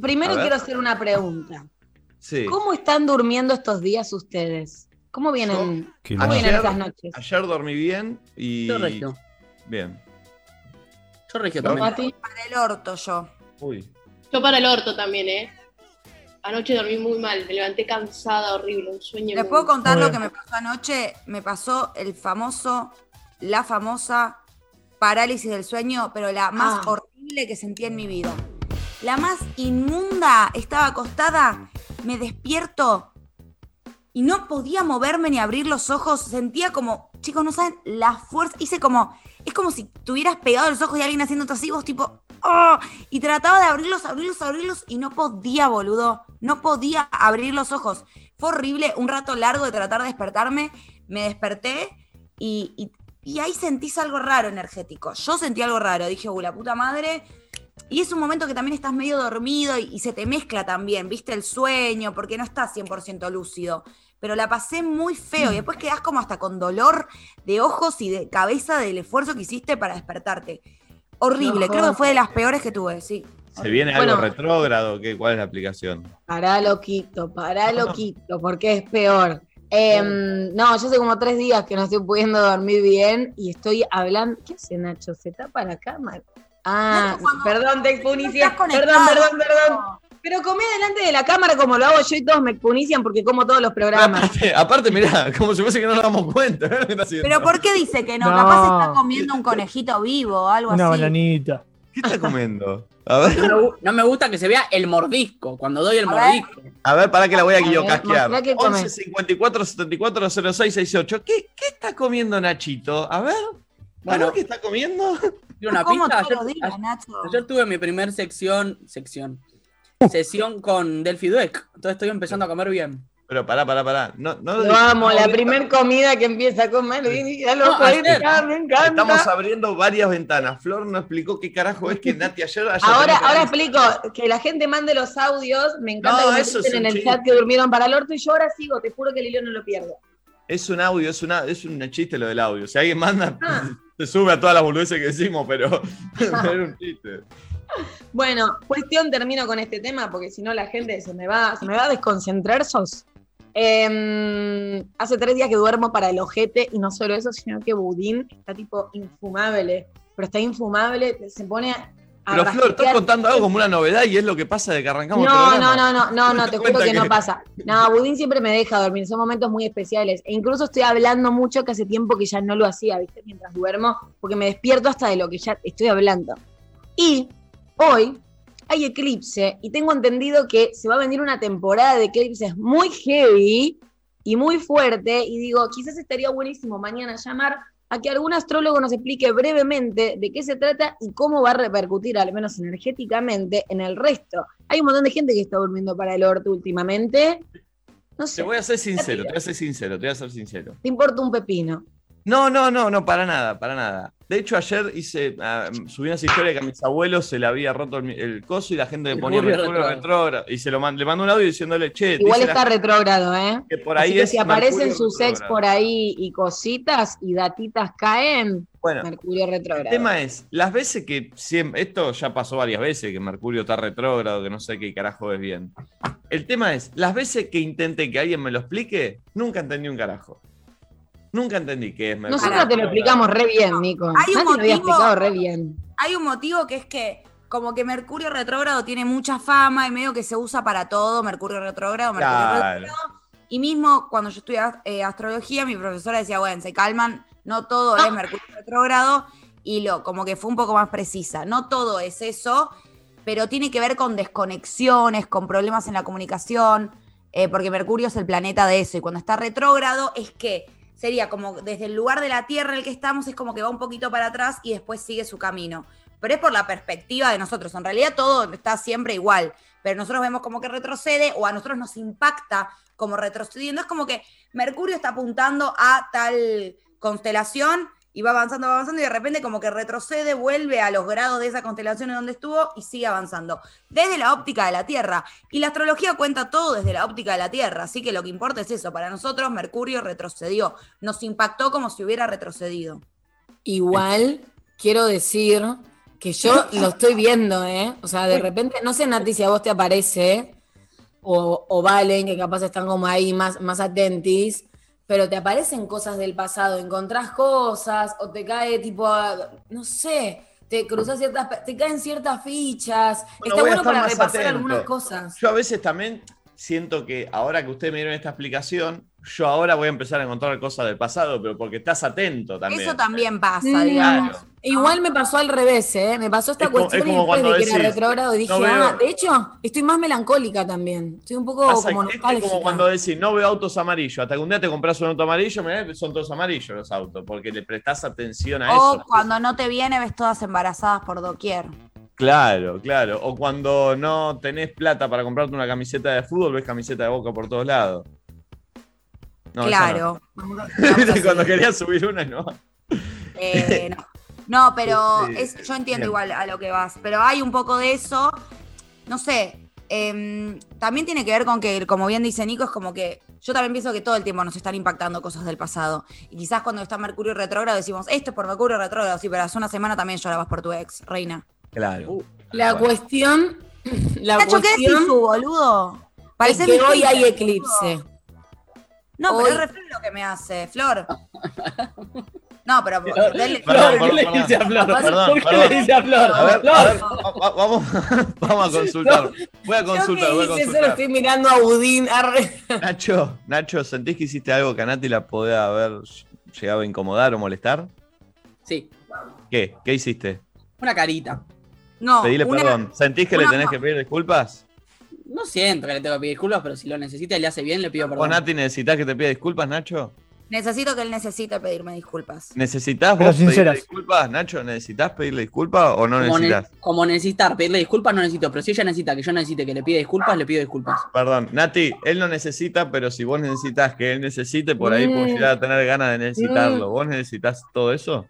primero quiero hacer una pregunta. Sí. ¿Cómo están durmiendo estos días ustedes? ¿Cómo vienen, Qué ¿cómo vienen Ayer- esas noches? Ayer dormí bien y. Yo regio. Bien. Yo regio también. Mati? Para el orto yo. Uy. Yo para el orto también, ¿eh? Anoche dormí muy mal, me levanté cansada, horrible, un sueño. ¿Les muy- puedo contar lo que me pasó anoche? Me pasó el famoso, la famosa parálisis del sueño, pero la más Ah. horrible que sentí en mi vida. La más inmunda. Estaba acostada, me despierto y no podía moverme ni abrir los ojos. Sentía como, chicos, no saben la fuerza. Hice como, es como si tuvieras pegado los ojos y alguien haciendo vos tipo, ¡ah! y trataba de abrirlos, abrirlos, abrirlos y no podía, boludo. No podía abrir los ojos. Fue horrible, un rato largo de tratar de despertarme. Me desperté y, y- y ahí sentís algo raro energético. Yo sentí algo raro. Dije, uy, la puta madre. Y es un momento que también estás medio dormido y, y se te mezcla también, viste, el sueño, porque no estás 100% lúcido. Pero la pasé muy feo y después quedás como hasta con dolor de ojos y de cabeza del esfuerzo que hiciste para despertarte. Horrible, No creo que fue de las peores que tuve, sí. ¿Se viene algo Bueno. retrógrado? ¿Qué, ¿Cuál es la aplicación? Pará loquito, pará loquito, porque es peor. Em, no, yo hace como tres días que no estoy pudiendo dormir bien y estoy hablando. ¿Qué hace Nacho? ¿Se tapa la cámara? Ah, perdón, te estás Perdón, perdón, perdón. Pero comí delante de la cámara como lo hago yo y todos me expunician porque como todos los programas. Aparte, aparte, mirá, como si fuese que no nos damos cuenta. ¿eh? Pero ¿por qué dice que no? No. Capaz está comiendo un conejito vivo o algo Una así. bananita. ¿Qué está comiendo? A ver, No me, gu- no me gusta que se vea el mordisco, cuando doy el A ver. mordisco. a ver, para que la voy a come. 11 54 74 06 68. ¿Qué, ¿Qué está comiendo Nachito? A ver. Bueno. ¿qué está comiendo? Una ¿Cómo pista. todos Ayer, los días, ayer- Nacho? ayer tuve mi primer sección, sección, sesión con Delphi Dueck. Entonces estoy empezando a comer bien. Pero pará, pará, pará. No, amo, la no, primer comida que empieza a comer. Ya lo No, ayer. me encanta. Estamos abriendo varias ventanas. Flor no explicó qué carajo es que Nati ayer haya Ahora, ahora explico que la gente mande los audios. Me encanta No, que me dicen en el chiste. chat que durmieron para el orto y yo ahora sigo. Te juro que el hilo no lo pierdo. Es un audio, es, una, es un chiste lo del audio. Si alguien manda, Ah. se sube a todas las boludeces que decimos, pero era un chiste. Bueno, cuestión, termino con este tema porque si no la gente se me va, se me va a desconcentrar. Sos. Em, hace tres días que duermo para el ojete y no solo eso, sino que Budín está tipo infumable. Pero está infumable, se pone Pero Flor, estás contando algo como una novedad y es lo que pasa de que arrancamos No, no, no, no, no, no, ¿Te juro que no pasa. No, Budín siempre me deja dormir, son momentos muy especiales. E incluso estoy hablando mucho que hace tiempo que ya no lo hacía, ¿viste? Mientras duermo, porque me despierto hasta de lo que ya estoy hablando. Y hoy hay eclipse y tengo entendido que se va a venir una temporada de eclipses muy heavy y muy fuerte. Y digo, quizás estaría buenísimo mañana llamar a que algún astrólogo nos explique brevemente de qué se trata y cómo va a repercutir, al menos energéticamente, en el resto. Hay un montón de gente que está durmiendo para el orto últimamente. No Te sé, voy a ser sincero, te voy a ser sincero, te voy a ser sincero. te importa un pepino. No, no, no, no, para nada, para nada. De hecho, ayer hice, ah, subí una historia que a mis abuelos se le había roto el, el coso y la gente le El ponía Mercurio retrógrado. Y se lo man- le mandó un audio diciéndole, che, Igual está retrógrado, ¿eh? que por Así ahí que es si aparecen Mercurio sus ex por ahí y cositas y datitas caen, Bueno, Mercurio el retrógrado. tema es, las veces que siempre, esto ya pasó varias veces, que Mercurio está retrógrado, que no sé qué carajo es bien. El tema es, las veces que intenté que alguien me lo explique, nunca entendí un carajo. Nunca entendí qué es Mercurio. Nosotros te lo explicamos re bien, Nico. Hay un lo había motivo- explicado re bien. Hay un motivo que es que como que Mercurio retrógrado tiene mucha fama y medio que se usa para todo, Mercurio retrógrado, Mercurio Claro. retrógrado. Y mismo cuando yo estudiaba eh, astrología, mi profesora decía, bueno, se calman, no todo es Mercurio retrógrado, y lo, como que fue un poco más precisa. No todo es eso, pero tiene que ver con desconexiones, con problemas en la comunicación, eh, porque Mercurio es el planeta de eso, y cuando está retrógrado es que sería como desde el lugar de la Tierra en el que estamos, es como que va un poquito para atrás y después sigue su camino. Pero es por la perspectiva de nosotros. En realidad todo está siempre igual, pero nosotros vemos como que retrocede o a nosotros nos impacta como retrocediendo. Es como que Mercurio está apuntando a tal constelación y va avanzando, va avanzando y de repente como que retrocede, vuelve a los grados de esa constelación en donde estuvo y sigue avanzando. Desde la óptica de la Tierra. Y la astrología cuenta todo desde la óptica de la Tierra. Así que lo que importa es eso. Para nosotros Mercurio retrocedió. Nos impactó como si hubiera retrocedido. Igual quiero decir que yo lo estoy viendo, ¿eh? O sea, de repente, no sé, Nati, si a vos te aparece, o, o Valen, que capaz están como ahí más, más atentis, pero te aparecen cosas del pasado, encontrás cosas, o te cae tipo, no sé, te cruzas ciertas, te caen ciertas fichas. Bueno, Está bueno para repasar atento. algunas cosas. Yo a veces también siento que ahora que ustedes me dieron esta explicación, yo ahora voy a empezar a encontrar cosas del pasado, pero porque estás atento también. Eso también pasa, Mm, digamos. Claro. Igual me pasó al revés, ¿eh? Me pasó esta Es como- cuestión es y como después cuando de que era decís, retrógrado dije, no veo- ah, de hecho, estoy más melancólica también. Estoy un poco Pasa como que es nostálgica. como cuando decís, no veo autos amarillos. Hasta que un día te compras un auto amarillo, mirá, son todos amarillos los autos, porque le prestás atención a O eso. cuando no te viene, ves todas embarazadas por doquier. Claro, claro. O cuando no tenés plata para comprarte una camiseta de fútbol, ves camiseta de boca por todos lados. No, claro. no. Vamos a- vamos a cuando querías subir una, no. Eh, no. No, pero Sí, es, yo entiendo bien. igual a lo que vas. Pero hay un poco de eso. No sé. em, también tiene que ver con que, como bien dice Nico, es como que yo también pienso que todo el tiempo nos están impactando cosas del pasado. Y quizás cuando está Mercurio retrógrado decimos, esto es por Mercurio retrógrado. Sí, pero hace una semana también llorabas por tu ex, reina. Claro. Uh, La Bueno. cuestión, la Nacho, ¿qué decís cuestión tú, boludo? es Parecés que hoy hay boludo. eclipse. No, Hoy- pero es re lo que me hace, Flor. No, pero Perdón, Flor, ¿qué le dice a Flor? perdón, ¿Por qué le dice a Flor? A ver, a Flor, ver, va- va- vamos, vamos a consultar. Voy a consultar, voy a hice, solo consultar. estoy mirando a Budín. arre. Nacho, Nacho, ¿sentís que hiciste algo que a Nati la podía haber llegado a incomodar o molestar? Sí, ¿Qué? ¿Qué hiciste? una carita. No, Pedile una- perdón. ¿Sentís que le tenés que pedir disculpas? No siento que le tengo que pedir disculpas, pero si lo necesita y le hace bien, le pido ¿Vos, perdón. Nati, necesitas que te pida disculpas, Nacho? Necesito que él necesite pedirme disculpas. ¿Necesitas vos pedirle disculpas, Nacho? ¿Necesitas pedirle disculpas o no como, ne- necesitas? como necesitar pedirle disculpas, no necesito. Pero si ella necesita que yo necesite que le pida disculpas, le pido disculpas. Perdón, Nati, él no necesita, pero si vos necesitas que él necesite, por ahí Mm. puedo llegar a tener ganas de necesitarlo. ¿Vos necesitas todo eso?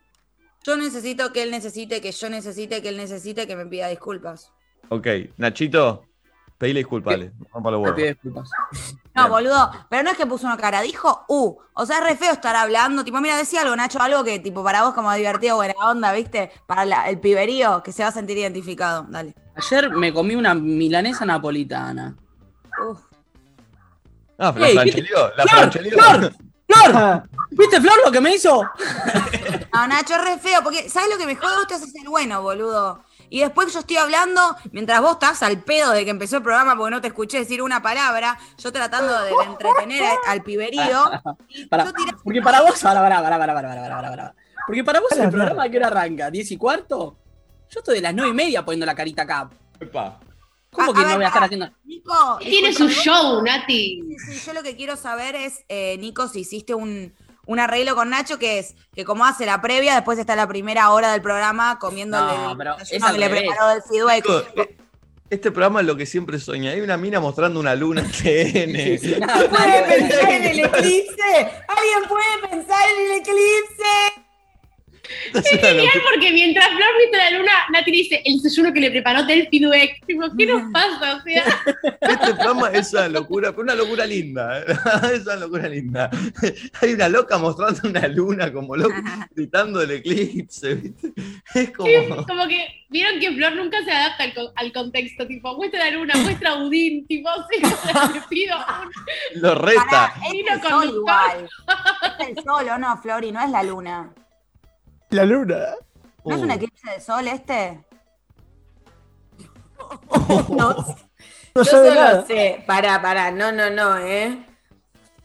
Yo necesito que él necesite, que yo necesite, que él necesite, que me pida disculpas. Ok, Nachito, pedile disculpas, dale. No rompa los Le pido huevos. disculpas. No, boludo, pero no es que puso una cara, dijo, uh, o sea, es re feo estar hablando, tipo, mira, decía algo, Nacho, algo que, tipo, para vos como divertido, buena onda, ¿viste? Para la- el piberío, que se va a sentir identificado, dale. Ayer me comí una milanesa napolitana. Uf. Ah, la ¿qué- franchelió, la Flor, franchelió. Flor, ¡Flor! ¿Viste, Flor, lo que me hizo? No, Nacho, es re feo, porque, ¿sabes lo que me jode? Vos te haces el bueno, boludo. Y después yo estoy hablando, mientras vos estás al pedo de que empezó el programa porque no te escuché decir una palabra, yo tratando de entretener al piberío. Porque para vos, para, para, para, para, para, para, para, Porque para vos el programa que hora arranca, ¿10 y cuarto? Yo estoy de las 9 y media poniendo la carita acá. Epa. ¿Cómo que no voy a estar haciendo? Nico, tiene su show, Nati. Sí, yo lo que quiero saber es, eh, Nico, si hiciste un, un arreglo con Nacho, que es que como hace la previa, después está la primera hora del programa comiendo No, el pero desayuno es al que le revés. preparó del feedback. Eh, Este programa es lo que siempre soñé. Hay una mina mostrando una luna en TN. Sí, nada, ¿Puede nada. pensar en el eclipse? ¿Alguien puede pensar en el eclipse? Es Genial porque mientras Flor viste la luna, Nati dice el desayuno que le preparó Delphi Dueck. Tipo, ¿qué nos pasa? O sea, Este programa es una locura, pero una locura linda. ¿eh? Es una locura linda. Hay una loca mostrando una luna como loca, gritando el eclipse. ¿viste? Es como. como que vieron que Flor nunca se adapta al, co- al contexto. Tipo, muestra la luna, muestra a Udín. Tipo, sí, le pido un- Lo reta. Pará, es el sol igual. Es el sol, ¿o no, Flori? No es la luna. La luna. ¿No es Uh, un eclipse de sol este? No, No yo solo nada. sé. Pará, pará. No, no, no, ¿eh?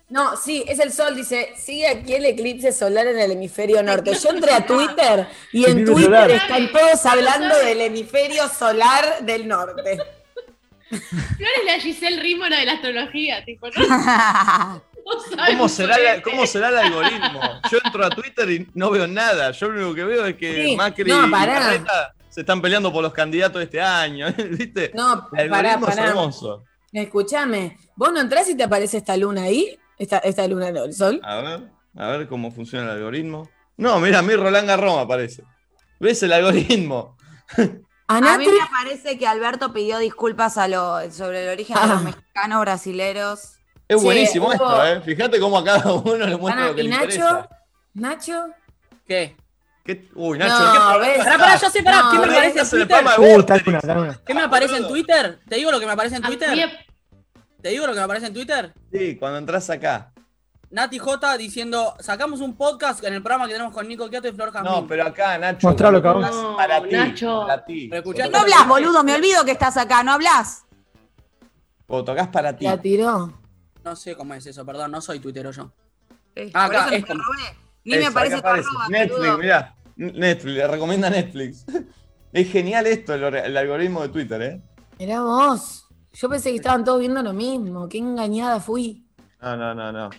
No, sí, es el sol. Dice, sigue aquí el eclipse solar en el hemisferio norte. Yo entré a Twitter y en Twitter solar. están todos hablando del hemisferio solar del norte. Flor es la Giselle Rímona de la astrología. Tipo, no, ¿Cómo será, la- este. ¿Cómo será el algoritmo? Yo entro a Twitter y no veo nada. Yo lo único que veo es que Sí, Macri no, y pará. Larreta se están peleando por los candidatos de este año. ¿Viste? No, El pará, algoritmo es hermoso. Escuchame, ¿vos no entrás y te aparece esta luna ahí? Esta, esta luna, no, el sol. A ver, a ver cómo funciona el algoritmo. No, mira, a mí Roland Garros aparece. ¿Ves el algoritmo? A mí me parece que Alberto pidió disculpas a lo, sobre el origen de los Ah. mexicanos brasileros. Es Sí, buenísimo hubo- esto, ¿eh? Fíjate cómo a cada uno le muestra lo que y le Nacho, interesa. Nacho, ¿Qué? ¿Qué- Uy, Nacho, No, ¿qué ¿ves? Pará, pará, ya sé, pará. No, ¿Qué me no, aparece en Twitter? Uh, una, una. ¿Qué me aparece en. Twitter? ¿Te digo lo que me aparece en Twitter? ¿Te digo lo que me aparece en Twitter? Sí, cuando entras acá. Nati J diciendo, sacamos un podcast en el programa que tenemos con Nico Quiato y Flor. No, pero acá, Nacho. Mostralo, cabrón. entras Para No, ti. Nacho. Para ti. No hablas, boludo, me olvido que estás acá, no hablas. O tocas para ti. La tiró. No sé cómo es eso, perdón, no soy tuitero yo. Eh, Ah, acá, es como-. Ni Eso, me aparece aparece. arroba, Netflix, boludo. mirá. Netflix, le recomienda Netflix. Es genial esto, el, or- el algoritmo de Twitter, ¿eh? Mirá vos. Yo pensé que estaban todos viendo lo mismo. Qué engañada fui. No, no, no, no.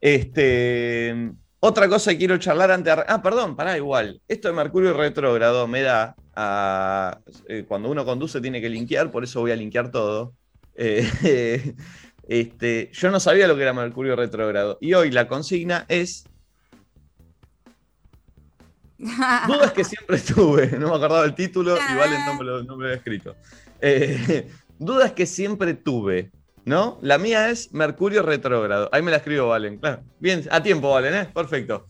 Este. Otra cosa que quiero charlar antes. de- Ah, perdón, pará, igual. Esto de Mercurio retrógrado me da a. eh, cuando uno conduce tiene que linkear, por eso voy a linkear todo. Eh, este, yo no sabía lo que era Mercurio retrógrado. Y hoy la consigna es. Dudas que siempre tuve. No me acordaba el título y Valen no me lo, no me lo había escrito. Eh, dudas que siempre tuve. ¿No? La mía es Mercurio retrógrado. Ahí me la escribo, Valen. Claro. Bien, a tiempo, Valen, ¿eh? Perfecto.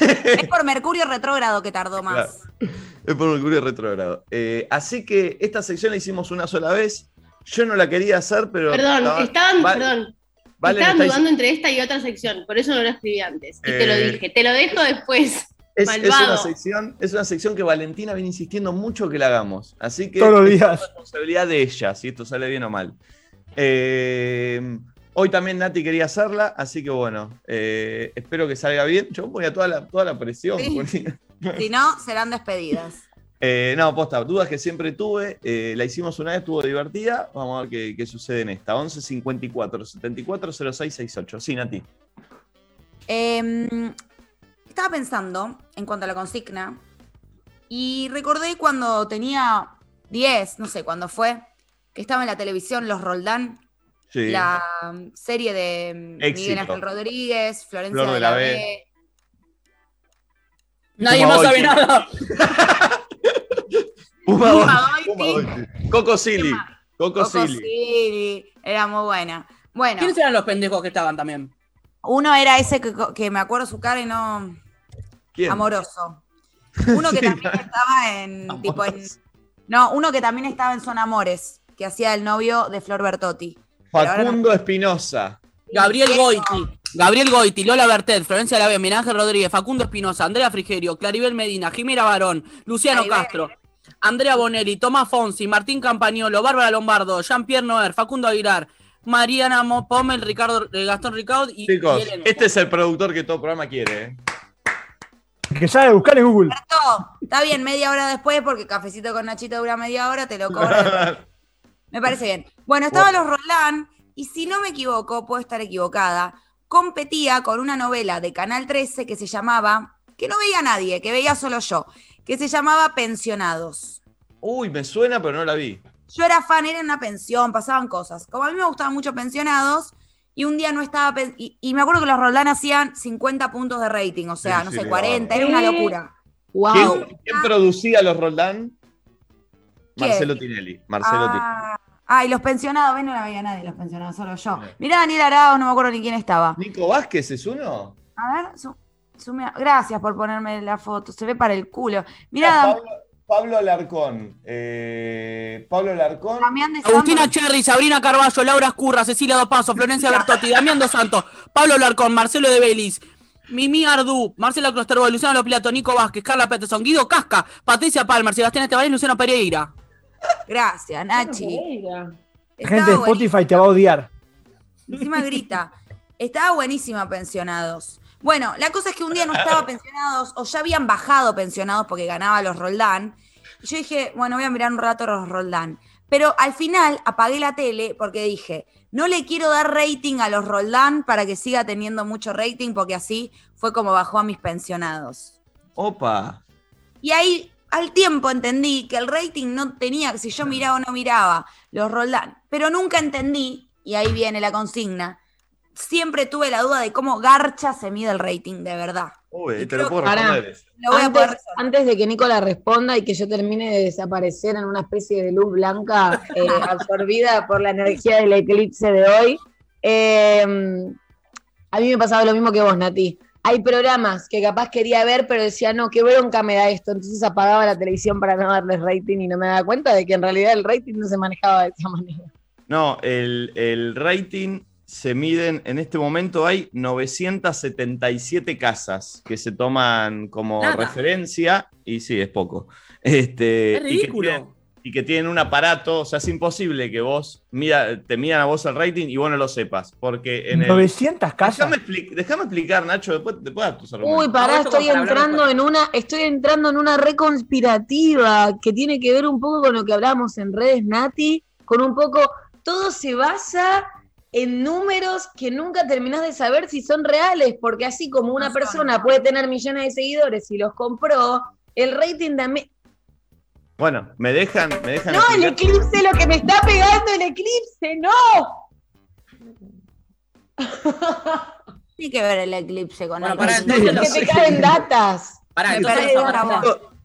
es por Mercurio retrógrado que tardó más. Es por Mercurio retrógrado. Eh, así que esta sección la hicimos una sola vez. Yo no la quería hacer, pero. Perdón, estaba- estaban, Va- perdón, Valen estaban dudando entre esta y otra sección, por eso no lo escribí antes. Y te lo Eh, dije, te lo dejo después. Es, una sección, es una sección que Valentina viene insistiendo mucho que la hagamos. Así que Todos los es días. responsabilidad de ella, si esto sale bien o mal. Eh, hoy también Nati quería hacerla, así que bueno, eh, espero que salga bien. Yo voy a toda la, toda la presión. Sí. porque- Si no, serán despedidas. Eh, no, posta, dudas que siempre tuve. eh, la hicimos una vez, estuvo divertida. Vamos a ver qué, qué sucede en esta. 11 54 74 06 68. Sí, Nati. Eh, estaba pensando en cuanto a la consigna y recordé cuando tenía 10, no sé cuándo fue, que estaba en la televisión Los Roldán, Sí. la mm, serie de mm, Éxito. Miguel Ángel Rodríguez, Florencia Flor de la B. B. Nadie más sabe nada. Puma. Coco Silly. Coco Silly. Era muy buena. Bueno, ¿Quiénes eran los pendejos que estaban también? uno era ese que, que me acuerdo su cara y no... ¿Quién? Amoroso. Uno que Sí, también estaba en, tipo en. Amoroso. No, uno que también estaba en Son Amores, que hacía el novio de Flor Bertotti. Ahora no- Facundo Espinosa. Gabriel. Goiti, Gabriel Goiti, Lola Bertet, Florencia de la B, Miguel Ángel Rodríguez, Facundo Espinosa, Andrea Frigerio, Claribel Medina, Jimena Barón, Luciano Claribel. Castro, Andrea Bonelli, Tomás Fonsi, Martín Campagnolo, Bárbara Lombardo, Jean-Pierre Noer, Facundo Aguilar, Mariana Mo- Pommel, Ricardo, eh, Gastón Ricaud y, Chicos, y este es el productor que todo programa quiere. ¿eh? Que sabe buscar en Google. Está bien, media hora después, porque cafecito con Nachito dura media hora, te lo cobro. Me parece bien. Bueno, estaba los Roland, y si no me equivoco, puedo estar equivocada, competía con una novela de Canal 13 que se llamaba, que no veía nadie, que veía solo yo, que se llamaba Pensionados. Uy, me suena, pero no la vi. Yo era fan, era en una pensión, pasaban cosas. Como a mí me gustaban mucho pensionados, y un día no estaba. Y, y me acuerdo que los Roldán hacían 50 puntos de rating, o sea, Sí, no sí, sé, le 40, daba. era una locura. Wow. ¿Quién, quién producía los Roldán? ¿Quién? Marcelo Tinelli. Marcelo Tinelli. Ah, ah, y los pensionados, ven, no la veía nadie, los pensionados, solo yo. Mirá, Daniel Arao, no me acuerdo ni quién estaba. ¿Nico Vázquez es uno? A ver, su- sumea- gracias por ponerme la foto, se ve para el culo. Dam- Pablo, Pablo Alarcón. Eh, Pablo Alarcón. Damián de Agustina Santos. Cherry, Sabrina Carballo, Laura Escurra, Cecilia Dopazo, Florencia Bertotti, Damián Dos Santos, Pablo Larcón, Marcelo de Belis, Mimi Ardú, Marcela Closterboy, Luciano Lopilato, Nico Vázquez, Carla Peterson, Guido Casca, Patricia Palmer, Sebastián Esteban y Luciano Pereira. Gracias, Nachi. La gente de. Spotify te va a odiar. Encima grita. Estaba buenísima pensionados. Bueno, la cosa es que un día no estaba pensionados, o ya habían bajado pensionados porque ganaba los Roldán. Y yo dije, bueno, voy a mirar un rato los Roldán. Pero al final apagué la tele porque dije, no le quiero dar rating a los Roldán para que siga teniendo mucho rating, porque así fue como bajó a mis pensionados. Opa. Y ahí al tiempo entendí que el rating no tenía, si yo miraba o no miraba los Roldán, pero nunca entendí, y ahí viene la consigna, siempre tuve la duda de cómo garcha se mide el rating de verdad. Uy, te lo puedo responder. eso. Lo voy a poder Antes, de que Nicola responda y que yo termine de desaparecer en una especie de luz blanca eh, absorbida por la energía del eclipse de hoy, eh, a mí me pasaba lo mismo que vos, Nati. hay programas que capaz quería ver, pero decía, no, qué bronca me da esto. Entonces apagaba la televisión para no darles rating y no me daba cuenta de que en realidad el rating no se manejaba de esa manera. No, el, el rating se miden, en este momento hay 977 casas que se toman como Nada. referencia, y sí, es poco. Este, Es y que tienen- y que tienen un aparato, o sea, es imposible que vos mida- te midan a vos el rating y vos no lo sepas, porque en el... 900 casas. Déjame, expli- déjame explicar, Nacho, después, después das tus argumentos. Uy, pará, estoy hablar entrando en una, estoy entrando en una red conspirativa que tiene que ver un poco con lo que hablábamos en redes, Nati, con un poco, todo se basa en números que nunca terminás de saber si son reales, porque así como una No son. persona puede tener millones de seguidores y los compró, el rating también... Bueno, me dejan, me dejan No, el eclipse, lo que me está pegando el eclipse, no. Tiene que ver el eclipse con Bueno, el eclipse. entonces Que no te sé. caen datas. Pará, Me entonces.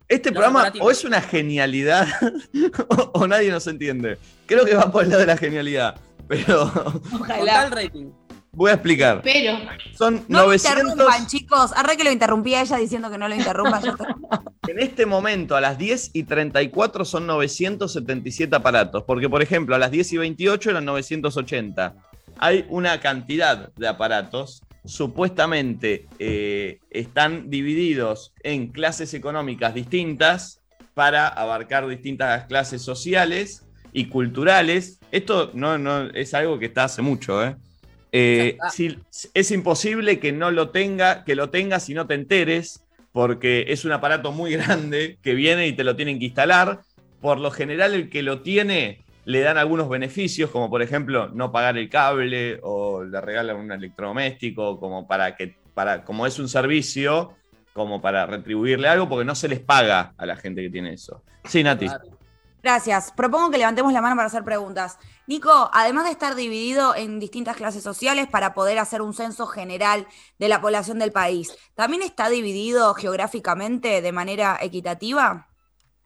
Este programa o es una genialidad o, o nadie nos entiende. Creo que va por el lado de la genialidad, pero Ojalá. rating. voy a explicar. Pero, Son No lo 900, interrumpan, chicos. Arre que lo interrumpía ella diciendo que no lo interrumpan. ya está. en este momento a las 10 y 34 son 977 aparatos, porque por ejemplo a las 10 y 28 eran 980. Hay una cantidad de aparatos, supuestamente eh, están divididos en clases económicas distintas para abarcar distintas clases sociales y culturales. Esto no, no es algo que está hace mucho, ¿eh? Eh, si- es imposible que no lo tenga, que lo tengas y no te enteres, porque es un aparato muy grande que viene y te lo tienen que instalar. Por lo general, el que lo tiene le dan algunos beneficios, como por ejemplo no pagar el cable o le regalan un electrodoméstico, como para que, para, como es un servicio, como para retribuirle algo, porque no se les paga a la gente que tiene eso. Sí, Nati. Claro. Gracias. Propongo que levantemos la mano para hacer preguntas. Nico, además de estar dividido en distintas clases sociales para poder hacer un censo general de la población del país, ¿también está dividido geográficamente de manera equitativa?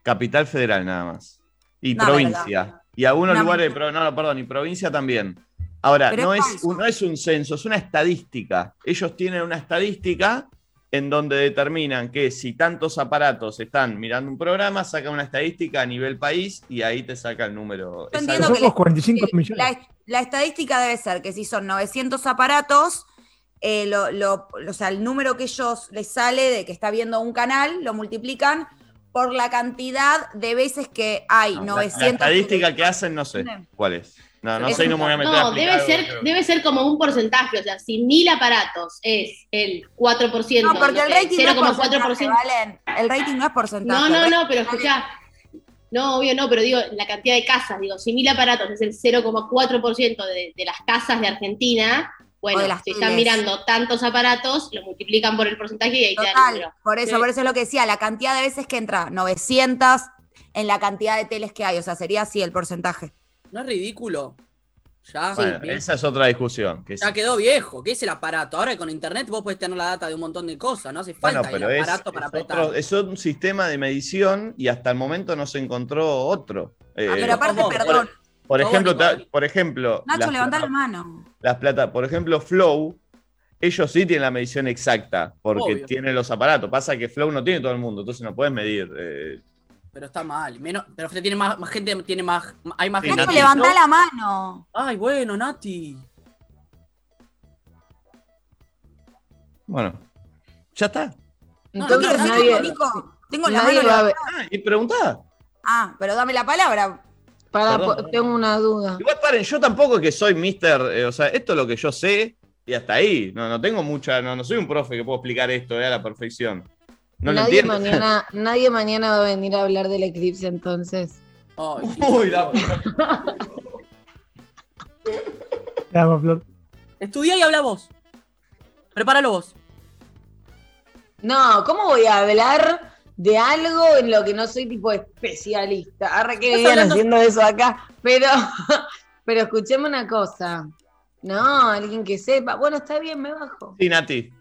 Capital Federal nada más. Y provincia. Y algunos lugares, pero no, no, perdón, y provincia también. Ahora, Pero no es es, un, no es un censo, es una estadística. Ellos tienen una estadística en donde determinan que si tantos aparatos están mirando un programa, sacan una estadística a nivel país y ahí te saca el número. Yo entiendo algo- que Somos 45 Que millones. La, la estadística debe ser que si son 900 aparatos, eh, lo- lo- o sea, el número que ellos les sale de que está viendo un canal, lo multiplican por la cantidad de veces que hay no, la- 900. La, estadística que hacen, no sé cuál es. No, no sé y un- no me voy a meter a no, debe algo ser, debe ser como un porcentaje. O sea, si mil aparatos es el 4%, No, porque el rating no es porcentaje, 0,4%. Valen. El rating no es porcentaje. No, no, no, pero es- escuchá. No, obvio no, pero digo, la cantidad de casas, digo, si mil aparatos es el 0,4% de, de las casas de Argentina, bueno, si están mirando tantos aparatos, lo multiplican por el porcentaje y ahí te da el Total, número. por eso, Sí. por eso es lo que decía, la cantidad de veces que entra 900 en la cantidad de teles que hay, o sea, sería así el porcentaje. ¿No es ridículo? Ya, Bueno, bien. esa es otra discusión. Que ya sí. quedó viejo. ¿Qué es el aparato? Ahora con internet vos podés tener la data de un montón de cosas. No hace Bueno, falta pero el es, aparato para es apretar. otro- es un sistema de medición y hasta el momento no se encontró otro. Eh, Ah, pero aparte, ¿cómo? perdón, por ¿cómo, ejemplo, ta- por ejemplo, Nacho, las, levanta la plata- mano. las plata- por ejemplo, Flow, ellos sí tienen la medición exacta, porque Obvio. tienen los aparatos. Pasa que Flow no tiene todo el mundo, entonces no puedes medir. eh, Pero está mal. Menos, pero usted tiene más, más gente, tiene más. Hay más Sí, gente. Nati, levanta ¿no? la mano. Ay, bueno, Nati. bueno, ya está. No, Entonces quiero nadie, decir, Nico, tengo la mano va a ver. levantada. Ah, y preguntá. Ah, pero dame la palabra. Para, Perdón, po- perdón. tengo una duda. Igual paren, yo tampoco es que soy mister, eh, o sea, esto es lo que yo sé y hasta ahí. No, no tengo mucha, no, no soy un profe que puedo explicar esto eh, a la perfección. No lo nadie, entiendo. mañana, nadie mañana va a venir a hablar del eclipse entonces. Ay, Uy, la Te amo, Flor. Estudia y habla vos. Prepáralo vos. No, ¿cómo voy a hablar de algo en lo que no soy tipo especialista? Arre que vivían hablando- haciendo eso acá. Pero, pero escucheme una cosa. No, alguien que sepa. Bueno, está bien, me bajo. Sí, Nati.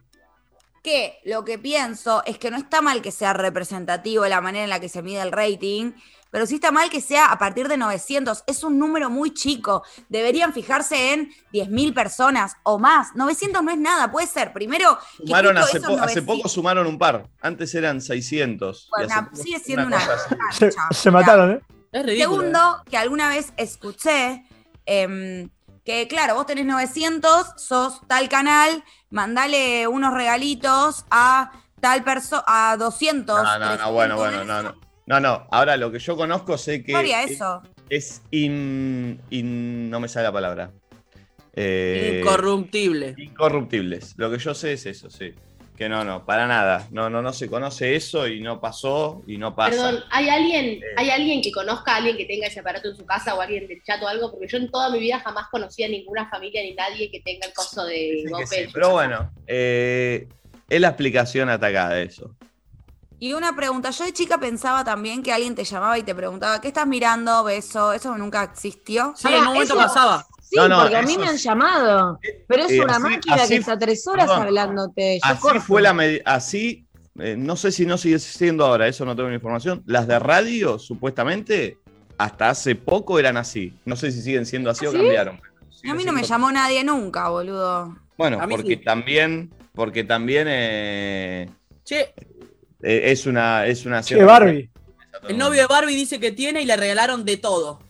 Que lo que pienso es que no está mal que sea representativo la manera en la que se mide el rating, pero sí está mal que sea a partir de 900. Es un número muy chico. Deberían fijarse en 10.000 personas o más. 900 no es nada, puede ser. Primero, Sumaron hace, esos po- hace 900 poco sumaron un par. Antes eran 600. y Bueno, sigue siendo una. Se, mataron, ¿eh? Es ridículo. Segundo, que alguna vez escuché em, que, claro, vos tenés 900, sos tal canal, mandale unos regalitos a tal persona, a 200. No, no, no, bueno, bueno, no, no. No, no, ahora lo que yo conozco sé que ¿Qué haría es, eso? es in, in- no me sale la palabra. Eh, Incorruptible. incorruptibles. Lo que yo sé es eso, sí. Que no, no, para nada. No, no, no se conoce eso y no pasó y no pasa. Perdón, ¿hay alguien, ¿hay alguien que conozca a alguien que tenga ese aparato en su casa o alguien del chat o algo? Porque yo en toda mi vida jamás conocí a ninguna familia ni nadie que tenga el coso de sí, su Pero bueno, eh, es la explicación atacada de eso. Y una pregunta, yo de chica pensaba también que alguien te llamaba y te preguntaba, ¿qué estás mirando? Beso, eso nunca existió. Sí, en un momento eso- pasaba. Sí, No, no, porque a mí me han llamado. Pero es Eh, una así- máquina así- que está tres horas perdón. hablándote. Yo Así corto. fue la así, eh, no sé si no sigue siendo ahora, eso no tengo información. Las de radio, supuestamente, hasta hace poco eran así. No sé si siguen siendo así o ¿Sí? cambiaron. a mí no me llamó nadie nunca, boludo. Bueno, porque sí. también, porque también eh, Che, eh, es una, es una Che, Barbie. el novio de Barbie dice que tiene y le regalaron de todo.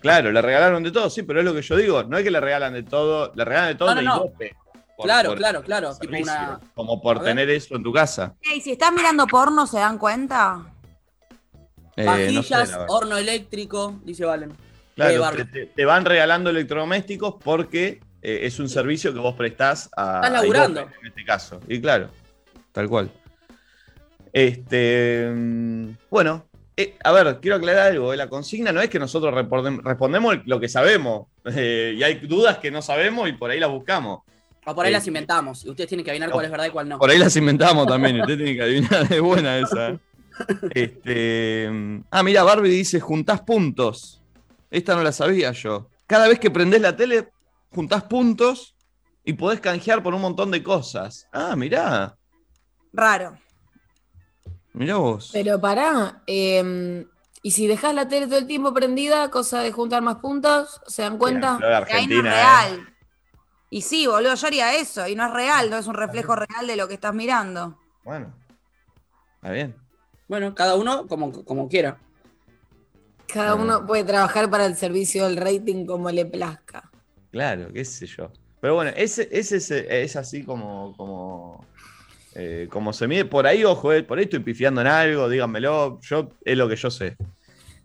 Claro, le regalaron de todo, sí, pero es lo que yo digo. No es que le regalan de todo, le regalan de todo No, no, de no. igope, por- Claro, por claro, claro. Tipo servicio, una. Como por tener eso en tu casa. Ey, si estás mirando porno, ¿se dan cuenta? Eh, no sé, Vajillas, horno eléctrico, dice Valen. Claro, Barbie. te, te- van regalando electrodomésticos porque eh, es un servicio que vos prestás a. Estás a laburando. En este caso. Y claro, tal cual. Este. mm, Bueno, eh, a ver, quiero aclarar algo. eh, La consigna no es que nosotros respondem- respondemos lo que sabemos. eh, y hay dudas que no sabemos y por ahí las buscamos. O por ahí Eh, las inventamos. Y ustedes tienen que adivinar no. cuál es verdad y cuál no. Por ahí las inventamos también. y Usted tiene que adivinar. Es buena esa. eh. Este. Ah, mira, Barbie dice: juntás puntos. Esta no la sabía yo. Cada vez que prendés la tele, juntás puntos y podés canjear por un montón de cosas. Ah, mirá. Raro. Mirá vos. Pero pará, eh, y si dejas la tele todo el tiempo prendida, cosa de juntar más puntos, ¿se dan cuenta? Flor de Que ahí no es Argentina, ¿eh? real. Y sí, boludo, yo haría eso. Y no es real, no es un reflejo real de lo que estás mirando. Bueno. Está bien. Bueno, cada uno como, como quiera. Cada uno puede trabajar para el servicio del rating como le plazca. Claro, qué sé yo. Pero bueno, ese, ese es, es así como, como, eh, como se mide. Por ahí, ojo, eh, por ahí estoy pifiando en algo, díganmelo. Yo, es lo que yo sé.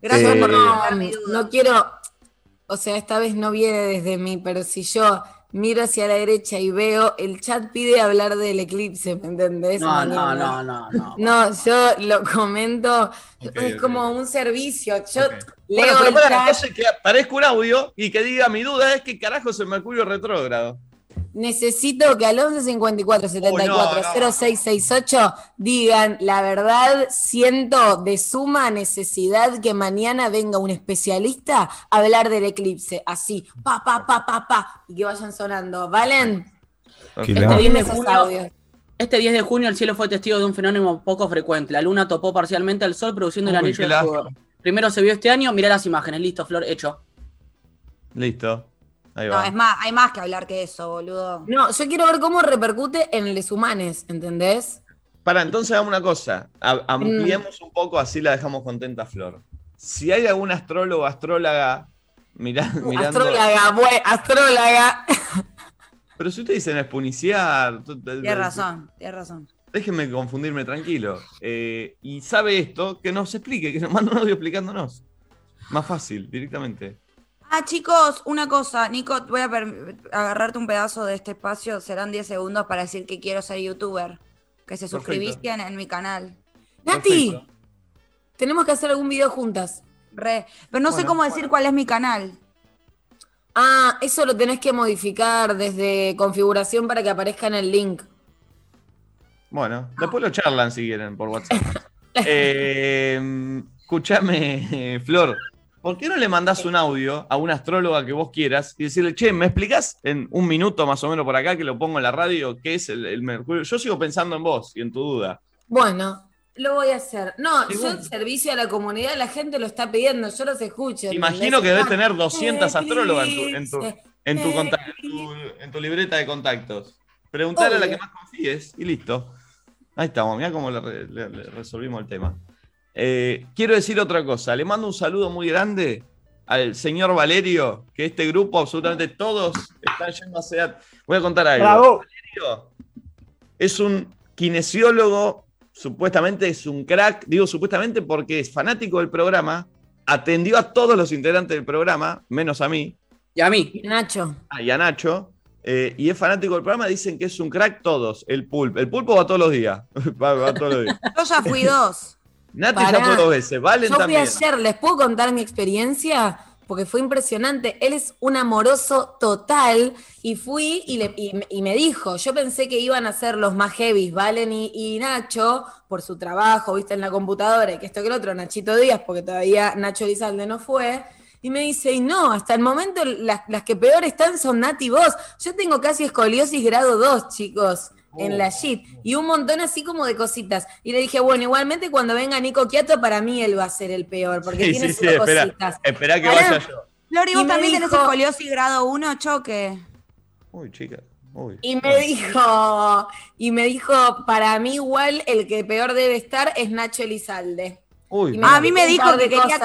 Gracias Eh, por no, no quiero, o sea, esta vez no viene desde mí, pero si yo miro hacia la derecha y veo, el chat pide hablar del eclipse, ¿me entendés? No, no, no, no, no. No, yo lo comento, es como un servicio. Yo leo Bueno, pero el para, chat, entonces que aparezca un audio y que diga mi duda es que carajo es el Mercurio retrógrado. Necesito que al 11 54 74 Uy, no, no. 0668 digan la verdad, siento de suma necesidad que mañana venga un especialista a hablar del eclipse, así, pa, pa, pa, pa, pa, y que vayan sonando. ¿Valen? Ok. Dime de esos junio- audios. Este 10 de junio el cielo fue testigo de un fenómeno poco frecuente. La luna topó parcialmente al sol produciendo el Uy, anillo qué de. Primero se vio este año, mirá las imágenes, listo, Flor, hecho. Listo. Ahí No, va. es más, hay más que hablar que eso, boludo. No, yo quiero ver cómo repercute en los humanos, ¿entendés? Para, entonces hagamos una cosa. A- ampliemos un poco, así la dejamos contenta Flor. Si hay algún astrólogo, astróloga, mira- mirando. Astróloga, bue- astróloga. Pero si ustedes dicen espuniciar. Tienes razón, tienes razón. Déjenme confundirme tranquilo. Eh, y sabe esto, que nos explique, que nos mande un audio explicándonos. Más fácil, directamente. Ah, chicos, una cosa, Nico, voy a agarrarte un pedazo de este espacio, serán 10 segundos para decir que quiero ser youtuber. Que se suscribiste en mi canal. Nati, Perfecto. tenemos que hacer algún video juntas. Re. Pero no sé cómo decir cuál es mi canal. Ah, eso lo tenés que modificar desde configuración para que aparezca en el link. Bueno, después lo charlan si quieren por WhatsApp. Eh, escúchame, Flor. ¿Por qué no le mandás un audio a una astróloga que vos quieras y decirle, che, ¿me explicás en un minuto más o menos por acá que lo pongo en la radio qué es el, el Mercurio? Yo sigo pensando en vos y en tu duda. Bueno, lo voy a hacer. No, Sí, yo bueno. servicio a la comunidad, la gente lo está pidiendo, yo los escucho. Imagino que debes ¿entendés? tener 200 astrólogas en tu, en tu, Eh, en tu, en tu- en tu libreta de contactos. Preguntar a la que más confíes y listo. Ahí estamos, mira cómo le, re- le- le resolvimos el tema. Eh, quiero decir otra cosa. Le mando un saludo muy grande al señor Valerio, que este grupo, absolutamente todos, están yendo a SEAT. Voy a contar algo. Bravo. Valerio es un kinesiólogo, supuestamente es un crack, digo supuestamente porque es fanático del programa, atendió a todos los integrantes del programa, menos a mí, Y a mí. Nacho. Ah, y a Nacho, eh, y es fanático del programa, dicen que es un crack todos, el pulpo. El pulpo va todos los días. va, va todos los días. Yo ya fui dos. Nati ya fue dos veces, Valen Yo fui también. ayer, ¿les puedo contar mi experiencia? Porque fue impresionante. Él es un amoroso total y fui y, le- y me- y me dijo, yo pensé que iban a ser los más heavy, Valen y, y Nacho, por su trabajo, viste, en la computadora y que esto que el otro, Nachito Díaz, porque todavía Nacho Elizalde no fue. Y me dice, y no, hasta el momento las, las que peor están son Nati y vos. Yo tengo casi escoliosis grado 2, chicos, en la shit. Y un montón así como de cositas. Y le dije, bueno, igualmente cuando venga Nico Quiato, para mí él va a ser el peor, porque Sí, tiene sí, sus sí, espera, cositas. espera que vaya yo. Flori, Y ¿vos también tenés dijo- escoliosis grado 1, choque? Uy, chica. Uy. Y me dijo, y me dijo, para mí igual el que peor debe estar es Nacho Elizalde. Uy, Y Ah, a mí me dijo que quería...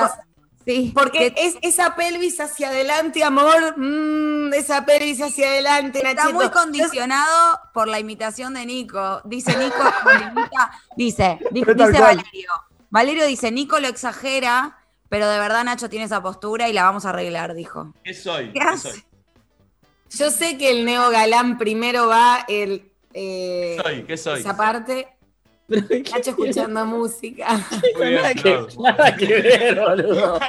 Sí, Porque que es esa pelvis hacia adelante, amor. mm, esa pelvis hacia adelante, está Nachito. muy condicionado por la imitación de Nico. Dice Nico, imita- dice, dice. Valerio. Valerio dice, Nico lo exagera, pero de verdad Nacho tiene esa postura y la vamos a arreglar, dijo. ¿Qué soy? ¿Qué ¿Qué hace? soy? Yo sé que el neo galán primero va el eh, ¿Qué soy? ¿Qué soy? esa parte. Nacho escuchando música. Bien, nada, que, Flor. nada que ver, boludo.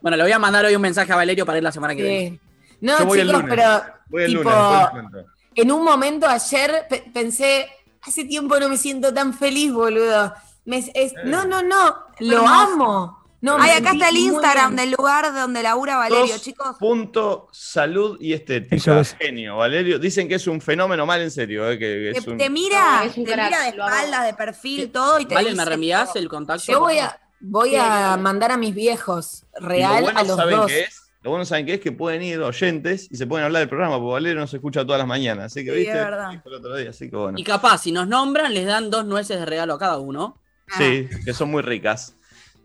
Bueno, le voy a mandar hoy un mensaje a Valerio para ir la semana que viene. No, Yo voy el chicos, lunes. pero Voy el tipo, lunes, en un momento ayer pe- pensé, hace tiempo no me siento tan feliz, boludo. Me- es- no, no, no, lo amo. No, Ay, acá está el Instagram del lugar donde labura Valerio, Dos chicos. Punto salud y estética. Eso es. Genio, Valerio. Dicen que es un fenómeno mal en serio. eh, que Te, es un- te mira, es un te crack, mira de espaldas, de perfil, todo y te Vale, dice ¿me todo. el contacto? Yo voy a, voy a mandar a mis viejos real bueno, a los ¿saben dos. qué es? Lo bueno, ¿saben qué es? Que pueden ir oyentes y se pueden hablar del programa, porque Valerio no se escucha todas las mañanas. Así que, Sí, ¿viste? es verdad. Dijo el otro día, así que bueno. Y capaz, si nos nombran, les dan dos nueces de regalo a cada uno. Sí, que son muy ricas.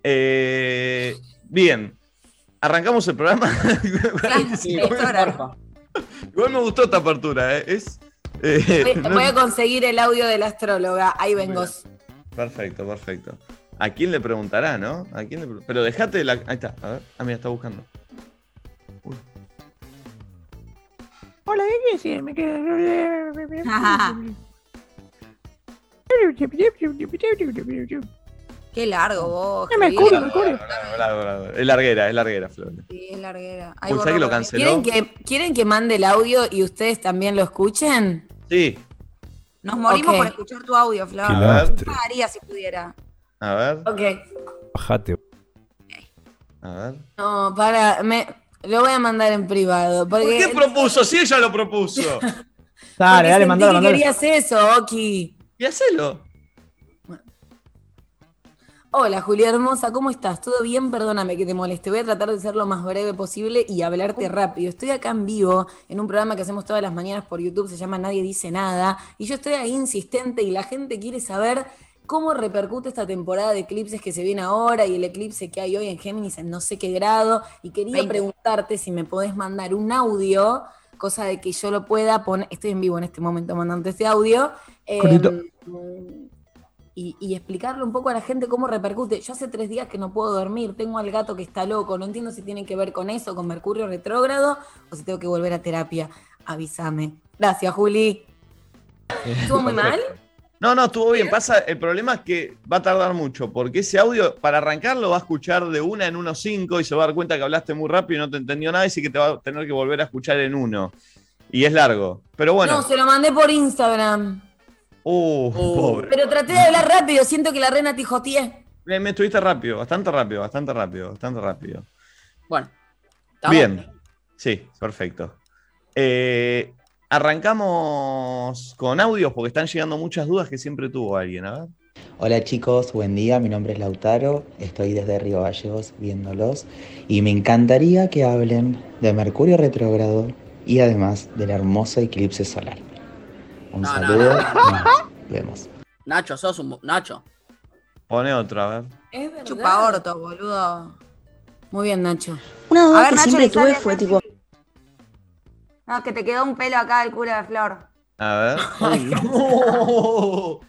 Eh, bien. ¿Arrancamos el programa? Sí. Igual me gustó esta apertura, ¿eh? Es. eh, Voy, no- voy a conseguir el audio de la astróloga. Ahí vengo. Perfecto, perfecto. ¿A quién le preguntará, no? ¿A quién le pre- Pero dejate la. Ahí está, a ver. Ah, mira, está buscando. Hola, ¿qué dices? Me quedo. Qué largo vos. No me escribí. escucho, me cubre. Bravo, bravo, bravo. Es larguera, es larguera, Flor. Sí, es larguera. Ay, Uy, borró ¿sabes que lo canceló? ¿Quieren que, ¿Quieren que mande el audio y ustedes también lo escuchen? Sí, Nos morimos por escuchar tu audio, Flor. Qué A ver. lastre. pagaría si pudiera. a ver, Ok. Bajate. a ver. No, para, me, lo voy a mandar en privado. Porque, ¿Por qué propuso? Si ella lo propuso. porque Dale, dale, mandalo, mandalo. querías eso, Oki. Y hacelo. Hola, Julia Hermosa, ¿cómo estás? ¿Todo bien? Perdóname que te moleste. Voy a tratar de ser lo más breve posible y hablarte rápido. Estoy acá en vivo en un programa que hacemos todas las mañanas por YouTube, se llama Nadie Dice Nada, y yo estoy ahí insistente y la gente quiere saber cómo repercute esta temporada de eclipses que se viene ahora y el eclipse que hay hoy en Géminis en no sé qué grado. Y quería 20. preguntarte si me podés mandar un audio, cosa de que yo lo pueda poner. Estoy en vivo en este momento mandando este audio. eh. Y, y explicarle un poco a la gente cómo repercute. Yo hace tres días que no puedo dormir, tengo al gato que está loco, no entiendo si tiene que ver con eso, con Mercurio retrógrado, o si tengo que volver a terapia. Avísame. Gracias, Juli. ¿Estuvo muy mal? No, no, estuvo bien. Pasa, el problema es que va a tardar mucho, porque ese audio, para arrancarlo, va a escuchar de una en unos cinco y se va a dar cuenta que hablaste muy rápido y no te entendió nada, y sí que te va a tener que volver a escuchar en uno. Y es largo. Pero bueno. No, se lo mandé por Instagram. Uh, Uh. pobre. Pero traté de hablar rápido, siento que la rena tijoteé. Me, me estuviste rápido, bastante rápido, bastante rápido, bastante rápido. Bueno. ¿estamos? Bien. Sí, perfecto. Eh, arrancamos con audios porque están llegando muchas dudas que siempre tuvo alguien. A ver. Hola chicos, buen día, mi nombre es Lautaro, estoy desde Río Gallegos viéndolos y me encantaría que hablen de Mercurio retrógrado y además del hermoso eclipse solar. Un No, no, saludo, no. vemos. Nacho, sos un. Nacho. Pone otra, a ver. Es verdad. Chupa orto, boludo. Muy bien, Nacho. Una A duda ver, que Nacho, siempre tuve fue tipo, No, que te quedó un pelo acá del culo de Flor. A ver.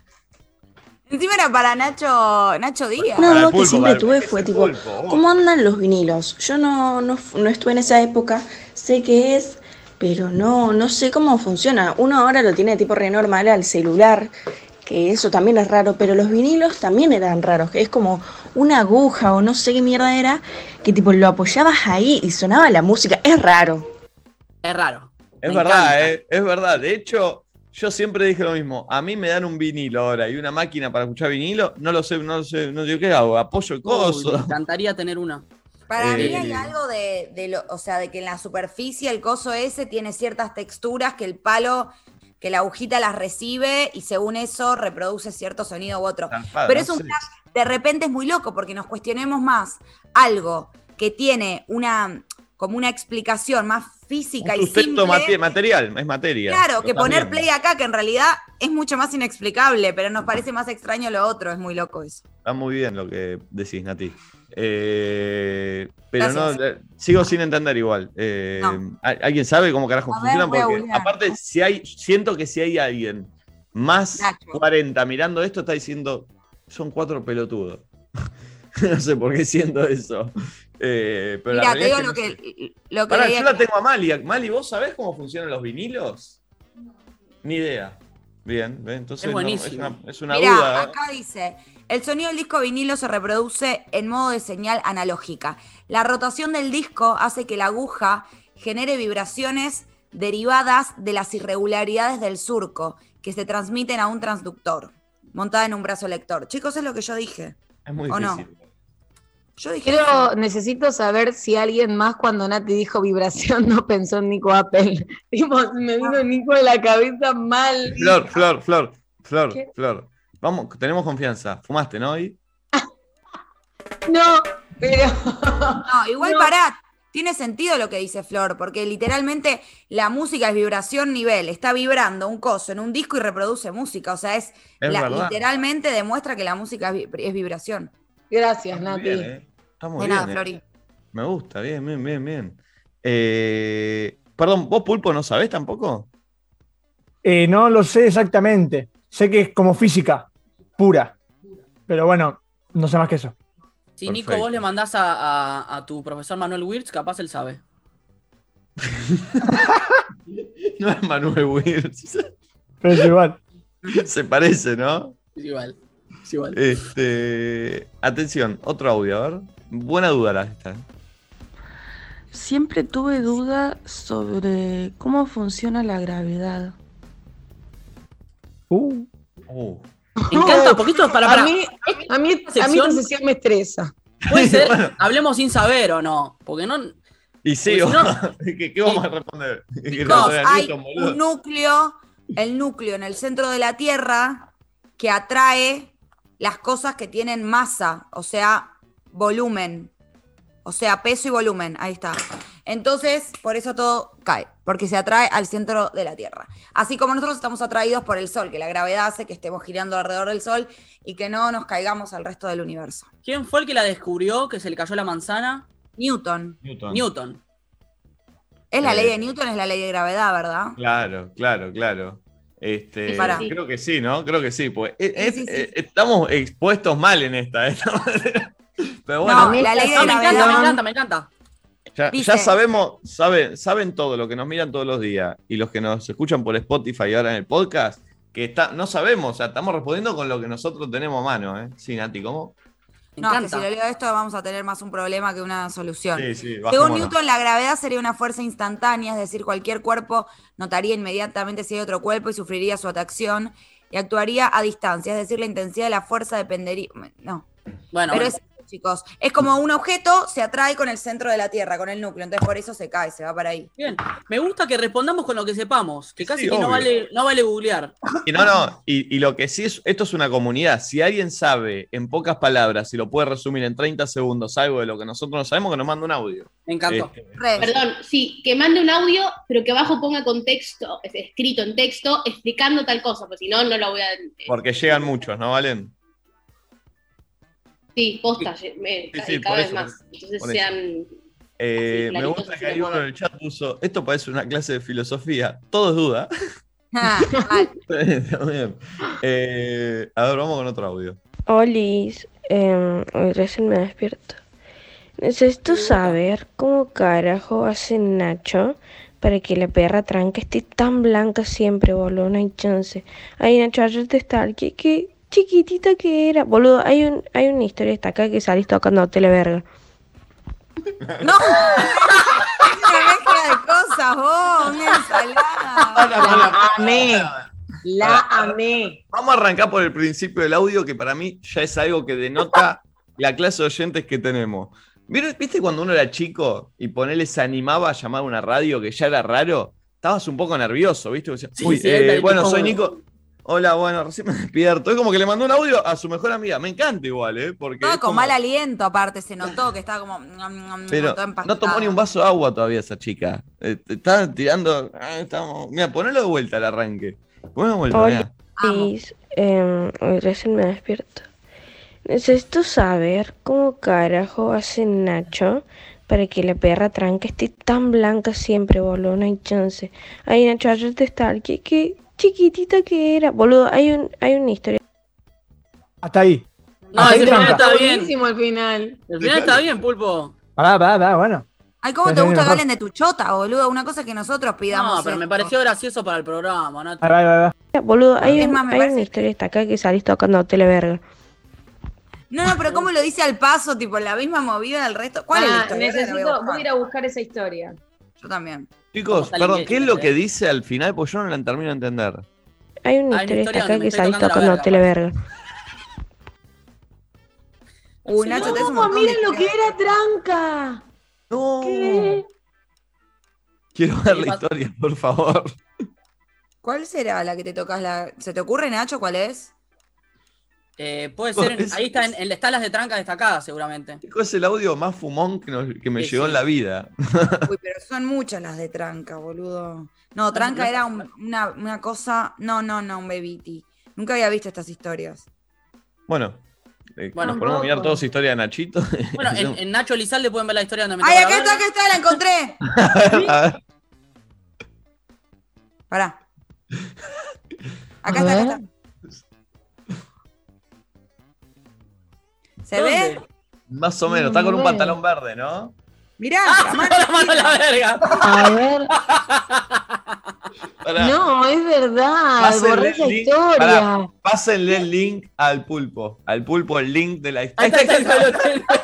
Encima era para Nacho, Nacho Díaz. duda pulpo, que siempre tuve fue tipo. ¿cómo andan los vinilos? Yo no, no, no estuve en esa época, sé qué es, pero no, no sé cómo funciona. Uno ahora lo tiene tipo re normal al celular, que eso también es raro, pero los vinilos también eran raros, que es como una aguja o no sé qué mierda era, que tipo lo apoyabas ahí y sonaba la música. Es raro. Es raro. Es Me verdad, eh, es verdad. De hecho, yo siempre dije lo mismo. A mí me dan un vinilo ahora y una máquina para escuchar vinilo. No lo sé, no lo sé, no sé qué hago. Apoyo el Uy, me encantaría tener una. Para mí Eh, hay algo de, de lo, o sea, de que en la superficie el coso ese tiene ciertas texturas que el palo, que la agujita las recibe y según eso reproduce cierto sonido u otro. Pero es un flash, de repente es muy loco porque nos cuestionemos más algo que tiene una como una explicación más física Un y simple. mate- material, es materia. Claro, que poner play acá, que en realidad es mucho más inexplicable, pero nos parece más extraño lo otro, es muy loco eso. Está muy bien lo que decís, Nati. Eh, pero Gracias. no, eh, sigo sin entender igual. Eh, No. ¿al- ¿Alguien sabe cómo carajo funciona? Porque aparte, si hay, siento que si hay alguien más Nacho. 40 mirando esto, está diciendo, son cuatro pelotudos. no sé por qué siento eso. Eh, pero la te realidad digo es que lo no sé. que, lo que Pará, leía yo la tengo a Mali. Mali, ¿vos sabés cómo funcionan los vinilos? Ni idea. Bien, entonces Es no, buenísimo. una, es una Mirá, duda. acá dice, el sonido del disco vinilo se reproduce en modo de señal analógica. La rotación del disco hace que la aguja genere vibraciones derivadas de las irregularidades del surco, que se transmiten a un transductor, montada en un brazo lector. Chicos, es lo que yo dije. Es muy ¿o no? difícil. Yo dije eso. necesito saber si alguien más cuando Nati dijo vibración no pensó en Nico Apple. Me vino Nico de la cabeza mal. Flor, Flor, Flor, Flor, ¿Qué? Flor. Vamos, tenemos confianza. ¿Fumaste, no? hoy? No, pero. No, igual No. pará. Tiene sentido lo que dice Flor, porque literalmente la música es vibración nivel. Está vibrando un coso en un disco y reproduce música. O sea, es, Es la- verdad. literalmente demuestra que la música es, vi- es vibración. Gracias, Está Nati. bien, ¿eh? Está muy De bien. nada, ¿eh? Flori. Me gusta, bien, bien, bien, bien. Eh, perdón, ¿vos, Pulpo, no sabés tampoco? Eh, no lo sé exactamente. Sé que es como física pura. Pero bueno, no sé más que eso. Si Nico Perfecto. vos le mandás a, a- a tu profesor Manuel Wirtz, capaz él sabe. No es Manuel Wills. Pero es igual. Se parece, ¿no? Es igual. Es igual. Este, atención, otro audio, a ver. Buena duda la esta. ¿eh? Siempre tuve duda sobre cómo funciona la gravedad. Uh, Uh. Me encanta, porque esto es para, para. A mí, a mí, a mí sección- esta sesión me estresa. Puede ser, Bueno. hablemos sin saber o no. Porque no. Y sí, si no- ¿qué, qué vamos a responder? Chicos, hay un núcleo, el núcleo en el centro de la Tierra que atrae las cosas que tienen masa, o sea, volumen. O sea, peso y volumen. Ahí está. Entonces, por eso todo cae, porque se atrae al centro de la Tierra. Así como nosotros estamos atraídos por el Sol, que la gravedad hace que estemos girando alrededor del Sol y que no nos caigamos al resto del universo. ¿Quién fue el que la descubrió que se le cayó la manzana? Newton. Newton. Newton. Es la Eh. ley de Newton, es la ley de gravedad, ¿verdad? Claro, claro, claro. Este, creo que sí, ¿no? Creo que sí. Pues, es- es- sí, sí. eh, estamos expuestos mal en esta. ¿eh? Pero bueno, no, la ley de No, me encanta, me encanta, me encanta. Ya, dice- ya sabemos, saben, saben todo lo que nos miran todos los días y los que nos escuchan por Spotify y ahora en el podcast, que está, no sabemos, o sea, estamos respondiendo con lo que nosotros tenemos a mano, ¿eh? Sí, Nati, ¿cómo? No, es que si lo leo esto vamos a tener más un problema que una solución. Sí, sí, Según. Newton, la gravedad sería una fuerza instantánea, es decir, cualquier cuerpo notaría inmediatamente si hay otro cuerpo y sufriría su atracción y actuaría a distancia, es decir, la intensidad de la fuerza dependería... No, Bueno, Pero bueno. es eso, chicos. Es como un objeto se atrae con el centro de la Tierra, con el núcleo. Entonces por eso se cae, se va para ahí. Bien. Me gusta que respondamos con lo que sepamos, que casi Sí, que no vale, no vale googlear. Y no, no, y, y lo que sí es, esto es una comunidad. Si alguien sabe en pocas palabras y lo puede resumir en 30 segundos algo de lo que nosotros no sabemos, que nos mande un audio. Me encantó. Este, Re. Perdón, sí, que mande un audio, pero que abajo ponga contexto, es- escrito en texto, explicando tal cosa, porque si no, no lo voy a. eh, porque llegan muchos, ¿no, Valen? Sí, posta, me- Sí, sí, cada vez eso, más. Entonces sean. Eh, me gusta que hay uno en el chat puso, esto parece una clase de filosofía, todo es duda. Ah. Está. Eh, a ver, vamos con otro audio. Olis, eh, recién me despierto. Necesito saber cómo carajo hace Nacho para que la perra tranca esté tan blanca siempre, boludo. No hay chance. Ay, Nacho, ayer te estaba. ¿Qué, qué chiquitita que era? Boludo, hay, un, hay una historia esta acá que salís tocando tele verga. No, es una mezcla de cosas, vos, una ensalada. La amé. La amé. Vamos a arrancar por el principio del audio, que para mí ya es algo que denota la clase de oyentes que tenemos. ¿Vieron- ¿Viste cuando uno era chico y ponele se animaba a llamar a una radio que ya era raro? Estabas un poco nervioso, ¿viste? Sí, Uy, sí, eh, bueno, soy Nico. Hola, bueno, recién me despierto. Es como que le mandó un audio a su mejor amiga. Me encanta igual, ¿eh? Porque con como- mal aliento, aparte, se notó que estaba como. mm, Pero todo no empastado. tomó ni un vaso de agua todavía esa chica. Eh, te Estaba tirando. ah, estamos... Mira, ponelo de vuelta al arranque. Ponelo de vuelta, Hola. eh, hoy recién me despierto. Necesito saber cómo carajo hace Nacho para que la perra tranca esté tan blanca siempre, boludo. No hay chance. Ay, Nacho, ayer te. ¿Qué, qué chiquitita que era? Boludo, hay, un, hay una historia. Hasta ahí. No, Hasta ahí ese final está bien. Buenísimo el final. El final está bien, Pulpo. Pará, pará, pará, bueno. Ay, ¿cómo te gusta que mejor. hablen de tu chota, boludo? Una cosa que nosotros pidamos. No, pero me esto. pareció gracioso para el programa, ¿no? Ahí va, ahí va, ahí va. Boludo, hay, Es un- más, me hay parece una que- historia esta acá que salís tocando tele verga. No, no, pero ¿cómo lo dice al paso? Tipo, la misma movida del resto. ¿Cuál es la Ah, historia? Ahora la voy a necesito, voy a ir a buscar esa historia. Yo también. Chicos, perdón, ¿qué es lo que dice al final? Pues yo no la termino de entender. Hay una Hay una historia acá que salís tocando la tocando verga, tele verga. Uy, Nacho, te No, miren lo que era tranca. No. ¿Qué? Quiero ver ¿Qué la historia, por favor. ¿Cuál será la que te tocas la. ¿Se te ocurre, Nacho, cuál es? Eh, puede ser, en- ahí está en, en están las de tranca destacadas seguramente. Es el audio más fumón que, nos- que me Sí, llegó sí. en la vida. Uy, pero son muchas las de tranca, boludo. No, tranca no, era un- una, una cosa. No, no, no, un bebiti. Nunca había visto estas historias. Bueno, eh, Bueno, nos ponemos a mirar todos historia de Nachito. Bueno, en, en Nacho Elizalde pueden ver la historia donde me ¡Ay, acá está, acá está! ¡La encontré! A ver, Pará. Acá A está, acá ver. está. ¿Se ¿Dónde? ve? más o menos, está con un pantalón verde, ¿no? Mirá, ¡Ah! la mano la mano a la verga! A ver. Pará, No, es verdad. Pásenle Borré el esa link. historia. Pará, pásenle el link al pulpo. Al pulpo el link de la historia. está, ahí está, ahí está, ahí está.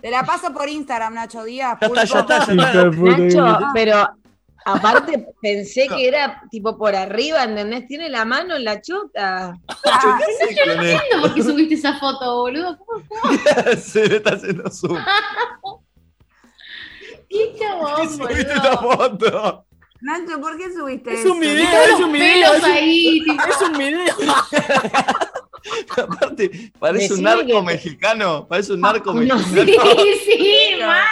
Te la paso por Instagram, Nacho Díaz. Ya está, ya pulpo. está, ya Nacho, pero aparte pensé que era tipo por arriba, ¿entendés? Tiene la mano en la chota. Ah, Sí, con No entiendo por qué subiste esa foto, boludo. ¿Cómo esto. Se le está haciendo zoom. qué chabón, Subiste la boludo? foto. Nacho, ¿por qué subiste Es eso? un video, Todos es un video. Es un, ahí, es un video. Aparte, parece un narco que- mexicano. Parece un narco no, mexicano. Sí, sí, mal.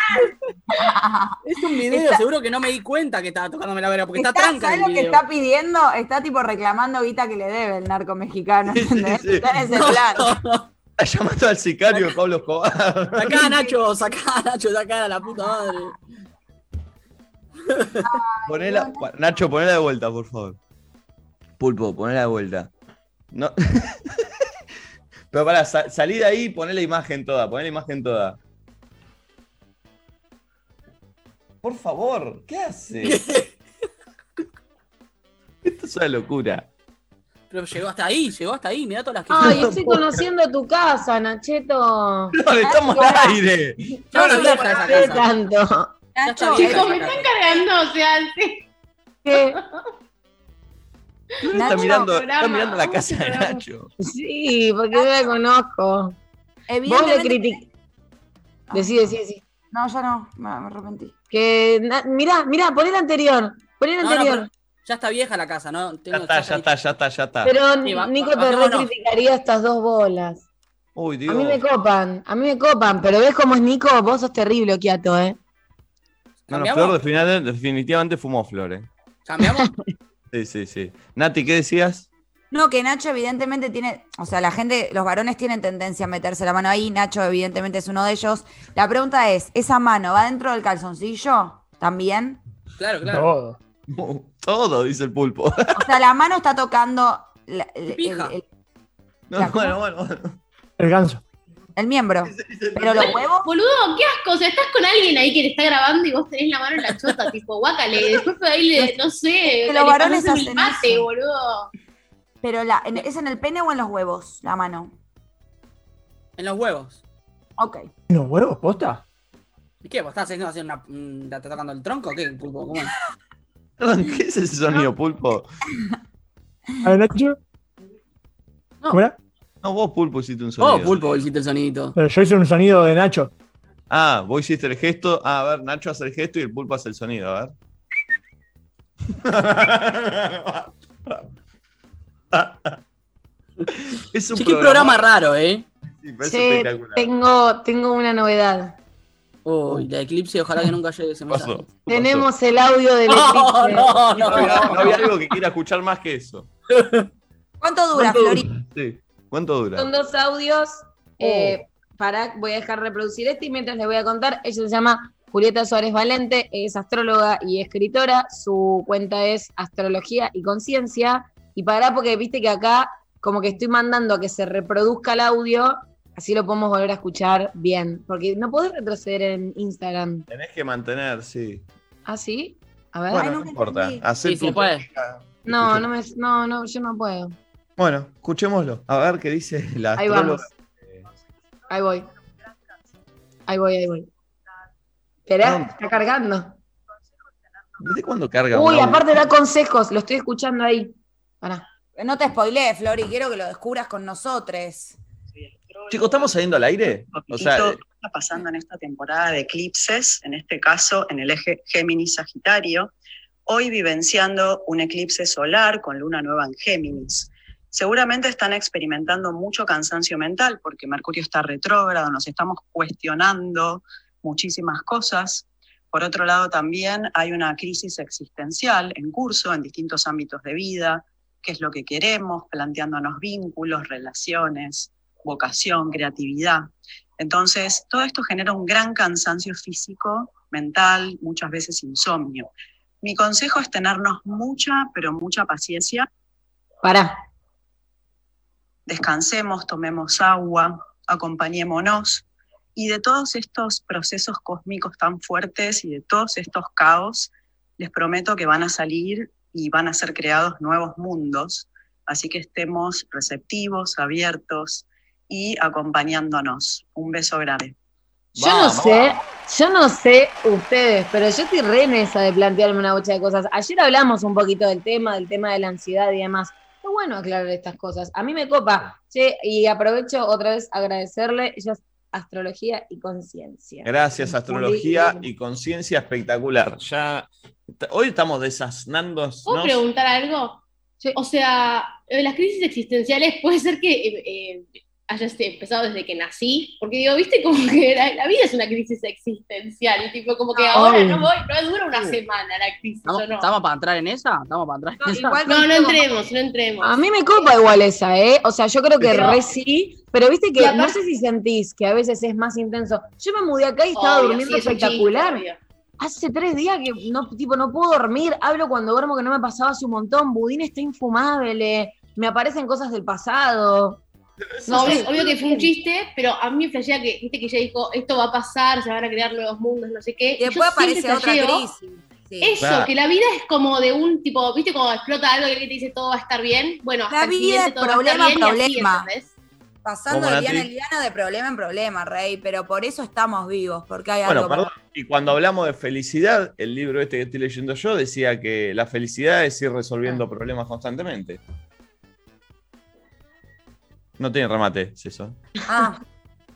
Es un video, seguro que no me di cuenta que estaba tocándome la verga, porque está, Está- tranca ¿Sabes lo que está pidiendo? Está tipo reclamando guita que le debe el narco mexicano, Sí, sí. Está en ese plan. Está llamando al sicario de Pablo Escobar. Sacá, Nacho, sacá, Nacho, sacá a la puta madre. Ponela, Nacho, ponela de vuelta, por favor. Pulpo, ponela de vuelta. No. Pero pará, sa- salí de ahí y poné la imagen toda, poné la imagen toda. Por favor, ¿qué hace? Esto es una locura. Pero llegó hasta ahí, llegó hasta ahí, mirá todas las que Ay, estoy conociendo tu casa, Nacheto. No, le estamos al aire. Yo no no casa. tanto. Chicos, me están cargando, o sea, sí. Está mirando, está mirando la casa de. Nacho. Sí, porque yo la conozco. Vos le criticás. Decí, decí, decí. No, ya no, me, me arrepentí. Que, na- mirá, mirá, poné el anterior. Poné el No, no, anterior. ya está vieja la casa, ¿no? Ya está, ya está, ya está, ya está. Pero Sí, va- Nico va- te re bajémonos. criticaría estas dos bolas. Uy, A Dios. mí me copan, a mí me copan, pero ves cómo es Nico, vos sos terrible, Okiato, ¿eh? No, no, ¿Cambiamos? Flor definitivamente, definitivamente fumó Flores. ¿Cambiamos? Sí, sí, sí. Nati, ¿qué decías? No, que Nacho evidentemente tiene, o sea, la gente, los varones tienen tendencia a meterse la mano ahí, Nacho evidentemente es uno de ellos. La pregunta es, ¿esa mano va dentro del calzoncillo también? claro, claro. Todo. Todo, dice el pulpo. O sea, la mano está tocando la- el, Pija. el- el- No, bueno, bueno, bueno. El ganso. El miembro, pero los huevos, Boludo, qué asco. O sea, estás con alguien ahí que te está grabando y vos tenés la mano en la chota, tipo, guácale. Después por ahí le, no sé. que le los varones pasás el hacen mate, eso. boludo. pero la, en- ¿es en el pene o en los huevos la mano? En los huevos. Ok. ¿Los huevos, posta? ¿Y qué? ¿Vos estás haciendo, haciendo una. mm, ¿Te está tocando el tronco o qué? Pulpo? ¿Cómo es? Perdón, ¿qué es ese sonido, pulpo? A ver, Nacho. No. ¿Cómo era? No, vos, pulpo, hiciste un sonido. Oh, pulpo, hiciste el sonidito. Pero yo hice un sonido de Nacho. Ah, vos hiciste el gesto. Ah, a ver, Nacho hace el gesto y el pulpo hace el sonido, a ver. es un Che, qué programa raro, ¿eh? Sí, Che, tengo, tengo una novedad. Uy, la eclipse, ojalá que nunca llegue ese mensaje. ¿Qué pasó? Tenemos el audio del No, eclipse. no, No no. había, no había algo que quiera escuchar más que eso. ¿Cuánto dura, ¿Cuánto Flori? Sí. ¿Cuánto dura? Son dos audios. eh, para, voy a dejar reproducir este y mientras les voy a contar, ella se llama Julieta Suárez Valente, es astróloga y escritora. Su cuenta es Astrología y Conciencia. Y para, porque viste que acá, como que estoy mandando a que se reproduzca el audio, así lo podemos volver a escuchar bien. Porque no podés retroceder en Instagram. Tenés que mantener, sí. ¿Ah, sí? A ver. Bueno, Ay, no nunca importa. Hacé Sí, tu se puede. técnica. no, no, me, no, no, yo no puedo. Bueno, escuchémoslo. A ver qué dice la Ahí astróloga. vamos. Ahí voy. Ahí voy, ahí voy. Esperá, No. está cargando. ¿Desde cuándo carga? Uy, aparte da consejos, lo estoy escuchando ahí. Pará. No te spoilees, Flori, quiero que lo descubras con nosotros. Chicos, ¿estamos saliendo al aire? O sea, eh, qué está pasando en esta temporada de eclipses, en este caso en el eje Géminis-Sagitario, hoy vivenciando un eclipse solar con luna nueva en Géminis. Seguramente están experimentando mucho cansancio mental porque Mercurio está retrógrado, nos estamos cuestionando muchísimas cosas. Por otro lado, también hay una crisis existencial en curso en distintos ámbitos de vida, qué es lo que queremos, planteándonos vínculos, relaciones, vocación, creatividad. Entonces, todo esto genera un gran cansancio físico, mental, muchas veces insomnio. Mi consejo es tenernos mucha, pero mucha paciencia. Pará. Descansemos, tomemos agua, acompañémonos. Y de todos estos procesos cósmicos tan fuertes y de todos estos caos, les prometo que van a salir y van a ser creados nuevos mundos. Así que estemos receptivos, abiertos y acompañándonos. Un beso grande. Yo no sé, yo no sé ustedes, pero yo estoy re en esa de plantearme una bocha de cosas. Ayer hablamos un poquito del tema, del tema de la ansiedad y demás. Es bueno aclarar estas cosas. A mí me copa. Che, y aprovecho otra vez agradecerle. Ella es astrología y conciencia. gracias, astrología Muy y conciencia espectacular. Ya hoy estamos desasnando. ¿Puedo preguntar algo? Sí. O sea, las crisis existenciales puede ser que eh, eh, hayas empezado desde que nací, porque digo, viste como que la, la vida es una crisis existencial, tipo como que ahora Ay. no voy, no dura una semana la crisis, ¿Estamos, ¿o no? estamos para entrar en esa? ¿Estamos para entrar en No, esa? igual No, no entremos, no entremos. A mí me copa igual esa, ¿eh? O sea, yo creo que Pero- re sí, pero viste que Y aparte- no sé si sentís que a veces es más intenso. Yo me mudé acá y estaba Obvio, durmiendo sí, espectacular. Hace tres días que no, tipo, no puedo dormir, hablo cuando duermo que no me pasaba hace un montón, Budín está infumable, me aparecen cosas del pasado. No, obvio, obvio que fue un chiste, pero a mí me flashea que, viste que ella dijo, esto va a pasar, se van a crear nuevos mundos, no sé qué. Y después Yo aparece otra crisis. Sí. Eso, Claro. que la vida es como de un tipo, viste, como explota algo y alguien te dice todo va a estar bien. Bueno, hasta La el vida es problema, así, problema. Pasando ¿Cómo, de liana Nati? en liana, de problema en problema, Rey, pero por eso estamos vivos, porque hay Bueno, algo. perdón. Y cuando hablamos de felicidad, el libro este que estoy leyendo yo decía que la felicidad es ir resolviendo problemas constantemente. No tiene remate, es eso. Ah,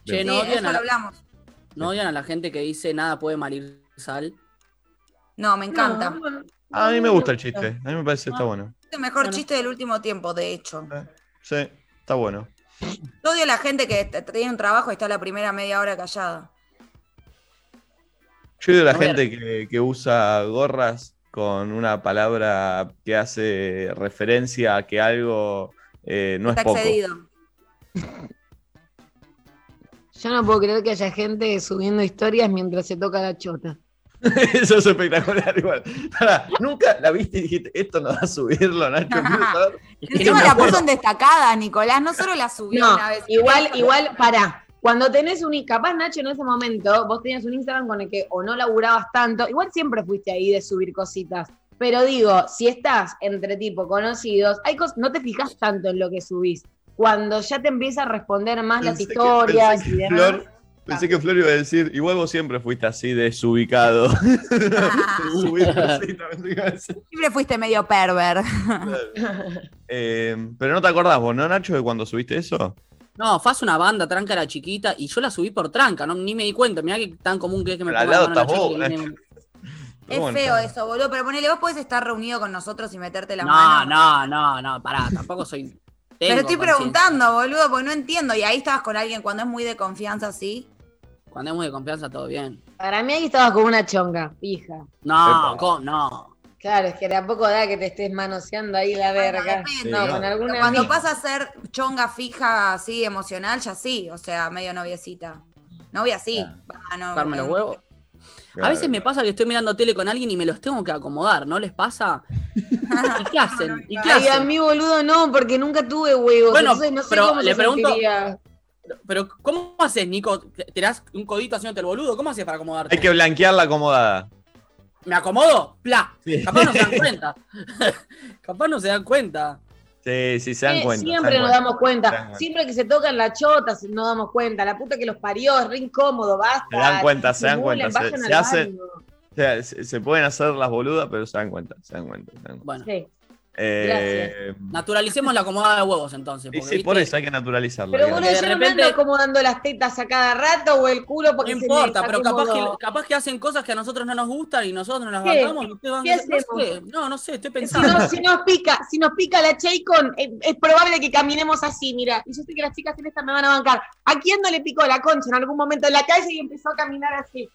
Che, sí, no eso odian, lo a la, hablamos. no odian a la gente que dice nada puede malir sal. No, me encanta. No, A mí me gusta el chiste, a mí me parece que está bueno. Es el mejor Bueno. chiste del último tiempo, de hecho. Sí, está bueno. Yo odio a la gente que tiene un trabajo y está la primera media hora callada. Yo digo a la a- gente que, que usa gorras con una palabra que hace referencia a que algo eh, no está es poco. excedido. Yo no puedo creer que haya gente subiendo historias mientras se toca la chota. Eso es espectacular igual. Pará, Nunca la viste y dijiste, esto no va a subirlo, Nacho. Encima la puso en destacadas, Nicolás. No solo la subió No, una vez. igual, igual, para. Cuando tenés un, capaz Nacho en ese momento, vos tenías un Instagram con el que o no laburabas tanto, igual siempre fuiste ahí de subir cositas. Pero digo, si estás entre tipo conocidos, hay cosas, no te fijas tanto en lo que subís. Cuando ya te empieza a responder más las Pensé historias pensé y que demás. Flor- Pensé que Flor iba a decir, igual vos siempre fuiste así desubicado. Siempre fuiste medio perver. Eh, pero no te acordás vos, ¿no, Nacho, de cuando subiste eso? No, fue hace una banda, Tranca era chiquita, y yo la subí por Tranca, no, ni me di cuenta. Mirá que tan común que es que me ponga la lado mano vos, Es Bueno, feo eso, boludo. Pero ponele, vos podés estar reunido con nosotros y meterte la No, mano. no, no, no, pará, tampoco soy. Pero estoy preguntando, boludo, porque no entiendo. Y ahí estabas con alguien cuando es muy de confianza, ¿sí? Cuando es muy de confianza, todo bien. Para mí ahí estabas con una chonga, fija. No, no. Claro, es que tampoco da que te estés manoseando ahí la Bueno, verga. depende. no, Sí, con no. alguna Pero cuando amiga. pasa a ser chonga fija, así, emocional, ya sí. O sea, medio noviecita. Novia sí. Ah, no, los no. A veces me pasa que estoy mirando tele con alguien y me los tengo que acomodar, ¿no les pasa? ¿Y qué hacen? ¿Y qué a mí, boludo, no, porque nunca tuve huevos. Bueno, entonces no sé pero cómo le se pregunto- sentiría. Pero, ¿cómo haces, Nico? ¿Te te das un codito haciéndote el boludo? ¿Cómo haces para acomodarte? Hay que blanquear la acomodada. ¿Me acomodo? ¡Pla! Sí. Capaz no se dan cuenta. Capaz no se dan cuenta. Sí, sí, se dan cuenta. siempre dan nos cuenta. damos cuenta. cuenta. Siempre que se tocan la chota, se- nos damos cuenta. La puta que los parió, es re incómodo, basta. Se dan cuenta, se dan cuenta, se- se hace- baño. O sea, se, se pueden hacer las boludas, pero se dan cuenta, se dan cuenta. se dan cuenta. Bueno, Sí. Eh, naturalicemos la acomodada de huevos entonces. y Porque, sí, por eso hay que naturalizarlo. Pero boludo, de yo no me repente- ando acomodando las tetas a cada rato o el culo No porque se me importa, pero capaz que, desacomodó. capaz que hacen cosas que a nosotros no nos gustan y nosotros no las bancamos. y ustedes van- ¿Qué no, no, no sé, estoy Si, pensando. no- si nos pica, si nos pica la Chaycon, eh, es probable que caminemos así, mira. Y yo sé que las chicas en esta me van a bancar. ¿A quién no le picó la concha en algún momento en la calle y empezó a caminar así?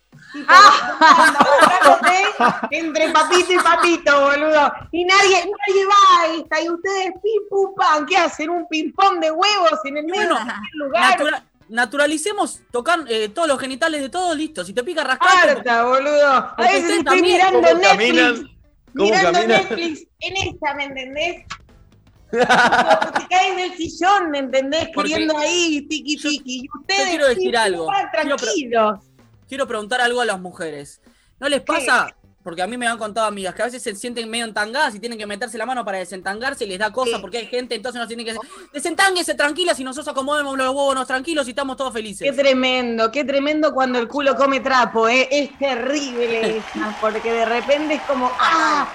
Agarrándote entre papito y papito, boludo. Y nadie, nadie va a esta. Y ustedes pim pum pam, ¿qué hacen? Un ping pong de huevos en el medio Bueno, de cualquier lugar. Natura- naturalicemos tocar eh, todos los genitales de todos, listo. Si te pica rascarte, Harta, boludo. A veces estoy también, mirando ¿Cómo Netflix. caminan? ¿Cómo mirando caminan? Netflix en esta, ¿me entendés? te caes del sillón, ¿me entendés? Porque Queriendo ahí, tiki tiki. Y ustedes quiero decir algo. tranquilos. Quiero preguntar algo a las mujeres. ¿No les pasa? Porque a mí me han contado amigas que a veces se sienten medio entangadas y tienen que meterse la mano para desentangarse y les da cosa Sí. porque hay gente, entonces nos tienen que decir, desentánguese tranquilas y nosotros acomodemos los huevos tranquilos y estamos todos Qué felices. tremendo, qué tremendo cuando el culo come trapo, ¿eh? Es terrible esa, porque de repente es como, ¡ah!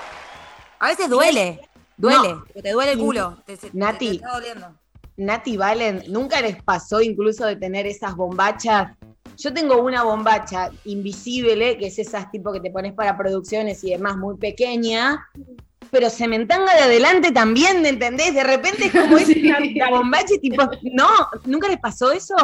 A veces duele. Duele. No. Te duele el culo. Te, te- te Nati. está doliendo. Nati Valen, ¿nunca les pasó incluso de tener esas bombachas? Yo tengo una bombacha invisible, que es esas tipo que te pones para producciones y demás, muy pequeña, pero se me entanga de adelante también, ¿me entendés? De repente es como es Sí. una, una bombacha y tipo, no, ¿nunca les pasó eso?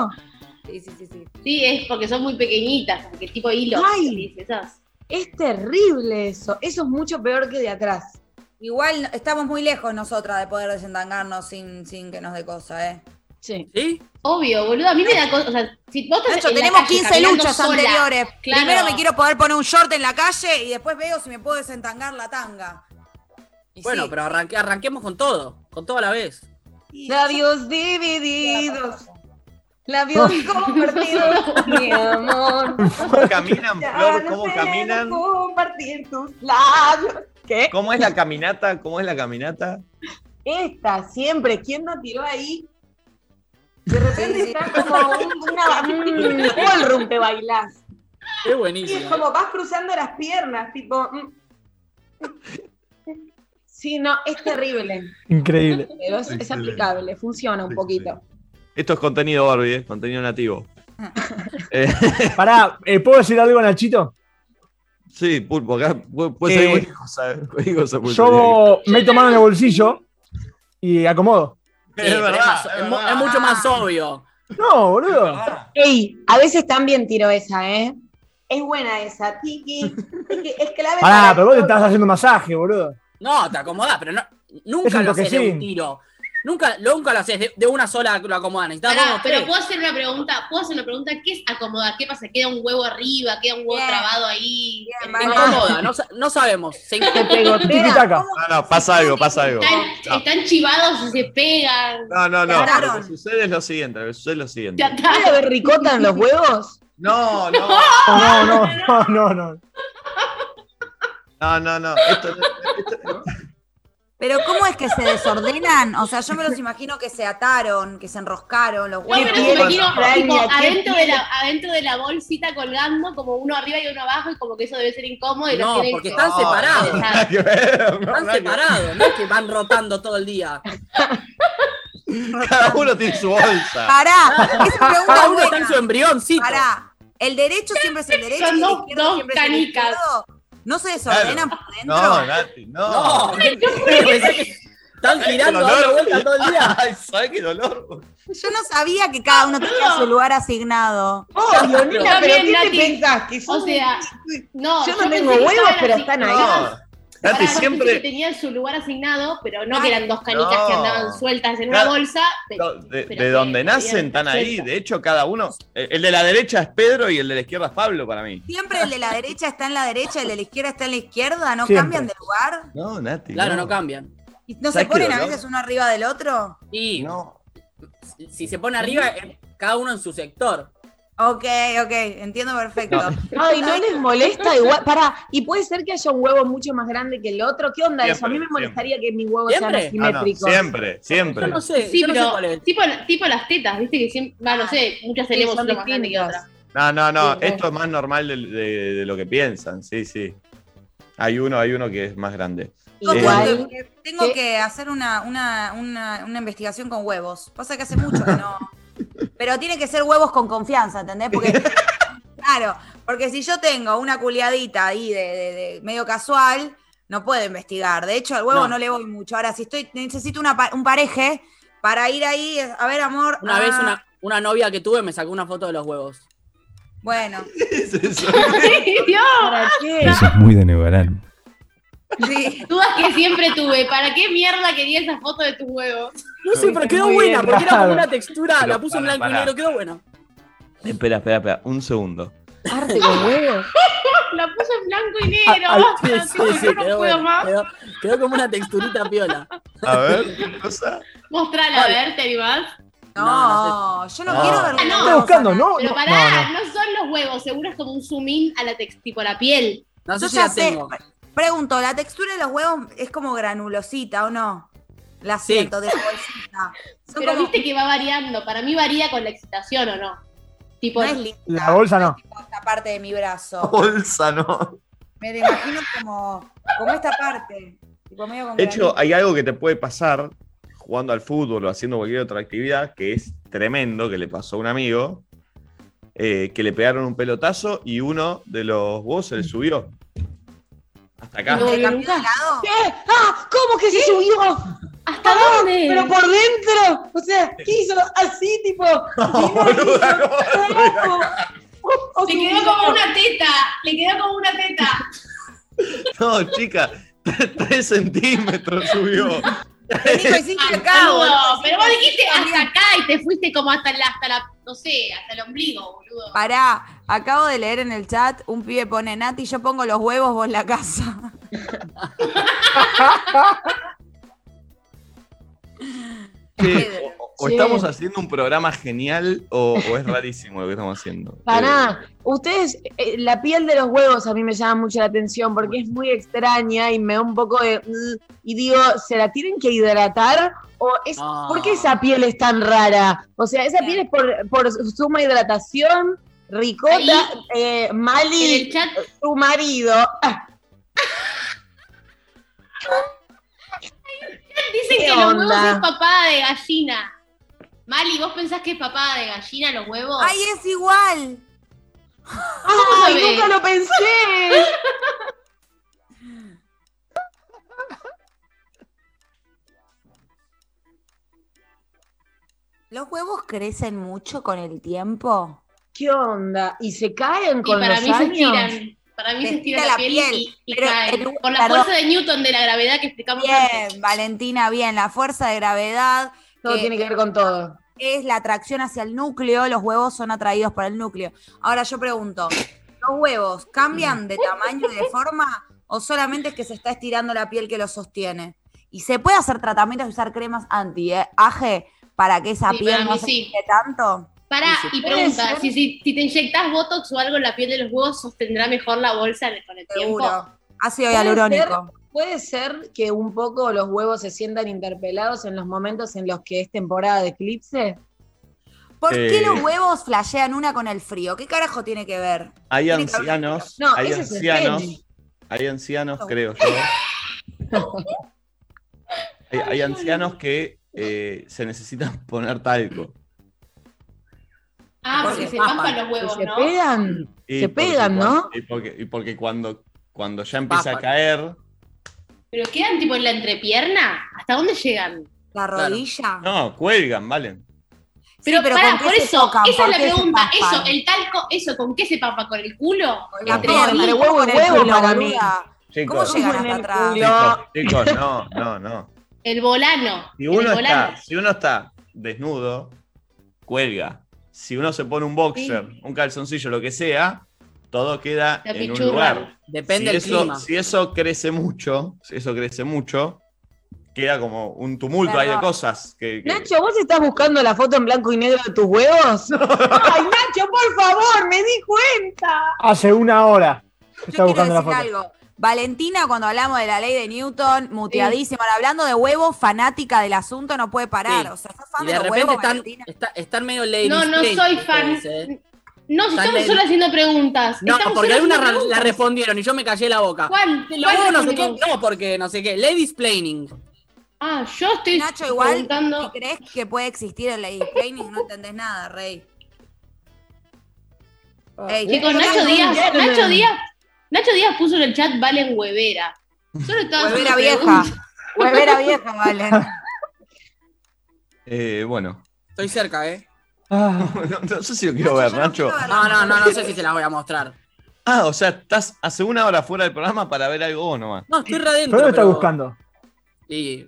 Sí, sí, sí, sí. Sí, es porque son muy pequeñitas, como que tipo hilo. Ay. esas. Es terrible eso, eso es mucho peor que de atrás. Igual estamos muy lejos nosotras de poder desentangarnos sin, sin que nos dé cosa, ¿eh? Sí. ¿Sí? Obvio, boludo. A mí me da cosa. O sea, si vos estás Nacho, en la tenemos calle 15 caminando luchas sola, anteriores. claro. Primero me quiero poder poner un short en la calle y después veo si me puedo desentangar la tanga. Y Bueno, sí. pero arranque- arranquemos con todo, con todo a la vez. Labios divididos, labios compartidos, mi amor. ¿Cómo caminan, Flor? ¿Cómo caminan? compartir tus labios. ¿Qué? ¿Cómo es la caminata? ¿Cómo es la caminata? Esta, siempre. ¿Quién no tiró ahí? De repente está como un, una, un ballroom bailás. Es Y es buenísimo. como vas cruzando las piernas, tipo. mm. Sí, no, es terrible. Increíble. Pero es, es aplicable, funciona un Sí, poquito. Esto es contenido Barbie, ¿eh? contenido nativo. Eh, Pará, ¿eh, ¿puedo decir algo, Nachito? sí, pulpo, acá puede, Eh, ser cualquier cosa. cualquier cosa puede Yo meto mano en el bolsillo y acomodo. Sí, Es verdad, más- es verdad. mucho más obvio. No, boludo. Ey, a veces también tiro esa, ¿eh? Es buena esa, Tiki. Es, que es clave. Para pero vos te estás haciendo masaje, boludo. No, te acomodás, pero no, nunca un lo haces de un tiro. Nunca, nunca lo haces de, de una sola lo. Necesitas Pará, pero tres. puedo hacer una pregunta, puedo hacer una pregunta, ¿qué es acomodar? ¿Qué pasa? ¿Queda un huevo arriba? ¿Queda un huevo trabado ahí? Vale. incomoda, no, no sabemos. Se incomoda. No, no, pasa algo, pasa algo. Están, están chivados y se pegan. No, no, no. Lo que sucede es lo siguiente. Lo que sucede es lo siguiente. ¿Puede haber ricota en los huevos? No, no, No, no, no, no, no. no, no, no. Esto, esto- Pero ¿cómo es que se desordenan? O sea, yo me los imagino que se ataron, que se enroscaron los No, huevos. pero me imagino tipo, adentro, de la, adentro de la bolsita colgando, como uno arriba y uno abajo, y como que eso debe ser incómodo. Y los No, tienen porque que- están No, separados. no, no, Están separados, no es que van rotando todo el día. Cada uno tiene su bolsa. Pará, esa pregunta Cada es uno está en su buena. embrioncito. Pará, el derecho siempre es el derecho Son y el dos- izquierdo dos siempre es el canicas. ¿No se desordenan por dentro? No, Nati, no. No, pensé que están girando dando vueltas todo el día. Ay, ¿sabes qué dolor? Yo no sabía que cada uno tenía su lugar asignado. Obvio, nena, Está pero ¿qué te pensás? Que O son- sea, no, Yo no tengo huevos, pero así- están ahí. Nati, que siempre. tenían su lugar asignado, pero no que eran dos canicas No. que andaban sueltas en una bolsa. pero- no, De, pero de que donde nacen están ahí. De hecho, cada uno. El el de la derecha es Pedro y el de la izquierda es Pablo para mí. Siempre el de la derecha está en la derecha, el de la izquierda está en la izquierda, ¿no Siempre. cambian de lugar? No, Nati. Claro, no cambian. ¿Y ¿No se ¿Sabes qué ponen a veces uno arriba del otro? Y No. si se pone arriba, eh, cada uno en su sector. Ok, ok, entiendo perfecto. Ay, ¿no les molesta igual? Pará, ¿y puede ser que haya un huevo mucho más grande que el otro? ¿Qué onda eso? A mí me Siempre, molestaría que mis huevos sean ¿Siempre? Ah, no, siempre, siempre. Yo no sé, Sí, yo no sé pero cuál es. tipo, tipo las tetas, viste que siempre, no sé, muchas Sí, tenemos son una más grande que otra. No, no, no. Sí, Esto es más normal de, de- de lo que piensan. Sí, sí. Hay uno, hay uno que es más grande. Tengo, Igual. que, tengo ¿Qué? que hacer una, una, una, una investigación con huevos. Pasa que hace mucho que no. Pero tiene que ser huevos con confianza, ¿entendés? Porque, claro, porque si yo tengo una culiadita ahí de, de- de medio casual, no puedo investigar. De hecho, al huevo no, No. le voy mucho. Ahora, si estoy, necesito una, un pareje para ir ahí, a ver, amor. Una ah, vez una, una novia que tuve me sacó una foto de los huevos. Bueno, Es eso. ¡Ay, Dios! ¿Para qué? Eso es muy de Nevarán. Sí. Dudas que siempre tuve. ¿Para qué mierda quería esa foto de tus huevos? No sé, pero quedó Muy buena, bien, porque era como una textura, Pero la puse en para, blanco y negro, quedó buena. Espera, espera, espera. Un segundo. Arte con huevos. La puse en blanco y negro. Ah, sí, sí, sí, yo no quedó, puedo más. quedó, quedó como una texturita piola. A ver, ¿qué cosa? Mostrala, a ver, ¿te animás? No, No, yo no, No. quiero ver Ah, no. Estoy buscando, ¿no? Pero no, pará, no, no, no. son los huevos, seguro es como un zoom in a la tipo la piel. No sé Yo si ya la sé. Pregunto, ¿la textura de los huevos es como granulosita o no? La Sí. siento, de bolsita. Son Pero como- viste que va variando. Para mí varía con la excitación o no. Tipo, no es linda. La bolsa no. tipo esta parte de mi brazo. Bolsa, no. Me la imagino como, como esta parte. Tipo medio con De hecho, granito. hay algo que te puede pasar jugando al fútbol o haciendo cualquier otra actividad que es tremendo, que le pasó a un amigo, eh, que le pegaron un pelotazo y uno de los huevos se le subió. Hasta acá. No. ¿Le vi cambió nunca. de lado? ¿Qué? ¡Ah! ¿Cómo que se subió? ¿hasta Ah, dónde? Pero por dentro. O sea, ¿qué hizo? Así, tipo. boluda, ¿cómo se subió O Le subió. quedó como una teta. Le quedó como una teta. No, chica, 3 centímetros subió. Lo hiciste acá, pero vos dijiste hasta acá y te fuiste como hasta la, hasta la, no sé, hasta el ombligo, boludo. Pará, acabo de leer en el chat, un pibe pone, Nati, yo pongo los huevos, vos la casa. Sí, o- estamos haciendo un programa genial o, o es rarísimo lo que estamos haciendo. Eh, Pará, ustedes, eh, la piel de los huevos a mí me llama mucho la atención porque es muy extraña y me da un poco de... mm, y digo, ¿se la tienen que hidratar? ¿O es, No. ¿Por qué esa piel es tan rara? O sea, esa piel es por, por suma hidratación, ricota, eh, Mali, tu marido. Ah, dicen ¿Qué que los huevos es papada de gallina. Mali, ¿vos pensás que es papada de gallina los huevos? ¡Ay, es igual! ¡Ay, nunca lo pensé! ¿Los huevos crecen mucho con el tiempo? ¿Qué onda? ¿Y se caen y con para los mí se años? estiran. Para mí Se se estira estira la, la piel, piel, y, y pero caen. el- Por la perdón. fuerza de Newton de la gravedad que explicamos antes. Bien, Valentina, bien. La fuerza de gravedad Todo que tiene que ver con todo. Es la atracción hacia el núcleo. Los huevos son atraídos por el núcleo. Ahora yo pregunto, ¿los huevos cambian de tamaño y de forma o solamente es que se está estirando la piel que los sostiene? ¿Y se puede hacer tratamientos y usar cremas anti-aje para que esa Sí, piel para no se sí. tanto? Pará, Sí, y pregunta, si, si, si te inyectas Botox o algo en la piel de los huevos, ¿sostendrá mejor la bolsa con el tiempo? Seguro. Ácido Puede hialurónico. ¿Puede ser que un poco los huevos se sientan interpelados en los momentos en los que es temporada de eclipse? ¿Por qué Eh. los huevos flashean una con el frío? ¿Qué carajo tiene que ver? Hay ancianos, No, hay es ancianos, hay ancianos, creo yo. Hay, hay ancianos que eh, se necesitan poner talco. Ah, Porque porque se pampan los huevos, ¿Se ¿no? pegan? Y Se pegan, ¿no? Y porque, y porque cuando, cuando ya empieza a caer, Pero quedan tipo en la entrepierna. ¿Hasta dónde llegan? ¿La rodilla? no, cuelgan, ¿valen? Pero, Sí, pero pará, ¿con qué por eso, tocan? esa ¿Por es la pregunta. Eso, el talco, eso, ¿con qué se pampa? ¿Con el culo? Con la pierna, huevo y ¿cómo con el huevo para mí. ¿Cómo Chicos, llegan en hasta el atrás? culo? chicos, chicos, no, no, no. El volano. Si en uno, el volano. está, si uno está desnudo, cuelga. Si uno se pone un boxer, un calzoncillo, lo que sea, todo queda La en un lugar. Depende si del eso, clima. Si eso crece mucho, si eso crece mucho, queda como un tumulto ahí de cosas. Que, que- Nacho, ¿vos estás buscando la foto en blanco y negro de tus huevos? Ay, Nacho, por favor, me di cuenta. Hace una hora Yo buscando la decir foto. algo. Valentina, cuando hablamos de la ley de Newton, muteadísima, hablando de huevos, fanática del asunto, no puede parar. Sí. O sea, ¿estás fan Y de, de los repente huevos, están, está- están medio ladies No, no soy ustedes, fan. ¿eh? No, si estamos solo haciendo preguntas. No, Estamos porque algunas la respondieron y yo me callé la boca. ¿Cuál? ¿Cuál no sé qué, no, porque no sé qué. Ladies planning. Ah, yo estoy Nacho, igual, preguntando. si crees que puede existir el lady planning, no entendés nada, Rey. Ey, Chicos, ¿qué Nacho? Díaz. Nacho Díaz, Nacho Díaz puso en el chat Valen Huevera. Solo estaba Huevera vieja. preguntas. Huevera vieja, Valen. Eh, bueno, Estoy cerca, ¿eh? Ah, no, no sé si lo quiero ver, Nacho. No, no, no, no sé si se las voy a mostrar. Ah, o sea, estás hace una hora fuera del programa para ver algo o nomás. No, estoy re adentro. ¿Pero dónde está pero- buscando? Y.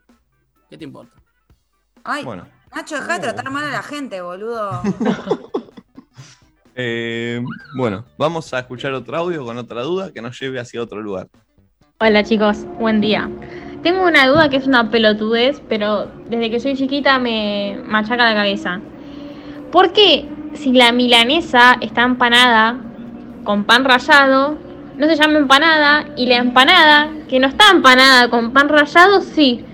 ¿Qué te importa? Ay, Bueno. Nacho, deja de tratar mal a la gente, boludo. Eh, bueno, vamos a escuchar otro audio con otra duda que nos lleve hacia otro lugar. Hola chicos, buen día. Tengo una duda que es una pelotudez, pero desde que soy chiquita me machaca la cabeza. ¿Por qué si la milanesa está empanada con pan rallado, no se llama empanada y la empanada que no está empanada con pan rallado sí?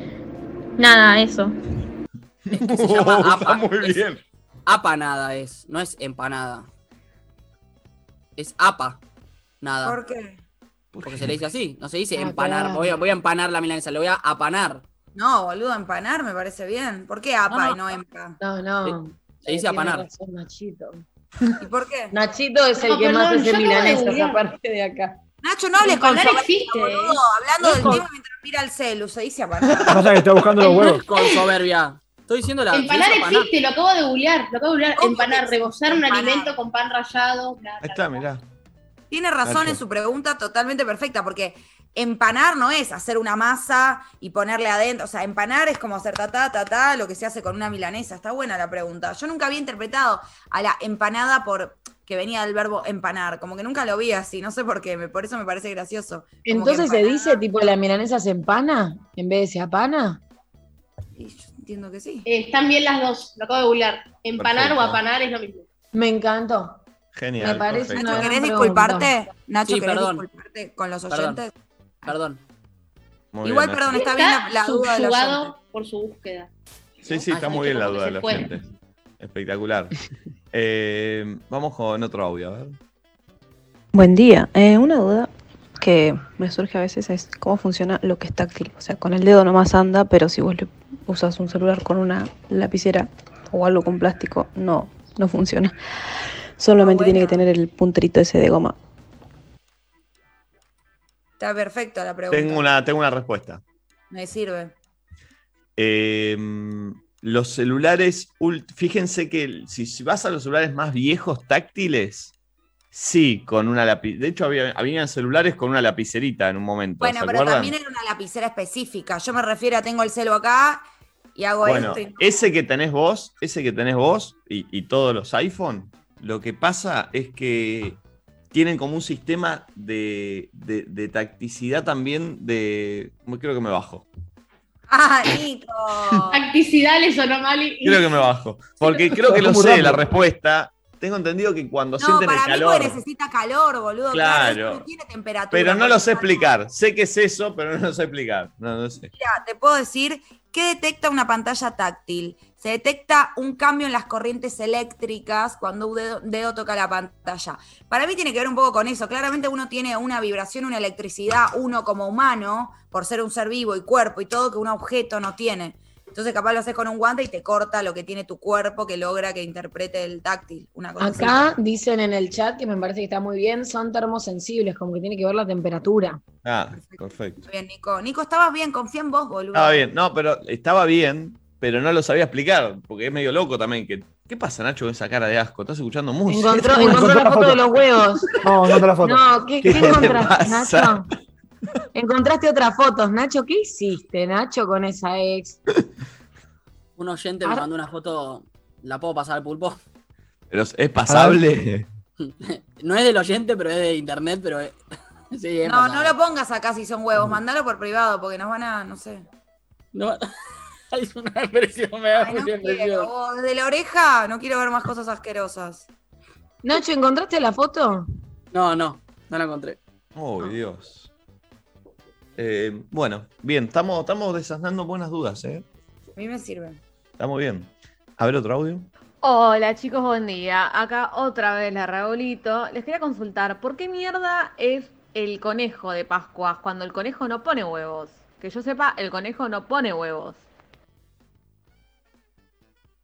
Nada, eso. Es que se llama Oh, apa. está muy Es bien. apanada es, no es empanada. Es apa. Nada. ¿Por qué? Porque se le dice así. No se dice Ah, empanar. Voy a, voy a empanar la milanesa, le voy a apanar. No, boludo, empanar me parece bien. ¿Por qué apa No, y no empa? No, no. Se dice apanar. razón, Nachito. ¿Y por qué? Nachito es el No, que más perdón, hace acabo de milanesas, aparte de acá. Nacho, no hables con existe, ¿eh? boludo. Hablando del tema mientras mira el celu, se dice apanar. Pasa que está buscando los huevos. Con soberbia. Estoy diciendo la. Empanar existe, lo acabo de googlear. Lo acabo de googlear. ¿Cómo Empanar, rebozar un empanar? alimento con pan rallado. bla, Ahí está, mirá. Tiene razón Nacho. en su pregunta totalmente perfecta, porque empanar no es hacer una masa y ponerle adentro. O sea, empanar es como hacer ta, ta, ta, ta, lo que se hace con una milanesa. Está buena la pregunta. Yo nunca había interpretado a la empanada por que venía del verbo empanar. Como que nunca lo vi así, no sé por qué, me- por eso me parece gracioso. Como Entonces se dice tipo la milanesa se empana en vez de se apana. Y yo- entiendo que sí. Eh, están bien las dos, lo acabo de googlear. Empanar Perfecto. o apanar es lo mismo. Me encantó. Genial. Me parece Nacho, ¿querés pregunta. disculparte? Nacho, Sí, ¿querés perdón. disculparte con los oyentes? Perdón. Muy Igual, bien, perdón, está bien la, la duda del subyugado oyente. por su búsqueda. Sí, sí, está muy bien la duda de la fue. gente. Espectacular. Eh, vamos con otro audio, a ver. Buen día. Eh, una duda que me surge a veces es cómo funciona lo que es táctil. O sea, con el dedo nomás anda, pero si vos le usas un celular con una lapicera o algo con plástico, no, no funciona. Solamente Ah, tiene que tener el punterito ese de goma. Está perfecto la pregunta. Tengo una, tengo una respuesta. Me sirve. Eh, los celulares, fíjense que si, si vas a los celulares más viejos táctiles, sí, con una lapicera. De hecho, había, habían celulares con una lapicerita en un momento. Bueno, ¿se pero acuerdan? también era una lapicera específica. Yo me refiero a tengo el celo acá y hago Bueno, esto. y- ese que tenés vos, ese que tenés vos y, y todos los iPhone, lo que pasa es que tienen como un sistema de, de- de tacticidad también de... Creo que me bajo. ¡Ah, Nico! Tacticidad le sonó mal y. Creo que me bajo. Porque creo que lo sé la respuesta. Tengo entendido que cuando No, sienten el para mí calor... necesita calor, boludo. Claro. no tiene temperatura. Pero no lo sé explicar. Sé que es eso, pero no lo sé explicar. No, no sé. Mira, te puedo decir qué detecta una pantalla táctil. Se detecta un cambio en las corrientes eléctricas cuando un dedo, dedo toca la pantalla. Para mí tiene que ver un poco con eso. Claramente uno tiene una vibración, una electricidad, uno como humano, por ser un ser vivo y cuerpo y todo, que un objeto no tiene. Entonces capaz lo haces con un guante y te corta lo que tiene tu cuerpo que logra que interprete el táctil. Una cosa así. Acá dicen en el chat que me parece que está muy bien, son termosensibles, como que tiene que ver la temperatura. Ah, perfecto. Muy bien, Nico. Nico, estabas bien, confía en vos, boludo. Estaba bien. No, pero estaba bien, pero no lo sabía explicar. Porque es medio loco también. Que, ¿Qué pasa, Nacho, con esa cara de asco? ¿Estás escuchando música? Encontró, encontró encontró la la foto foto. de los huevos. No, no te la foto. No, ¿qué, ¿Qué qué te encontraste? Nacho? Encontraste otras fotos, Nacho. ¿Qué hiciste, Nacho, con esa ex? Un oyente me mandó una foto. ¿La puedo pasar al pulpo? Pero es- pasable. No es del oyente, pero es de internet, pero es- sí, es No, pasable. no lo pongas acá si son huevos, mandalo por privado porque nos van a, no sé. No, es una expresión, me da Ay, no quiero. desde la oreja no quiero ver más cosas asquerosas. Nacho, ¿encontraste la foto? No, no, no la encontré. Oh, Dios. Eh, bueno, bien, estamos, estamos desasnando buenas dudas, ¿eh? A mí me sirve. Estamos bien. A ver otro audio. Hola chicos, buen día. Acá otra vez la Raulito. Les quería consultar, ¿por qué mierda es el conejo de Pascua cuando el conejo no pone huevos? Que yo sepa, el conejo no pone huevos.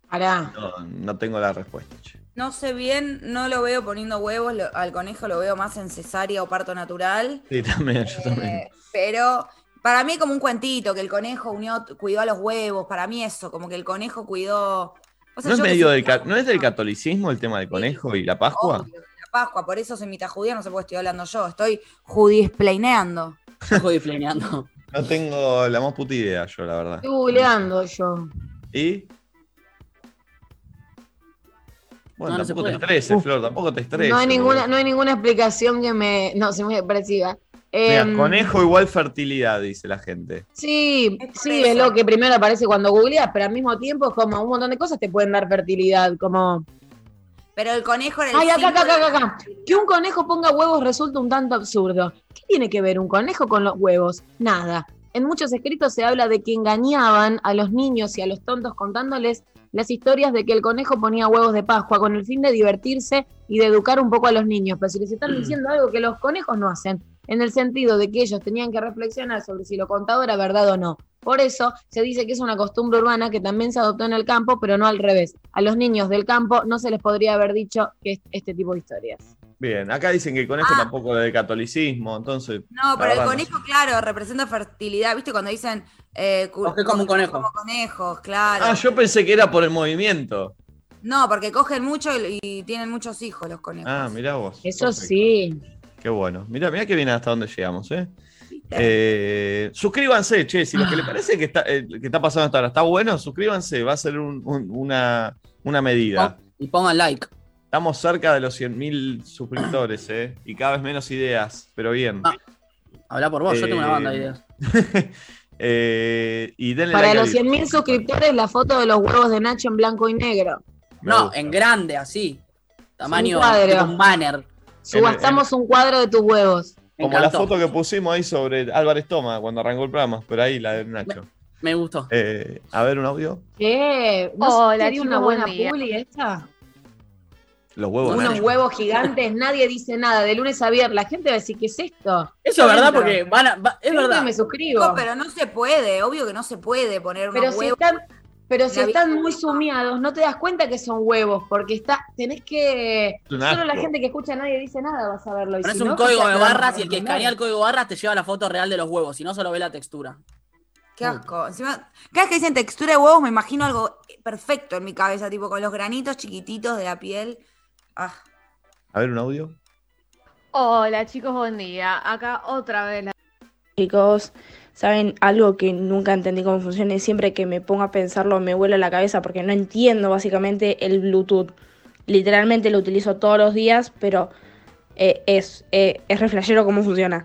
Pará. No, no tengo la respuesta, che. No sé bien, no lo veo poniendo huevos, lo- al conejo lo veo más en cesárea o parto natural. Sí, también, yo también. Eh, pero para mí como un cuentito, que el conejo unió, cuidó a los huevos, para mí eso, como que el conejo cuidó... O sea, ¿No es, medio del, ca- ¿No es del catolicismo el tema del conejo y la Pascua? obvio, la Pascua, por eso soy mitad judía, no sé por qué estoy hablando yo, estoy judisplaneando. Estoy flaneando. No tengo la más puta idea yo, la verdad. Estoy googleando yo. ¿Y? Bueno, No, no se tampoco te estreses, Flor, tampoco te estreses. No hay, ninguna, no hay ninguna explicación que me. No, se muy expresiva. Mira, Em, conejo igual fertilidad, dice la gente. Sí, sí, eso. es lo que primero aparece cuando googleas, pero al mismo tiempo es como un montón de cosas te pueden dar fertilidad, como... Pero el conejo era el Ay, acá, acá, acá, acá, acá. Que un conejo ponga huevos resulta un tanto absurdo. ¿Qué tiene que ver un conejo con los huevos? Nada. En muchos escritos se habla de que engañaban a los niños y a los tontos contándoles las historias de que el conejo ponía huevos de Pascua con el fin de divertirse y de educar un poco a los niños. Pero si les están diciendo algo que los conejos no hacen, en el sentido de que ellos tenían que reflexionar sobre si lo contado era verdad o no. Por eso se dice que es una costumbre urbana que también se adoptó en el campo, pero no al revés. A los niños del campo no se les podría haber dicho que es este tipo de historias. Bien, acá dicen que el conejo tampoco es del catolicismo, entonces. No, pero el no conejo, claro, representa fertilidad. ¿Viste cuando dicen. Eh, Coge como un conejo. Como conejos, claro. Ah, yo pensé que era por el movimiento. No, porque cogen mucho y, y tienen muchos hijos los conejos. Ah, mirá vos. Eso Perfecto. sí. Qué bueno. Mirá, mirá que bien hasta dónde llegamos, ¿eh? Eh, suscríbanse, che, si lo que les parece que está, eh, que está pasando hasta ahora está bueno, suscríbanse, va a ser un- un- una, una medida. Y pongan like. Estamos cerca de los 100.000 suscriptores, ¿eh? Y cada vez menos ideas, pero bien. Ah, Habla por vos, yo tengo una banda de Eh, ideas. Eh, y denle Para like los al 100.000 suscriptores, la foto de los huevos de Nacho en blanco y negro. Me No, gusta. en grande, así. Tamaño Un cuadro. Subastamos un cuadro de tus huevos. Como la foto que pusimos ahí sobre Álvarez Toma cuando arrancó el programa, pero ahí la de Nacho. Me gustó. Eh, a ver un audio. ¿Qué? ¿No Hola, sería una buena buen publi esta? Los huevos Unos Nacho. huevos gigantes, nadie dice nada. De lunes a viernes, la gente va a decir, ¿qué es esto? Eso es verdad porque van a, va- es verdad. me suscribo. Chico, pero no se puede, obvio que no se puede poner unos Pero si huevos. están, pero si La están vida- muy sumiados, no te das cuenta que son huevos, porque está, tenés que. un Solo la gente que escucha nadie dice nada va a saberlo. y Pones si un no, código ya de a barras y el que escanea el código de barras te lleva la foto real de los huevos, si no solo ve la textura. Qué asco. Encima, cada vez que dicen textura de huevos, me imagino algo perfecto en mi cabeza, tipo con los granitos chiquititos de la piel. Ah. A ver un audio. Hola chicos, buen día. Acá otra vez la Chicos, ¿saben algo que nunca entendí cómo funciona? Y siempre que me pongo a pensarlo me vuela la cabeza porque no entiendo básicamente el Bluetooth. Literalmente lo utilizo todos los días, pero eh, es, eh, es re flashero cómo funciona.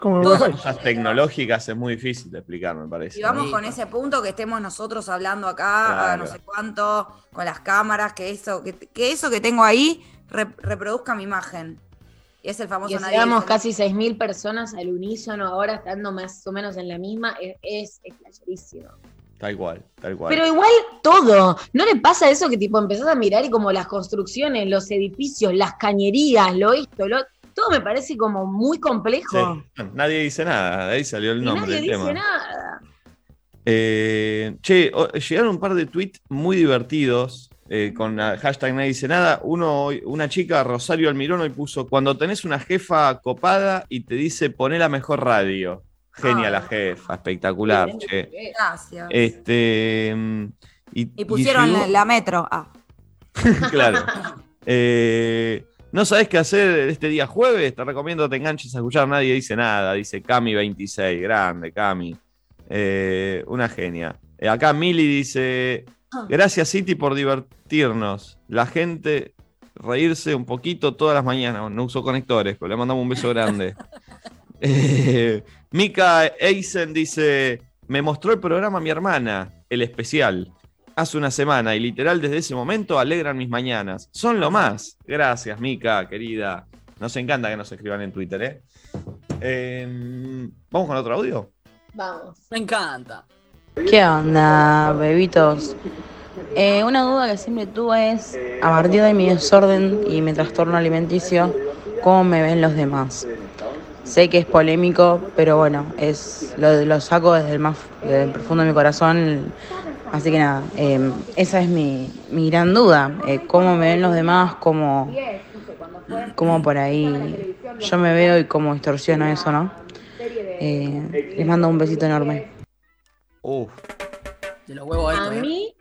Como Cosas tecnológicas es muy difícil de explicar, me parece. Y vamos con ese punto que estemos nosotros hablando acá, a no sé cuánto, con las cámaras, que eso que, que eso que tengo ahí re- reproduzca mi imagen. Y es el famoso Que nadie dice casi 6.000 personas al unísono ahora estando más o menos en la misma, es, es. Tal cual, tal cual. Pero igual todo, ¿no le pasa eso que tipo empezás a mirar y como las construcciones, los edificios, las cañerías, lo esto, lo todo me parece como muy complejo. Sí. Nadie dice nada, de ahí salió el Y nombre nadie del dice tema. nada. Eh, che, llegaron un par de tweets muy divertidos eh, con la hashtag Nadie dice nada. Uno, una chica, Rosario Almirón, hoy puso: Cuando tenés una jefa copada y te dice poné la mejor radio. Genia Ah. la jefa, espectacular, che. Gracias. Este. mm, Y, y pusieron llegó- la, metro. Ah. claro. Eh, ¿No sabes qué hacer este día jueves? Te recomiendo que te enganches a escuchar Nadie Dice Nada. Dice Cami26. Grande, Cami. Eh, una genia. Eh, acá Mili dice: Gracias, City, por divertirnos. La gente reírse un poquito todas las mañanas. No uso conectores, pero le mandamos un beso grande. Eh, Mika Eisen dice: Me mostró el programa mi hermana, el especial hace una semana y literal desde ese momento alegran mis mañanas. Son lo más. Gracias, Mica, querida. Nos encanta que nos escriban en Twitter, ¿eh? Eh, ¿Vamos con otro audio? Vamos. Me encanta. ¿Qué onda, bebitos? Eh, una duda que siempre tuve es, a partir de mi desorden y mi trastorno alimenticio, ¿cómo me ven los demás? Sé que es polémico, pero bueno, es lo, saco desde el más desde el profundo de mi corazón. Así que nada, eh, esa es mi, mi gran duda. eh, ¿Cómo me ven los demás? ¿Cómo, ¿Cómo por ahí yo me veo y cómo distorsiono eso, no? Eh, les mando un besito enorme. Uf, De los huevos A estos, ¿eh? mí,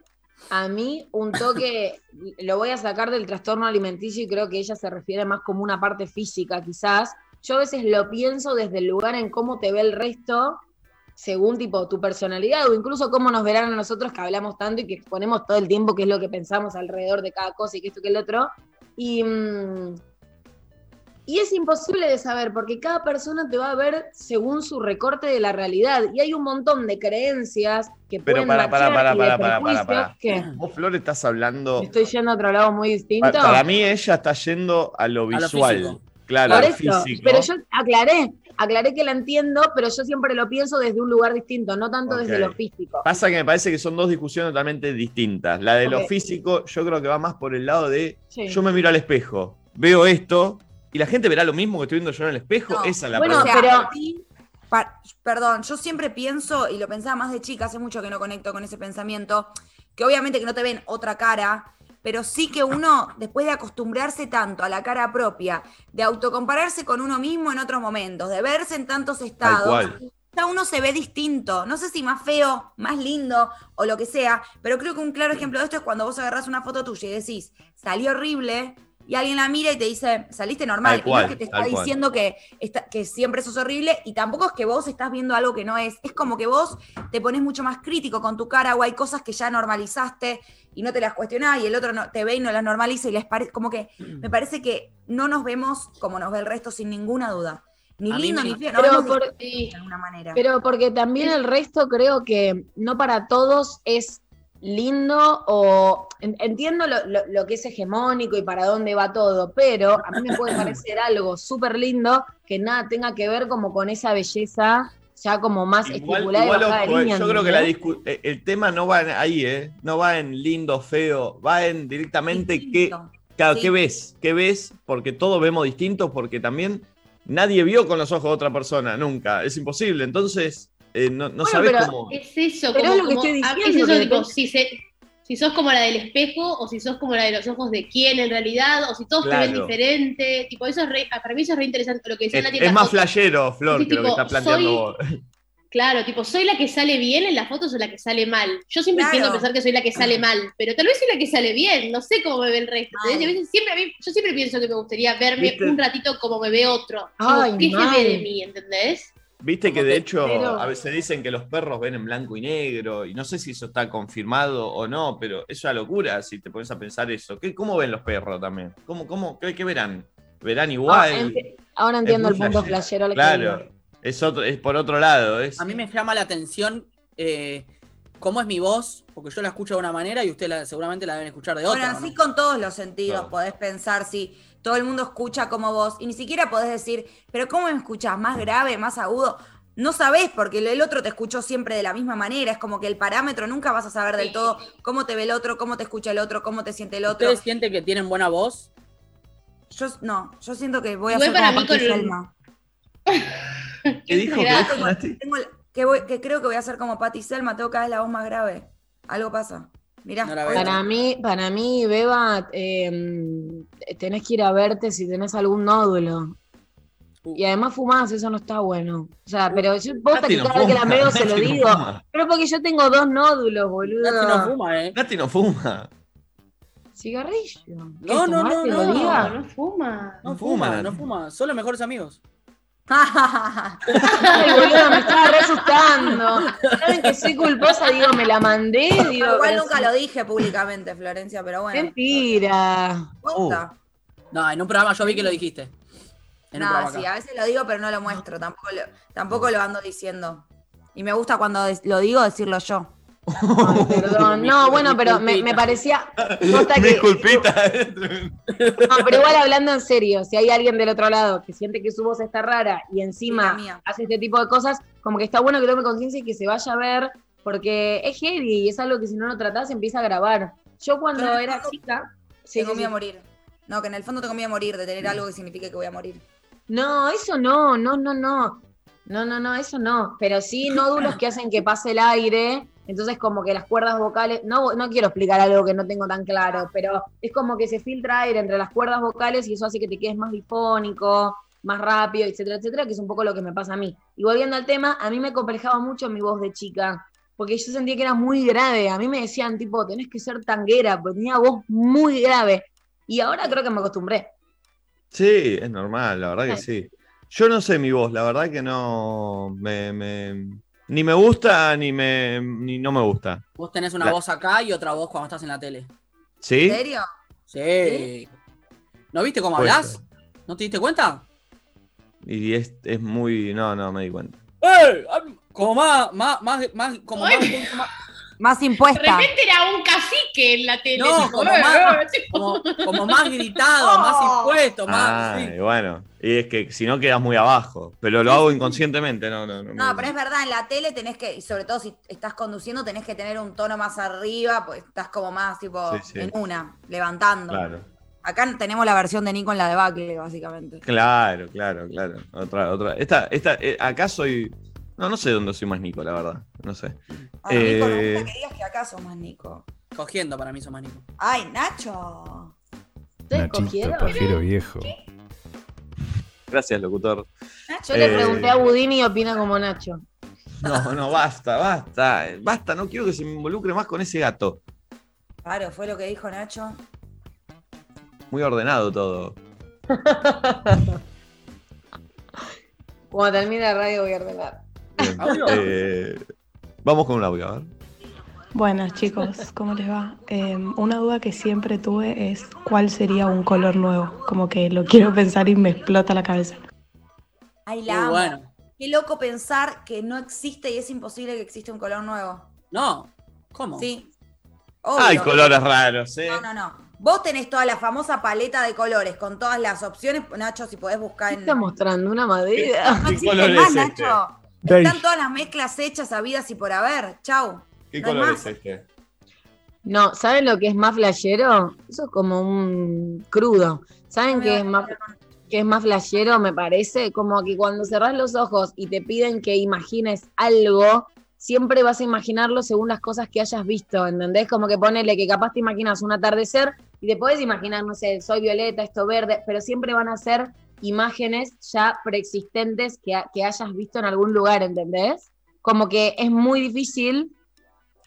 a mí, un toque, lo voy a sacar del trastorno alimenticio y creo que ella se refiere más como una parte física, quizás. Yo a veces lo pienso desde el lugar en cómo te ve el resto, según tipo tu personalidad, o incluso cómo nos verán a nosotros que hablamos tanto y que exponemos todo el tiempo qué es lo que pensamos alrededor de cada cosa y que esto que el otro. Y, mm, y es imposible de saber, porque cada persona te va a ver según su recorte de la realidad. Y hay un montón de creencias que pero pueden para, para, para, para, para, para, para. que- Vos, Flor, estás hablando. Estoy yendo a otro lado muy distinto. Pa- Para mí, ella está yendo a lo A lo visual. físico. claro, Por al eso, físico. pero yo aclaré, aclaré que la entiendo, pero yo siempre lo pienso desde un lugar distinto, no tanto desde lo físico. Pasa que me parece que son dos discusiones totalmente distintas. La de lo físico, yo creo que va más por el lado de Sí. yo me miro al espejo, veo esto, y la gente verá lo mismo que estoy viendo yo en el espejo. No. Esa es la Bueno, pregunta. pero- pa- perdón, yo siempre pienso, y lo pensaba más de chica, hace mucho que no conecto con ese pensamiento, que obviamente que no te ven otra cara, pero sí que uno, después de acostumbrarse tanto a la cara propia, de autocompararse con uno mismo en otros momentos, de verse en tantos estados, cual. ya uno se ve distinto. No sé si más feo, más lindo o lo que sea, pero creo que un claro ejemplo de esto es cuando vos agarrás una foto tuya y decís, salió horrible, y alguien la mira y te dice, saliste normal. Y no es que te está diciendo que, está- que siempre sos horrible, y tampoco es que vos estás viendo algo que no es. Es como que vos te pones mucho más crítico con tu cara, o hay cosas que ya normalizaste y no te las cuestionás, y el otro no, te ve y no las normaliza, y les parece, como que me parece que no nos vemos como nos ve el resto, sin ninguna duda. Ni A lindo ni feo, Pero no, no, por- de alguna manera. Pero porque también el resto creo que no para todos es lindo o en- entiendo lo, lo- lo que es hegemónico y para dónde va todo, pero a mí me puede parecer algo súper lindo que nada tenga que ver como con esa belleza ya como más Igual, y bajada de eh, línea. yo creo que eh, el tema no va en- ahí, ¿eh? No va en lindo, feo, va en directamente qué, claro, Sí. qué ves, qué ves, porque todos vemos distintos, porque también nadie vio con los ojos de otra persona, nunca, es imposible. Entonces, eh, no, no Bueno, sabes pero cómo. Es eso, Pero como, es lo que como- estoy ah, diciendo, es eso, que tipo, si, se- si sos como la del espejo, o si sos como la de los ojos de quién en realidad, o si todos te ven diferente, tipo, eso es re- para mí eso es re interesante, lo que decía Es, en es la más foto. flashero, Flor, que lo que está planteando soy- vos. Claro, tipo, soy la que sale bien en las fotos o la que sale mal. Yo siempre Claro. tiendo a pensar que soy la que sale mal, pero tal vez soy la que sale bien, no sé cómo me ve el resto. Mal. ¿entendés? Y a veces siempre a mí- yo siempre pienso que me gustaría verme ¿Viste? un ratito como me ve otro. Ay, Como, ¿Qué mal. se ve de mí, entendés? Viste que de hecho pero- a veces dicen que los perros ven en blanco y negro, y no sé si eso está confirmado o no, pero es una locura si te pones a pensar eso. ¿Qué, ¿Cómo ven los perros también? ¿Cómo, cómo, qué, qué verán? ¿Verán Ah, igual? enti- ahora entiendo el punto flashero. que claro, es, otro, es por otro lado. Es, A mí me llama la atención eh, cómo es mi voz, porque yo la escucho de una manera y usted la- seguramente la deben escuchar de otra. Bueno, ¿o así no? con todos los sentidos Claro. podés pensar si todo el mundo escucha como vos y ni siquiera podés decir, pero ¿cómo me escuchás? ¿Más grave, más agudo? No sabés porque el otro te escuchó siempre de la misma manera, es como que el parámetro nunca vas a saber del Sí. todo cómo te ve el otro, cómo te escucha el otro, cómo te siente el otro. ¿Ustedes sienten que tienen buena voz? Yo no, yo siento que voy a ser para como mí Pati con el- Selma. ¿Qué dijo? ¿Qué Gracias. dijo, Nati? Tengo que, voy- que creo que voy a ser como Patti Selma, tengo cada vez la voz más grave. Algo pasa. Mirá, No. Para mí, para mí, Beba, eh, tenés que ir a verte si tenés algún nódulo. Uh. Y además fumás, eso no está bueno. O sea, pero yo posta que no cada vez que la veo se lo no digo. fuma. Pero porque yo tengo dos nódulos, boludo. Nati no fuma, ¿eh? Nati no fuma. Cigarrillo. ¿Qué, No, no, no, no? No, fuma. No fuma, no fuma. Son los mejores amigos. Ay, boludo, me estaba re asustando. Saben que soy culposa, digo, me la mandé, digo. Igual nunca sí. lo dije públicamente, Florencia, pero bueno. Mentira. Posta. No, en un programa yo vi que lo dijiste. En un No, programa sí, acá. a veces lo digo, pero no lo muestro. Tampoco lo, tampoco lo ando diciendo. Y me gusta cuando lo digo decirlo yo. Ay, perdón. No, bueno, pero me, me parecía. Disculpita. No, pero igual hablando en serio, si hay alguien del otro lado que siente que su voz está rara y encima hace este tipo de cosas, como que está bueno que tome conciencia y que se vaya a ver, porque es heavy y es algo que si no lo tratás empieza a grabar. Yo cuando Pero era chica. sí, tengo sí, miedo a sí. morir. No, que en el fondo tengo miedo a morir, de tener algo que signifique que voy a morir. No, eso no, no, no, no. No, no, no, eso no. Pero sí nódulos que hacen que pase el aire. Entonces, como que las cuerdas vocales. No, no quiero explicar algo que no tengo tan claro, pero es como que se filtra aire entre las cuerdas vocales y eso hace que te quedes más difónico, más rápido, etcétera, etcétera, que es un poco lo que me pasa a mí. Y volviendo al tema, a mí me complejaba mucho mi voz de chica. Porque yo sentía que era muy grave. A mí me decían, tipo, tenés que ser tanguera, porque tenía voz muy grave. Y ahora creo que me acostumbré. Sí, es normal, la verdad que sí. Yo no sé mi voz, la verdad que no me, me- ni me gusta ni me ni no me gusta. Vos tenés una La- voz acá y otra voz cuando estás en la tele. ¿Sí? ¿En serio? Sí. ¿No viste cómo Puede hablas? ser. ¿No te diste cuenta? Y es, es muy no, no me di cuenta. ¡Eh! Como más, más, más, más, como más, más- Más De impuesta. repente era un cacique en la tele. No, como eh, más- eh, tipo. como, como más gritado, más impuesto, más. Ah, sí. y bueno, y es que si no quedas muy abajo, pero lo hago inconscientemente, no, no, no. No, pero es verdad, en la tele tenés que, y sobre todo si estás conduciendo, tenés que tener un tono más arriba, pues estás como más tipo Sí, sí. en una, levantando. Claro, Acá tenemos la versión de Nico en la debacle, básicamente. claro, claro, claro. Otra, otra. Esta, esta, eh, acá soy. No, no sé dónde soy más Nico, la verdad. No sé. Ay, Nico, me Eh, gusta que digas que acá somos Nico. Cogiendo para mí sos más Nico. Ay, Nacho. ¿Ustedes Nachito, cogieron? pajero viejo. Gracias, locutor. Yo le Eh, pregunté a Budini y opina como Nacho. No, no, basta, basta. Basta, no quiero que se me involucre más con ese gato. Claro, fue lo que dijo Nacho. Muy ordenado todo. Cuando termine la radio voy a ordenar. Bien. Eh, vamos con un audio, a ver. Buenas chicos, ¿cómo les va? Eh, una duda que siempre tuve es cuál sería un color nuevo, como que lo quiero pensar y me explota la cabeza. Ay, la amo. bueno. Qué loco pensar que no existe y es imposible que exista un color nuevo. No, ¿cómo? Sí. Hay Obvio. colores raros, ¿eh? No, no, no. Vos tenés toda la famosa paleta de colores con todas las opciones. Nacho, si podés buscar ¿Qué en. está mostrando? ¿Una madera? No ¿Qué existe más, es este? Nacho. Están todas las mezclas hechas, habidas y por haber. Chau. ¿Qué no color es este? No, ¿saben lo que es más flashero? Eso es como un crudo. ¿Saben qué es más, qué es más flashero, me parece? Como que cuando cerrás los ojos y te piden que imagines algo, siempre vas a imaginarlo según las cosas que hayas visto, ¿entendés? Como que ponele que capaz te imaginas un atardecer y te podés imaginar, no sé, soy violeta, esto verde, pero siempre van a ser imágenes ya preexistentes que, que hayas visto en algún lugar, ¿entendés? Como que es muy difícil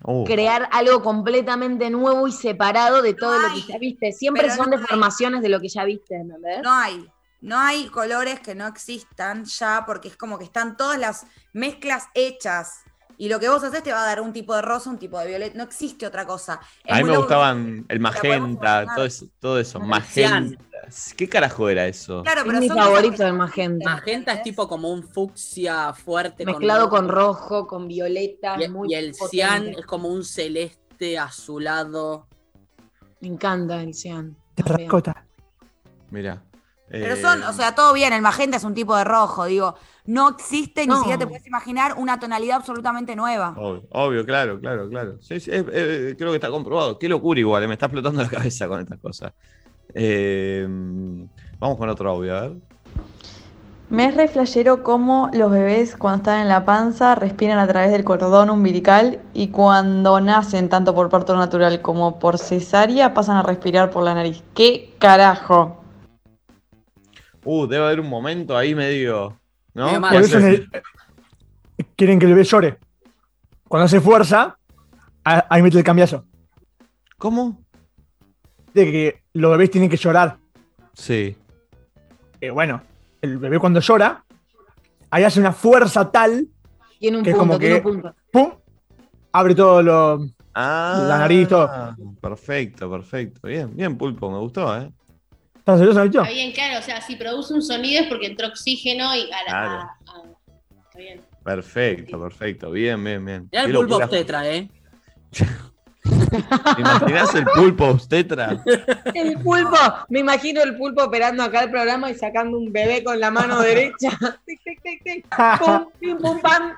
Uh, crear algo completamente nuevo y separado de todo lo que ya viste. Siempre pero son no hay. deformaciones de lo que ya viste, ¿entendés? No hay. No hay colores que no existan ya porque es como que están todas las mezclas hechas. Y lo que vos haces te va a dar un tipo de rosa, un tipo de violeta. No existe otra cosa. Es a mí me gustaban el magenta, todo eso, todo eso magenta. ¿Qué carajo era eso? Claro, Es mi favorito que- el magenta. Magenta es tipo como un fucsia fuerte. Mezclado rojo. con rojo, con violeta. Y, muy y el potente. cian es como un celeste azulado. Me encanta el cian. Terracota. Mira. Pero eh, son, o sea, todo bien, el magenta es un tipo de rojo, digo, no existe, ni siquiera te puedes imaginar una tonalidad absolutamente nueva. Obvio, obvio, claro, claro, claro. Sí, sí, eh, eh, creo que está comprobado. Qué locura igual, me está explotando la cabeza con estas cosas. Eh, vamos con otro audio, a ver. Me es re flashero cómo los bebés cuando están en la panza respiran a través del cordón umbilical y cuando nacen tanto por parto natural como por cesárea pasan a respirar por la nariz. ¿Qué carajo? Uh, debe haber un momento ahí medio. ¿No? Por eso quieren que el bebé llore. Cuando hace fuerza, ahí mete el cambiazo. ¿Cómo? De que los bebés tienen que llorar. Sí. Eh, bueno, el bebé cuando llora, ahí hace una fuerza tal, Tiene un Que es punto, como tiene que- un punto. ¡pum! Abre todo lo. Ah, La nariz, todo. Perfecto, perfecto. Bien, bien, Pulpo, me gustó, ¿eh? ¿Estás Nacho? Está bien, claro, o sea, si produce un sonido es porque entró oxígeno y a la. Claro. a- a- está bien. Perfecto, perfecto. Bien, bien, bien. Mirá el Qué pulpo obstetra, ¿eh? ¿Te imaginás el pulpo obstetra? El pulpo, me imagino el pulpo operando acá el programa y sacando un bebé con la mano derecha. Tic, tic, tic, tic. Pum, pim, pum, pam.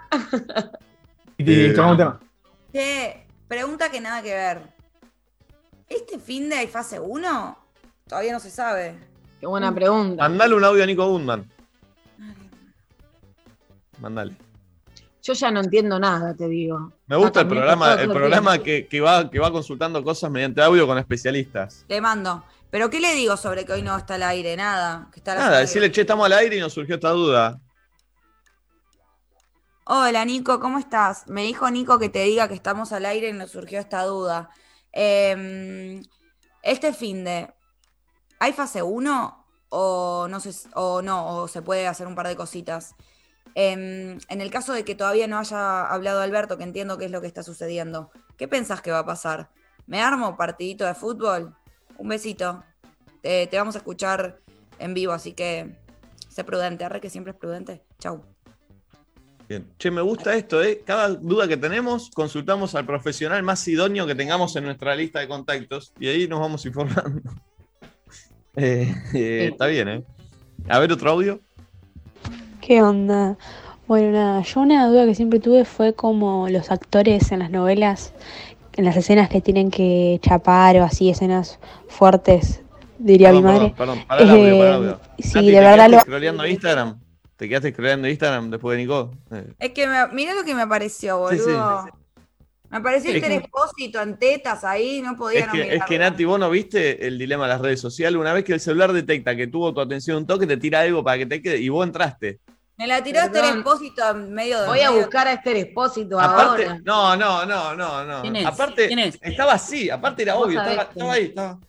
Y te Eh, un tema. Che, pregunta que nada que ver. ¿Este fin de hay fase 1? Todavía no se sabe. Qué buena pregunta. Mandale un audio a Nico Gundman. Mandale. Yo ya no entiendo nada, te digo. Me gusta el programa, el programa que, que va, que va consultando cosas mediante audio con especialistas. Le mando. ¿Pero qué le digo sobre que hoy no está al aire? Nada. Que está Nada, decirle, che, estamos al aire y nos surgió esta duda. Hola Nico, ¿cómo estás? Me dijo Nico que te diga que estamos al aire y nos surgió esta duda. Em, este fin de, ¿hay fase 1 o no, sé, o no? ¿O se puede hacer un par de cositas? Em, en el caso de que todavía no haya hablado Alberto, que entiendo qué es lo que está sucediendo, ¿qué pensás que va a pasar? ¿Me armo partidito de fútbol? Un besito. Te, te vamos a escuchar en vivo, así que sé prudente, arre que siempre es prudente. Chau. Bien. Che, me gusta esto, ¿eh? Cada duda que tenemos, consultamos al profesional más idóneo que tengamos en nuestra lista de contactos y ahí nos vamos informando. Eh, eh, está bien, ¿eh? A ver, otro audio. ¿Qué onda? Bueno, nada, yo una duda que siempre tuve fue como los actores en las novelas, en las escenas que tienen que chapar o así, escenas fuertes, diría Perdón, mi madre. Perdón, perdón, para el audio, para el Eh, audio. sí, Nati, de ¿te verdad quedaste lo- scrolleando Instagram? ¿Te quedaste scrolleando Instagram después de Nico? Eh, Es que me, mirá lo que me apareció, Sí, boludo. sí. Me apareció Es este que- expósito en tetas ahí, no podía Es no que, es que Nati, vos no viste el dilema de las redes sociales. Una vez que el celular detecta que tuvo tu atención un toque, te tira algo para que te quede y vos entraste. Me la el Perdón. expósito en medio de. Voy a buscar a este expósito Aparte, ahora. no, no, no, no, no. ¿Quién es? Aparte, ¿Quién es? estaba así, aparte era Vos obvio, estaba, estaba ahí, estaba.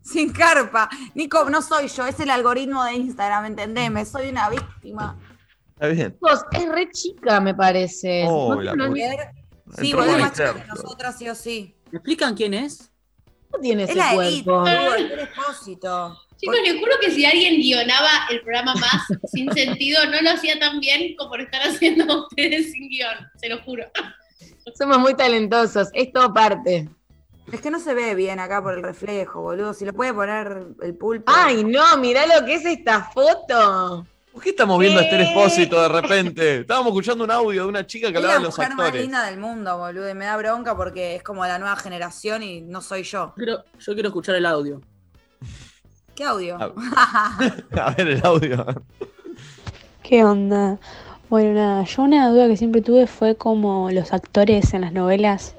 Sin carpa. Nico, no soy yo, es el algoritmo de Instagram, ¿entendeme? Soy una víctima. Está bien. Chicos, es re chica, me parece. Oh, No la puta. Sí, boludo, con más chica que nosotras, sí o sí. ¿Me explican quién es? no tiene Es ese la Edith, cuerpo. boludo, el expósito. Chicos, les juro que si alguien guionaba el programa más sin sentido, no lo hacía tan bien como lo están haciendo ustedes sin guion, se lo juro. Somos muy talentosos, es todo parte. Es que no se ve bien acá por el reflejo, boludo. Si lo puede poner el pulpo. Ay, no, mirá lo que es esta foto. ¿Por qué estamos viendo a. Esther Expósito de repente? Estábamos escuchando un audio de una chica que Es hablaba la de los mujer más actores. linda del mundo, boludo. Y me da bronca porque es como la nueva generación y no soy yo. Quiero- yo quiero escuchar el audio. ¿Qué audio? A ver el audio. ¿Qué onda? Bueno, nada, yo una duda que siempre tuve fue como los actores en las novelas,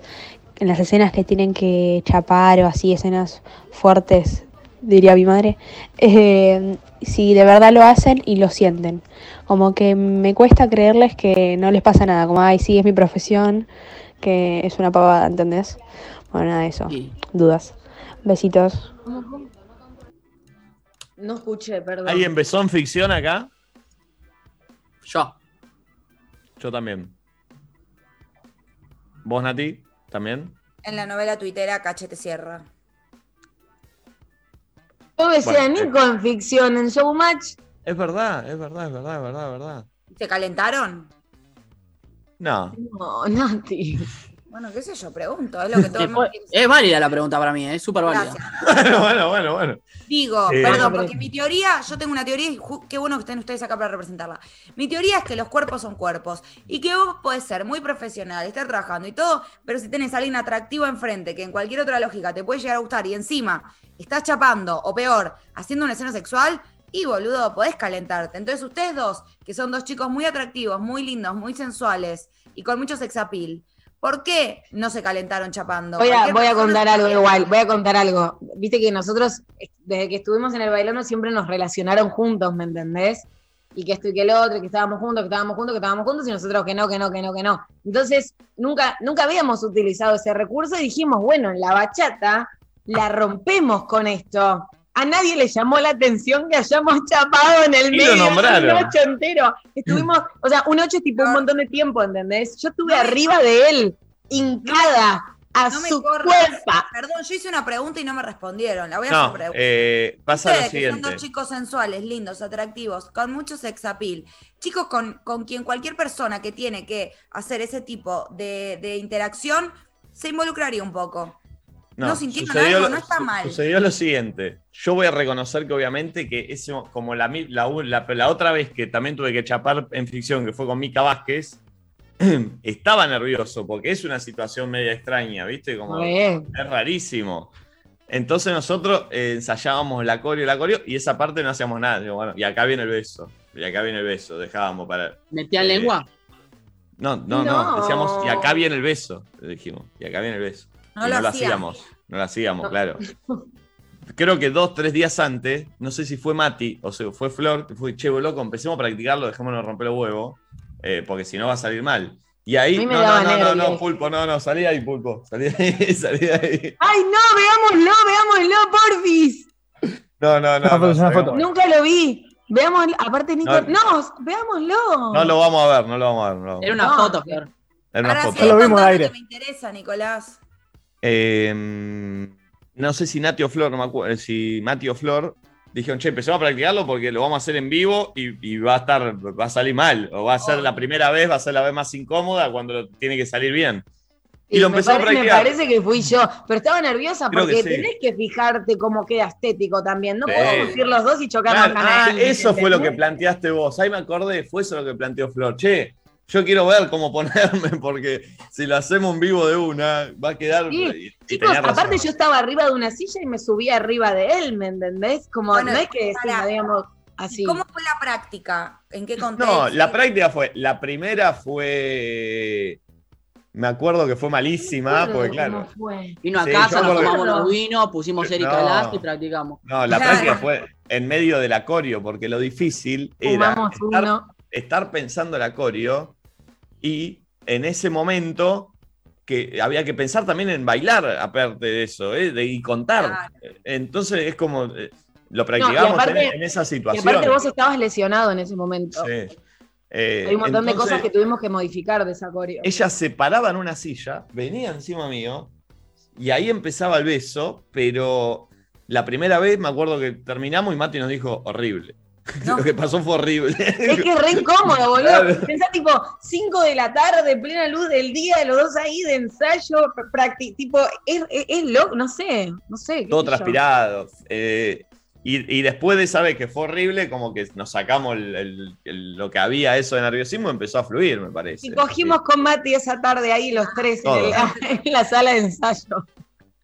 en las escenas que tienen que chapar o así, escenas fuertes, diría mi madre, eh, si de verdad lo hacen y lo sienten. Como que me cuesta creerles que no les pasa nada, como, ay, sí, es mi profesión, que es una pavada, ¿entendés? Bueno, nada de eso. Dudas. Besitos. No escuché, perdón. ¿Alguien besó en ficción acá? Yo. Yo también. ¿Vos, Nati? ¿También? En la novela tuitera Cachete Sierra. Yo besé Bueno, a Nico en ficción, en Showmatch. Es verdad, es verdad, es verdad, es verdad, es verdad. ¿Se calentaron? No. No, Nati. Bueno, qué sé yo, pregunto. Es lo que todo el mundo Es válida la pregunta para mí, es súper válida. Bueno, bueno, bueno, bueno. Digo, Eh, perdón, Bueno, porque mi teoría, yo tengo una teoría y qué bueno que estén ustedes acá para representarla. Mi teoría es que los cuerpos son cuerpos y que vos podés ser muy profesional, estar trabajando y todo, pero si tenés a alguien atractivo enfrente que en cualquier otra lógica te puede llegar a gustar y encima estás chapando o peor, haciendo una escena sexual, y boludo, podés calentarte. Entonces ustedes dos, que son dos chicos muy atractivos, muy lindos, muy sensuales y con mucho sex appeal, ¿por qué no se calentaron chapando? Voy a, voy contar algo igual, voy a contar algo. Viste que nosotros, eh, desde que estuvimos en el bailando, siempre nos relacionaron juntos, ¿me entendés? Y que esto y que el otro, que estábamos juntos, que estábamos juntos, que estábamos juntos, y nosotros que no, que no, que no, que no. Entonces, nunca, nunca habíamos utilizado ese recurso y dijimos, bueno, en la bachata la rompemos con esto. A nadie le llamó la atención que hayamos chapado en el Y lo medio nombraron. un ocho entero. Estuvimos, o sea, un ocho es tipo un montón de tiempo, ¿entendés? Yo estuve arriba de él, hincada, a No me su cuerpa. Perdón, yo hice una pregunta y no me respondieron. La voy a hacer eh, pasa lo que son siguiente. dos chicos sensuales, lindos, atractivos, con mucho sex appeal. Chicos con, con quien cualquier persona que tiene que hacer ese tipo de, de interacción se involucraría un poco. No, sintieron algo, lo- no está mal. Sucedió lo siguiente. Yo voy a reconocer que obviamente que eso, como la, la, la- la otra vez que también tuve que chapar en ficción, que fue con Mica Vázquez, estaba nervioso porque es una situación media extraña, ¿viste? Como, es rarísimo. Entonces nosotros eh, ensayábamos la coreo, la coreo, y esa parte no hacíamos nada. Digo, bueno, y acá viene el beso. Y acá viene el beso. Dejábamos para. ¿Metían Eh, lengua? No, no, no, No. Decíamos, y acá viene el beso. le dijimos, y acá viene el beso. No y lo no lo hacíamos. No lo hacíamos, No. claro. Creo que dos, tres días antes, no sé si fue Mati o sea, fue Flor, que fue, che, loco, empecemos a practicarlo, dejémonos romper los huevos, eh, porque si no va a salir mal. Y ahí, no, no, no, no, no, pulpo, no, no, salí de ahí, pulpo, salí de ahí, salí de ahí. ¡Ay, no! ¡Veámoslo! ¡Veámoslo, porfis! No, no, no. Foto. Nunca lo vi. Veámoslo. Aparte, Nico. No. No, veámoslo. No lo vamos a ver, no lo vamos a ver. Era una No. foto, Flor. Era una Ahora foto. sí, lo vimos al aire. que me interesa, Nicolás. Eh, no sé si Nati o Flor, no me acuerdo, si Mati o Flor dijeron, che, empezamos a practicarlo porque lo vamos a hacer en vivo y, y va a estar, va a salir mal. O va a ser la primera vez, va a ser la vez más incómoda cuando lo- tiene que salir bien. Y lo empezó a pare- me practicar. parece que fui yo, pero estaba nerviosa Creo porque que sí. tenés que fijarte cómo queda estético también. No Sí. podemos ir los dos y chocarnos Claro, ah, eso fue lo que planteaste vos. Ahí me acordé, fue eso lo que planteó Flor. Che, yo quiero ver cómo ponerme porque si lo hacemos en vivo de una, va a quedar. Sí, y- y Chicos, aparte yo estaba arriba de una silla y me subí arriba de él, ¿me entendés? Como Bueno, no es que digamos, así. ¿Cómo fue la práctica? ¿En qué contexto? No, la práctica fue. La primera fue. Me acuerdo que fue malísima, porque claro. Vino a Sí, casa, nos tomamos los vinos, pusimos Erika No. Last y practicamos. No, la Claro. práctica fue en medio del acorio, porque lo difícil era Fumamos estar, uno. Estar pensando el acorio y en ese momento que había que pensar también en bailar, aparte de eso, ¿eh? de, y contar. Claro. Entonces es como. eh, Lo practicamos en- aparte- en, esa Y situación. aparte vos estabas lesionado en ese momento. Sí. Eh, Hay un montón de cosas que tuvimos que modificar de esa coreo. ella se paraba en una silla, venía encima mío, y ahí empezaba el beso, pero La primera vez me acuerdo que terminamos y Mati nos dijo horrible. Lo que pasó fue horrible. Es que es re incómodo, boludo. Claro. Pensá tipo 5 de la tarde, plena luz del día, los dos ahí de ensayo, practi- tipo, es, es, es loco, no sé, no sé. todo transpirado. eh, y, y después de esa vez que fue horrible, como que nos sacamos el- el- el- lo que había eso de nerviosismo, empezó a fluir, me parece. Y cogimos con Mati esa tarde ahí los tres en, la sala de ensayo.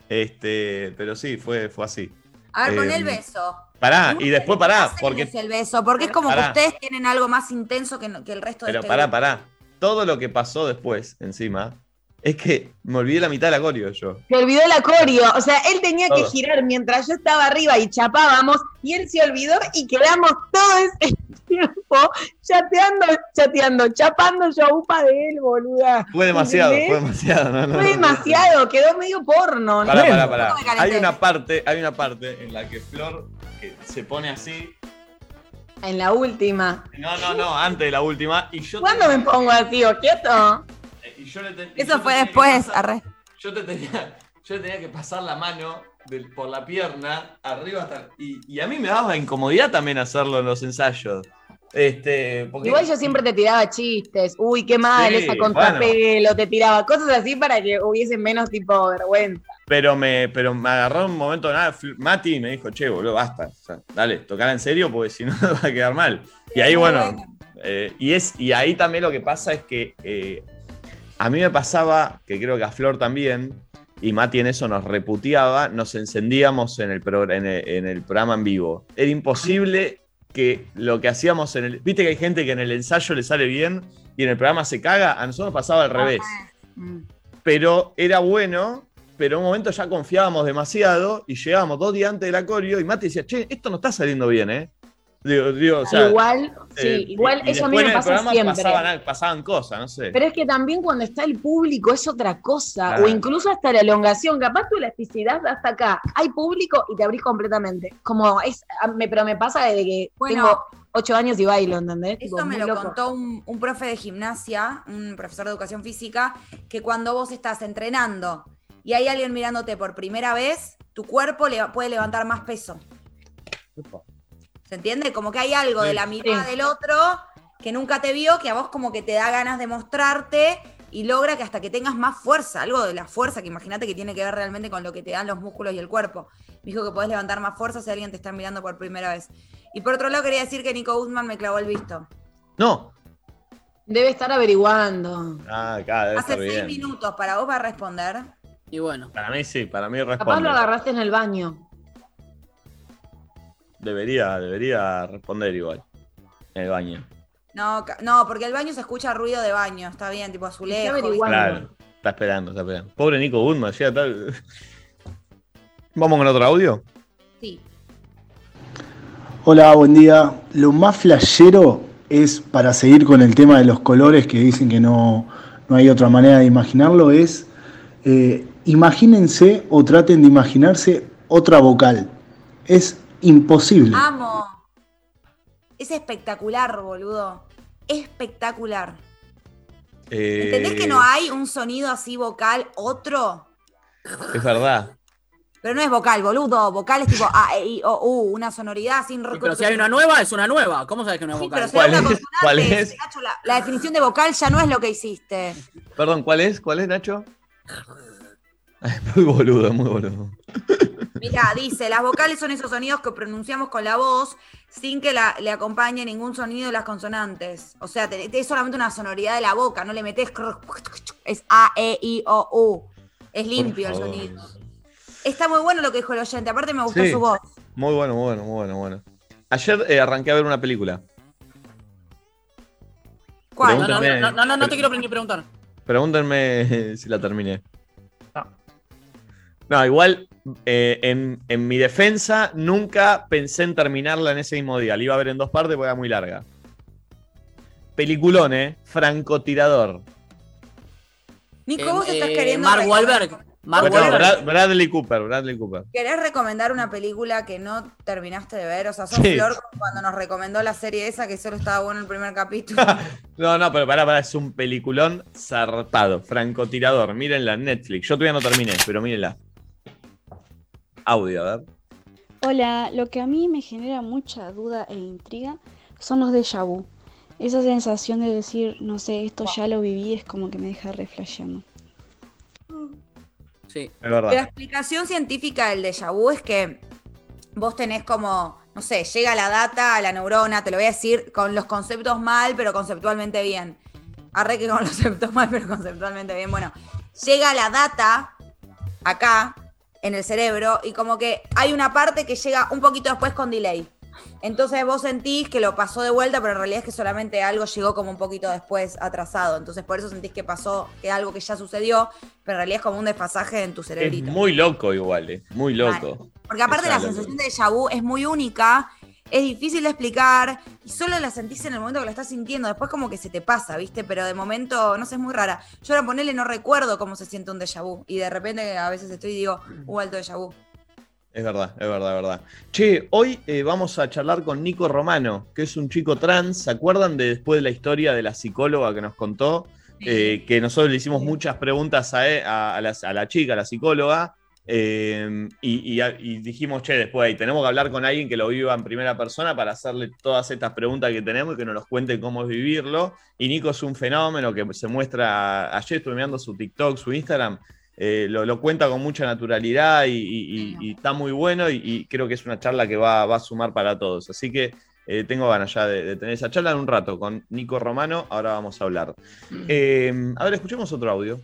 Este, pero sí, fue, fue así. A ver, con Eh, el beso. Pará, y después pará, Porque es el beso, porque es como Pará. que ustedes tienen algo más intenso que, el resto de Pero este pará, grupo. pará. Todo lo que pasó después, encima, es que me olvidé la mitad de la coreo yo. Se olvidó la coreo, o sea, él tenía que girar mientras yo estaba arriba y chapábamos, y él se olvidó y quedamos todo ese tiempo chateando, chateando, chapando yo upa de él, boluda. Fue demasiado, ¿Entendés? fue demasiado. no, no, Fue no. demasiado, quedó medio porno. ¿no? Pará, pará, pará. Hay una parte, hay una parte en la que Flor que se pone así. En la última. No, no, no, antes de la última. Y yo ¿Cuándo me pongo así, o quieto? y yo le te- y Eso yo fue después, pasar- arre. Yo te tenía, yo te tenía que pasar la mano del- por la pierna, arriba hasta. Y, y a mí me daba incomodidad también hacerlo en los ensayos. Este, porque- Igual yo siempre te tiraba chistes. Uy, qué mal, Sí, esa contrapelo. Te tiraba cosas así para que hubiese menos tipo vergüenza. Pero me, pero me agarró un momento nada, Mati me dijo, che, boludo, basta. O sea, dale, tocala en serio porque si no va a quedar mal. Y ahí, bueno, eh, y, es, y ahí también lo que pasa es que eh, a mí me pasaba, que creo que a Flor también, y Mati en eso nos reputeaba, nos encendíamos en el, en el, en el programa en vivo. Era imposible que lo que hacíamos en el... Viste que hay gente que en el ensayo le sale bien y en el programa se caga, a nosotros pasaba al revés. Pero era bueno, pero en un momento ya confiábamos demasiado y llegábamos dos días antes del acorio y Mati decía, che, esto no está saliendo bien, ¿eh? Digo, digo, o sea, igual, sí, eh, igual y eso a mí me pasa siempre. Pasaban, pasaban cosas, no sé. Pero es que también cuando está el público es otra cosa, Claro. o incluso hasta la elongación, capaz tu elasticidad hasta acá, hay público y te abrís completamente. Como es, me, pero me pasa desde que Bueno. tengo ocho años y bailo, ¿entendés? Tipo, Eso me lo loco. contó un, un profe de gimnasia, un profesor de educación física, que cuando vos estás entrenando y hay alguien mirándote por primera vez, tu cuerpo le, puede levantar más peso. ¿Se entiende? Como que hay algo Sí. de la mirada Sí. del otro que nunca te vio, que a vos como que te da ganas de mostrarte y logra que hasta que tengas más fuerza, algo de la fuerza que imagínate que tiene que ver realmente con lo que te dan los músculos y el cuerpo. Me dijo que podés levantar más fuerza si alguien te está mirando por primera vez. Y por otro lado quería decir que Nico Guzmán me clavó el visto. No. Debe estar averiguando. Ah, acá debe Hace estar seis bien. minutos, para vos va a responder. Y bueno. Para mí sí, para mí Capaz responde. lo agarraste en el baño. Debería, debería responder igual. En el baño. No, no, porque el baño se escucha ruido de baño, está bien, tipo azulejo. Claro, está esperando, está esperando. Pobre Nico Goodman, llega tal. Vamos con otro audio. Sí. Hola, buen día. Lo más flashero es, para seguir con el tema de los colores que dicen que no, no hay otra manera de imaginarlo, es eh, imagínense o traten de imaginarse otra vocal. Es imposible. Amo. Es espectacular, boludo. Espectacular. ¿Entendés Eh, que no hay un sonido así vocal, otro? Es verdad. Pero no es vocal, boludo. Vocal es tipo A, E, I, O, U, una sonoridad sin Sí, Pero si hay una nueva, es una nueva. ¿Cómo sabes que no es vocal? pero si una consonante, ¿Cuál es? Nacho, la, la definición de vocal ya no es lo que hiciste. Perdón, ¿cuál es? ¿Cuál es, Nacho? Muy boludo, muy boludo. Mira, dice, las vocales son esos sonidos que pronunciamos con la voz sin que la- le acompañe ningún sonido de las consonantes. O sea, te- te- es solamente una sonoridad de la boca, no le metes... Es A, E, I, O, U. Es limpio el sonido. Está muy bueno lo que dijo el oyente, aparte me gustó Sí. su voz. Muy bueno, muy bueno, muy bueno, muy bueno. Ayer eh, arranqué a ver una película. ¿Cuál? No, no, no, no, no, no te quiero ni preguntar. Pregúntenme si la terminé. No, igual, eh, en, en mi defensa, nunca pensé en terminarla en ese mismo día. La iba a ver en dos partes porque era muy larga. Peliculón, ¿eh? Francotirador. Nico, vos estás Eh, queriendo... Mark Wahlberg. Mark Bueno, Wahlberg. Brad- Bradley Cooper, Bradley Cooper. ¿Querés recomendar una película que no terminaste de ver? O sea, sos Sí. Flor cuando nos recomendó la serie esa que solo estaba bueno el primer capítulo. No, no, pero pará, pará, es un peliculón zarpado. Francotirador, mírenla en Netflix. Yo todavía no terminé, pero mírenla. Audio, a ver. Hola, lo que a mí me genera mucha duda e intriga son los déjà vu. Esa sensación de decir, no sé, esto ya lo viví, es como que me deja reflejando. Sí. Es verdad. La explicación científica del déjà vu es que vos tenés como, no sé, llega la data a la neurona, te lo voy a decir con los conceptos mal, pero conceptualmente bien. Arre que con los conceptos mal, pero conceptualmente bien. Bueno, llega la data acá en el cerebro y como que hay una parte que llega un poquito después con delay. Entonces vos sentís que lo pasó de vuelta, pero en realidad es que solamente algo llegó como un poquito después atrasado. Entonces por eso sentís que pasó, que algo que ya sucedió, pero en realidad es como un desfasaje en tu Es cerebrito. muy loco igual, eh, muy loco. Porque aparte la loco. sensación de déjà vu es muy única, es difícil de explicar y solo la sentís en el momento que la estás sintiendo. Después como que se te pasa, ¿viste? Pero de momento, no sé, es muy rara. Yo ahora ponerle no recuerdo cómo se siente un déjà vu y de repente a veces estoy y digo, hubo alto déjà vu. Es verdad, es verdad, es verdad. Che, hoy eh, vamos a charlar con Nico Romano, que es un chico trans. ¿Se acuerdan de después de la historia de la psicóloga que nos contó? Eh, que nosotros le hicimos muchas preguntas a, e- a- a la, a la chica, a la psicóloga, eh, y, y- y dijimos, che, después ahí tenemos que hablar con alguien que lo viva en primera persona para hacerle todas estas preguntas que tenemos y que nos los cuente cómo es vivirlo. Y Nico es un fenómeno que se muestra, ayer estuve mirando su TikTok, su Instagram, eh, lo, lo cuenta con mucha naturalidad y, está muy bueno y, creo que es una charla que va, va a sumar para todos. Así que eh, tengo ganas ya de, de tener esa charla en un rato con Nico Romano. Ahora vamos a hablar. Eh, a ver, escuchemos otro audio.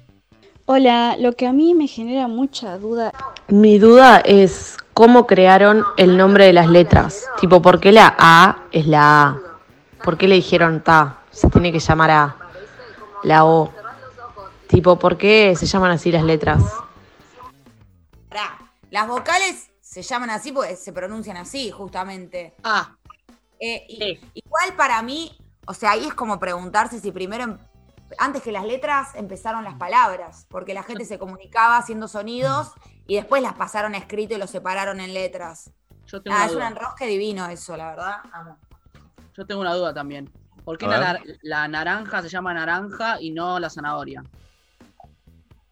Hola, lo que a mí me genera mucha duda Mi duda es cómo crearon el nombre de las letras. Tipo, ¿por qué la A es la A? ¿Por qué le dijeron ta? Se tiene que llamar A. La O. Tipo, ¿por qué se llaman así las letras? Pará, las vocales se llaman así porque se pronuncian así, justamente. Ah. Igual para mí, o sea, ahí es como preguntarse si primero, em- antes que las letras, empezaron las palabras, porque la gente se comunicaba haciendo sonidos y después las pasaron a escrito y los separaron en letras. Yo tengo Ah, es un enrosque divino eso, la verdad. Amo. Yo tengo una duda también. ¿Por qué la, naranja se llama naranja y no la zanahoria?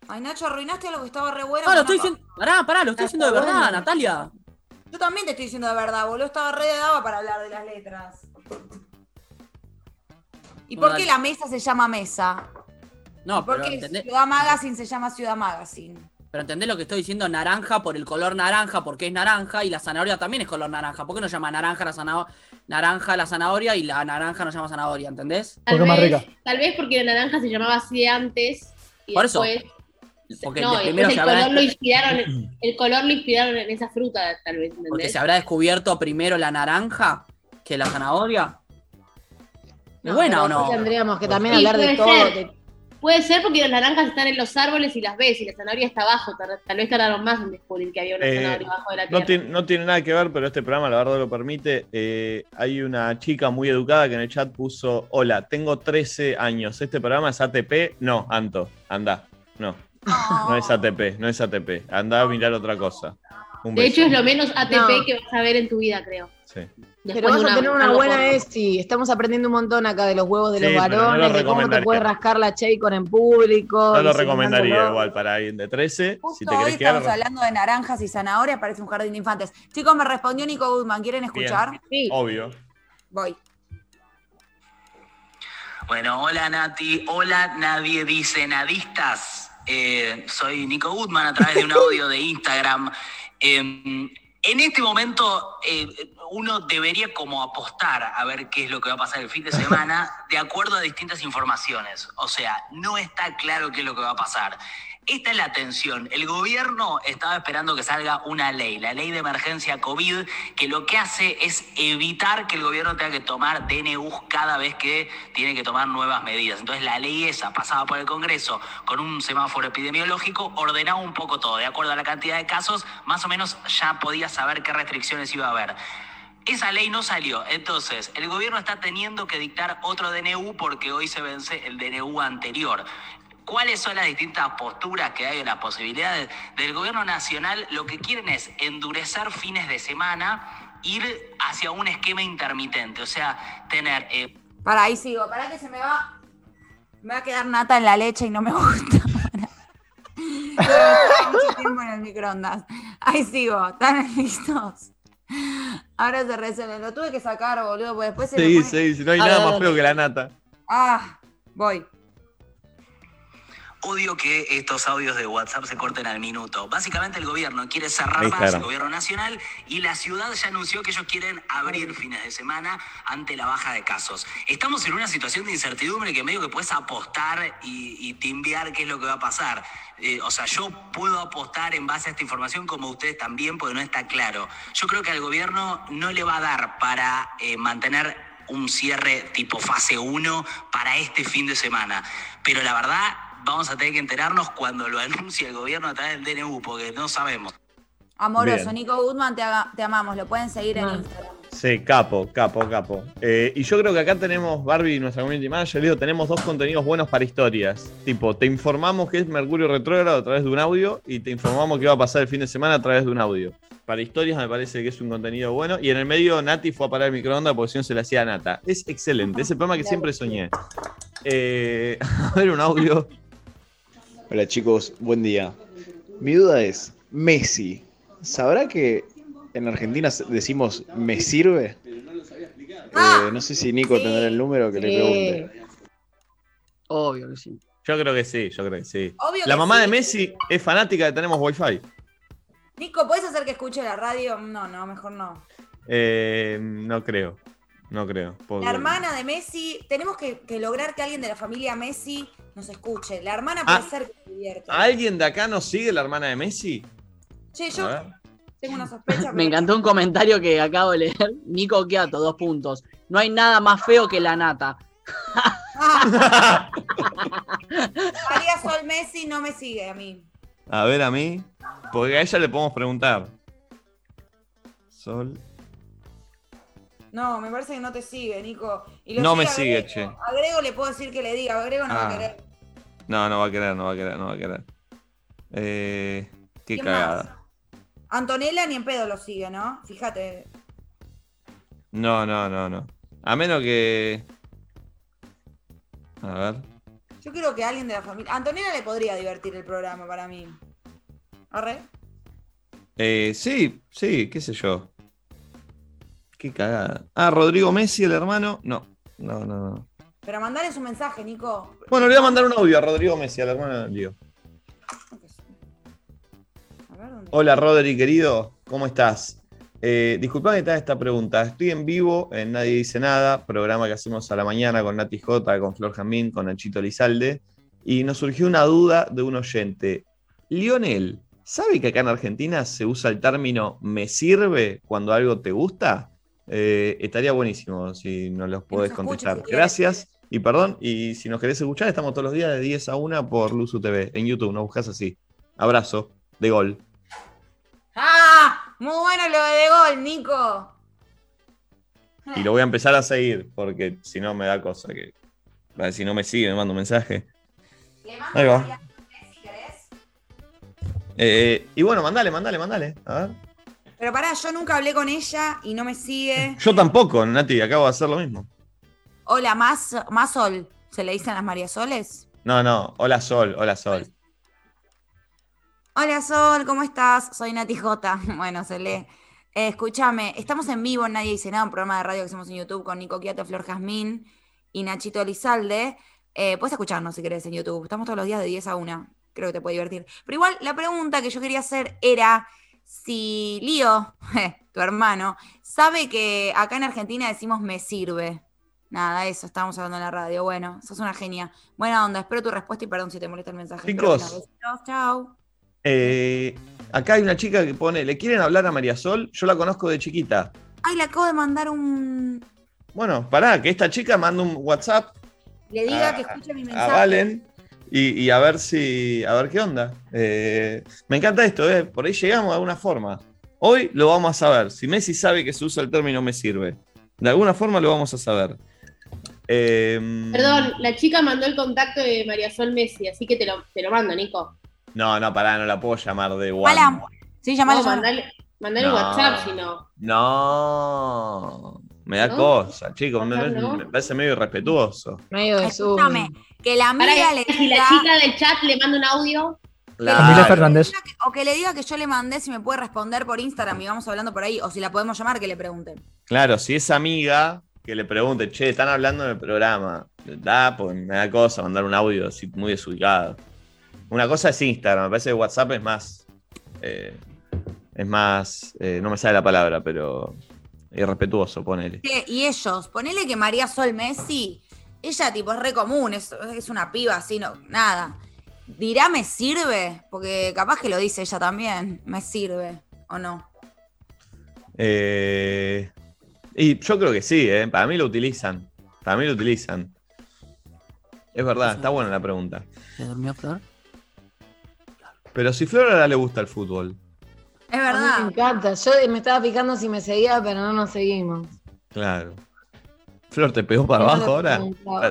Ay, Nacho, arruinaste lo que estaba re bueno. No, lo estoy diciendo. Pará, pará, lo estoy diciendo de verdad, bueno. Natalia. Yo también te estoy diciendo de verdad, boludo. Estaba re de daba para hablar de las letras. ¿Y por qué la mesa se llama mesa? No, ¿Y por pero qué entendés, Ciudad Magazine se llama Ciudad Magazine? pero entendés lo que estoy diciendo, naranja por el color naranja, porque es naranja, y la zanahoria también es color naranja. ¿Por qué no llama naranja la zanahoria, naranja la zanahoria y la naranja no llama zanahoria? ¿Entendés? Tal vez, tal vez porque la naranja se llamaba así de antes. Y Por eso. después, Porque no, el habrá, color lo inspiraron, el color lo inspiraron en esa fruta, tal vez, ¿entendés? porque se habrá descubierto primero la naranja que la zanahoria. ¿Es No, buena o no? Tendríamos que también Sí, hablar de puede todo. ser. de- Puede ser porque las naranjas están en los árboles y las ves, y la zanahoria está abajo. Tal, vez tardaron más en descubrir que había una Eh, zanahoria abajo de la no, tierra. tiene, no tiene nada que ver, pero este programa la verdad lo permite. Eh, hay una chica muy educada que en el chat puso, hola, tengo 13 años, ¿este programa es ATP? No, Anto, anda, no. No es ATP, no es ATP, anda a mirar otra cosa. Un de beso. hecho, es lo menos ATP No. que vas a ver en tu vida, creo. Sí. Pero vas a tener una buena. ESI. Estamos aprendiendo un montón acá de los huevos de Sí, los pero no lo varones, de cómo te recomendaría. puede rascar la Chaycon en público. No lo recomendaría igual para alguien de 13. Si te hoy quedar. estamos hablando de naranjas y zanahorias, parece un jardín de infantes. Chicos, me respondió Nico Goodman, ¿quieren Bien, escuchar? Obvio. Voy. Bueno, hola Nati, hola Nadie Dice Nadistas. Eh, soy Nico Goodman a través de un audio de Instagram. Eh, en este momento eh, uno debería como apostar a ver qué es lo que va a pasar el fin de semana de acuerdo a distintas informaciones. O sea, no está claro qué es lo que va a pasar. Esta es la tensión. El gobierno estaba esperando que salga una ley, la ley de emergencia COVID, que lo que hace es evitar que el gobierno tenga que tomar DNUs cada vez que tiene que tomar nuevas medidas. Entonces la ley esa, pasada por el Congreso con un semáforo epidemiológico, ordenaba un poco todo. De acuerdo a la cantidad de casos, más o menos ya podía saber qué restricciones iba a haber. Esa ley no salió. Entonces, el gobierno está teniendo que dictar otro DNU porque hoy se vence el DNU anterior. ¿Cuáles son las distintas posturas que hay en las posibilidades del gobierno nacional? Lo que quieren es endurecer fines de semana, ir hacia un esquema intermitente, o sea, tener... eh, Para ahí sigo, para que se me va. Me va a quedar nata en la leche y no me gusta. Mucho tiempo en el microondas. Ahí sigo, ¿están listos? Ahora se resuelve. Lo tuve que sacar, boludo, porque después se me Sí, sí, sí, no hay Dale, nada más feo que la nata. Ah, voy. Odio que estos audios de WhatsApp se corten al minuto. Básicamente el gobierno quiere cerrar más, el gobierno nacional, y la ciudad ya anunció que ellos quieren abrir fines de semana ante la baja de casos. Estamos en una situación de incertidumbre que medio que puedes apostar y, y timbiar qué es lo que va a pasar. Eh, o sea, yo puedo apostar en base a esta información como ustedes también, porque no está claro. Yo creo que al gobierno no le va a dar para eh, mantener un cierre tipo fase 1 para este fin de semana. Pero la verdad, vamos a tener que enterarnos cuando lo anuncie el gobierno a través del DNU, porque no sabemos. Amoroso, Bien. Nico Goodman, te, haga- te amamos. Lo pueden seguir en Instagram. Sí, capo, capo, capo. Eh, y yo creo que acá tenemos, Barbie, nuestra community manager, le digo, tenemos dos contenidos buenos para historias. Tipo, te informamos que es Mercurio retrógrado a través de un audio y te informamos que va a pasar el fin de semana a través de un audio. Para historias me parece que es un contenido bueno. Y en el medio Nati fue a parar el microondas porque si no se le hacía a Nata. Es excelente, es el programa que siempre soñé. Eh, a ver un audio. Hola chicos, buen día. Mi duda es, Messi, ¿sabrá que en Argentina decimos me sirve? Eh, no sé si Nico tendrá el número que le pregunte. Obvio que sí. Yo creo que sí, yo creo que sí. Obvio La que mamá sí. de Messi es fanática de Tenemos Wi-Fi. Nico, ¿puedes hacer que escuche la radio? No, no, mejor no. Eh, no creo. No creo. La hermana de Messi, tenemos que, que lograr que alguien de la familia Messi nos escuche. La hermana puede Ah. ser que se divierta. ¿Alguien de acá nos sigue la hermana de Messi? Che, yo tengo una sospecha. Me encantó un comentario que acabo de leer. Nico Quiato, dos puntos. No hay nada más feo que la nata. María Sol Messi no me sigue a mí. A ver a mí. Porque a ella le podemos preguntar. Sol. No, me parece que no te sigue, Nico. Y lo No me sigue, Grego. che. A Grego le puedo decir que le diga, a Grego no va Ah. a querer. No, no va a querer, no va a querer, no va a querer. Eh, qué ¿Quién cagada. Antonella ni en pedo lo sigue, ¿no? Fíjate. No, no, no, no. A menos que. A ver. Yo creo que alguien de la familia. Antonella le podría divertir el programa para mí. ¿Arre? Eh, sí, sí, qué sé yo. Qué cagada. Ah, Rodrigo Messi, el hermano. No, no, no, no. Pero mandale su mensaje, Nico. Bueno, le voy a mandar un audio a Rodrigo Messi, al hermano de Lío. Hola, Rodri, querido. ¿Cómo estás? Eh, que te esta pregunta. Estoy en vivo en Nadie Dice Nada, programa que hacemos a la mañana con Nati J, con Flor Jamín, con Nachito Lizalde. Y nos surgió una duda de un oyente. Lionel, ¿sabe que acá en Argentina se usa el término me sirve cuando algo te gusta? Eh, estaría buenísimo si nos los podés contestar. Gracias. Y perdón, y si nos querés escuchar, estamos todos los días de 10 a 1 por Luzu TV, en YouTube, nos buscas así. Abrazo, de gol. ¡Ah! Muy bueno lo de, de gol, Nico. Y lo voy a empezar a seguir, porque si no me da cosa que. a ver, Si no me sigue, me manda un mensaje. Ahí va. Eh, y bueno, mandale, mandale, mandale. A ver. Pero pará, yo nunca hablé con ella y no me sigue. Yo tampoco, Nati, acabo de hacer lo mismo. Hola, más, más sol. ¿Se le dicen las María Soles? No, no, hola Sol, hola Sol. Hola Sol, ¿cómo estás? Soy Nati J. Bueno, se lee. Eh, escúchame, estamos en vivo Nadie Dice Nada, un programa de radio que hacemos en YouTube con Nico Quiato, Flor Jazmín y Nachito Elizalde. Eh, puedes escucharnos si querés en YouTube. Estamos todos los días de 10 a 1. Creo que te puede divertir. Pero igual, la pregunta que yo quería hacer era si Lío, tu hermano, sabe que acá en Argentina decimos me sirve. Nada, eso, estábamos hablando en la radio. Bueno, sos una genia. Buena onda, espero tu respuesta y perdón si te molesta el mensaje. Chicos. chao. Eh, acá hay una chica que pone, ¿le quieren hablar a María Sol? Yo la conozco de chiquita. Ay, le acabo de mandar un. Bueno, pará, que esta chica manda un WhatsApp Le diga que escuche mi a mensaje. Valen y, y a ver si. a ver qué onda. Eh, me encanta esto, eh, por ahí llegamos de alguna forma. Hoy lo vamos a saber. Si Messi sabe que se usa el término me sirve. De alguna forma lo vamos a saber. Eh, Perdón, la chica mandó el contacto de María Sol Messi, así que te lo, te lo mando, Nico. No, no, pará, no la puedo llamar de. Hola. Sí, llamalo, No, mandale, mandale No. WhatsApp si no. No. Me da ¿No? cosa, chicos. Me, WhatsApp me parece medio irrespetuoso. Medio de. Escúchame, que la amiga le si la chica del chat le manda un audio, Camila Fernández. O que le diga que yo le mandé si me puede responder por Instagram y vamos hablando por ahí. O si la podemos llamar, que le pregunten. Claro, si es amiga, que le pregunte, che, están hablando en el programa. Da, pues me da cosa mandar un audio así muy desubicado. Una cosa es Instagram, me parece que WhatsApp es más. eh, es más. eh, no me sale la palabra, pero. Irrespetuoso, ponele. Y ellos, ponele que María Sol Messi, ella tipo es re común, es, es una piba así, no, nada. ¿Dirá me sirve? Porque capaz que lo dice ella también, me sirve, ¿o no? Eh, y yo creo que sí, ¿eh? para mí lo utilizan. Para mí lo utilizan. Es verdad, está buena la pregunta. ¿Se durmió Flor? Pero si Flor ahora le gusta el fútbol. Es A mí verdad. me encanta. Yo me estaba fijando si me seguía, pero no nos seguimos. Claro. Flor te pegó para abajo ahora.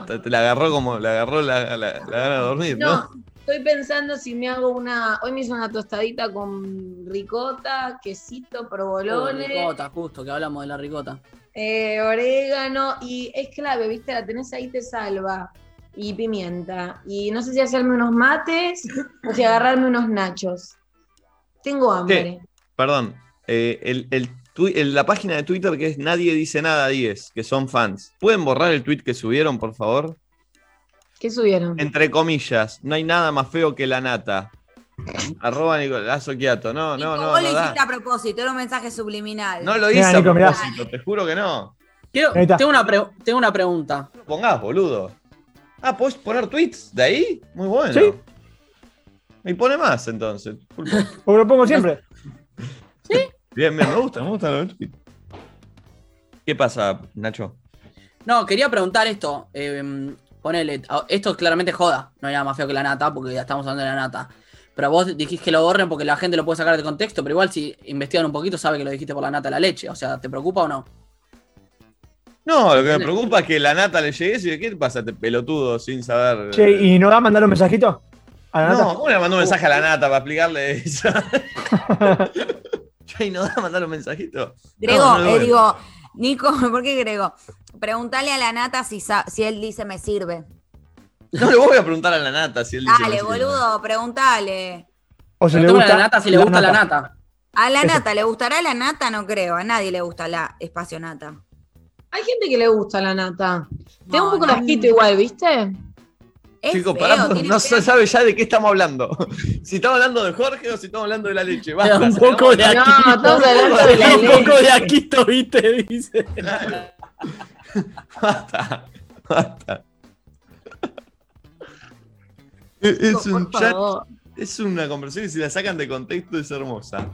Te, te la agarró como. Le agarró la, la- la gana de dormir, ¿no? No, estoy pensando si me hago una. Hoy me hice una tostadita con ricota, quesito, provolone, Ricota, justo, que hablamos de la ricota. eh, orégano y es clave, ¿viste? La tenés ahí, te salva. Y pimienta. Y no sé si hacerme unos mates o si agarrarme unos nachos. Tengo hambre. Perdón. eh, el, el el- la página de Twitter que es Nadie Dice Nada 10, que son fans. ¿Pueden borrar el tweet que subieron, por favor? ¿Qué subieron? Entre comillas, no hay nada más feo que la nata. Arroba Nicolás Oquiato. No, no, no, Vos no lo hiciste a propósito, era un mensaje subliminal. No lo Mirá, hice a Nico, mirá. propósito, te juro que no. Quiero- tengo, una pre- tengo una pregunta. No Pongás, boludo. Ah, ¿puedes poner tweets de ahí? Muy bueno. Sí. Y pone más entonces. Porque lo pongo siempre. Bien, bien, me gusta, me gusta los tweets. ¿Qué pasa, Nacho? No, quería preguntar esto. eh, ponele, a- esto es claramente joda. No hay nada más feo que la nata, porque ya estamos hablando de la nata. Pero vos dijiste que lo borren porque la gente lo puede sacar de contexto, pero igual si investigan un poquito sabe que lo dijiste por la nata de la leche. O sea, ¿te preocupa o no? No, lo que me preocupa es que la nata le llegue y ¿qué te pasa, este pelotudo, sin saber? Che, ¿y no va a mandar un mensajito? A la No. ¿cómo le mandó un mensaje a la nata para explicarle eso? Che, ¿y no da a mandar un mensajito? Grego, No, no, eh, digo, Nico, ¿por qué Grego? Preguntale a la nata si, sa- si él dice me sirve. No le voy a preguntar a la nata si él dice. Dale, boludo, preguntale. O si le gusta a la nata si le gusta la nata. A la Eso. nata, ¿le gustará la nata? No creo, a nadie le gusta la espacio nata. Hay gente que le gusta la nata. Te da un No, poco no. de asquito igual, ¿viste? Es Chicos, feo, pará, tiene no se sabe ya de qué estamos hablando. Si estamos hablando de Jorge o si estamos hablando de la leche. Basta, un poco de acabó. No, estamos hablando de la un poco leche. de aquito, viste, dice. Basta, basta. Es, es un chat, favor. es una conversación que si la sacan de contexto es hermosa.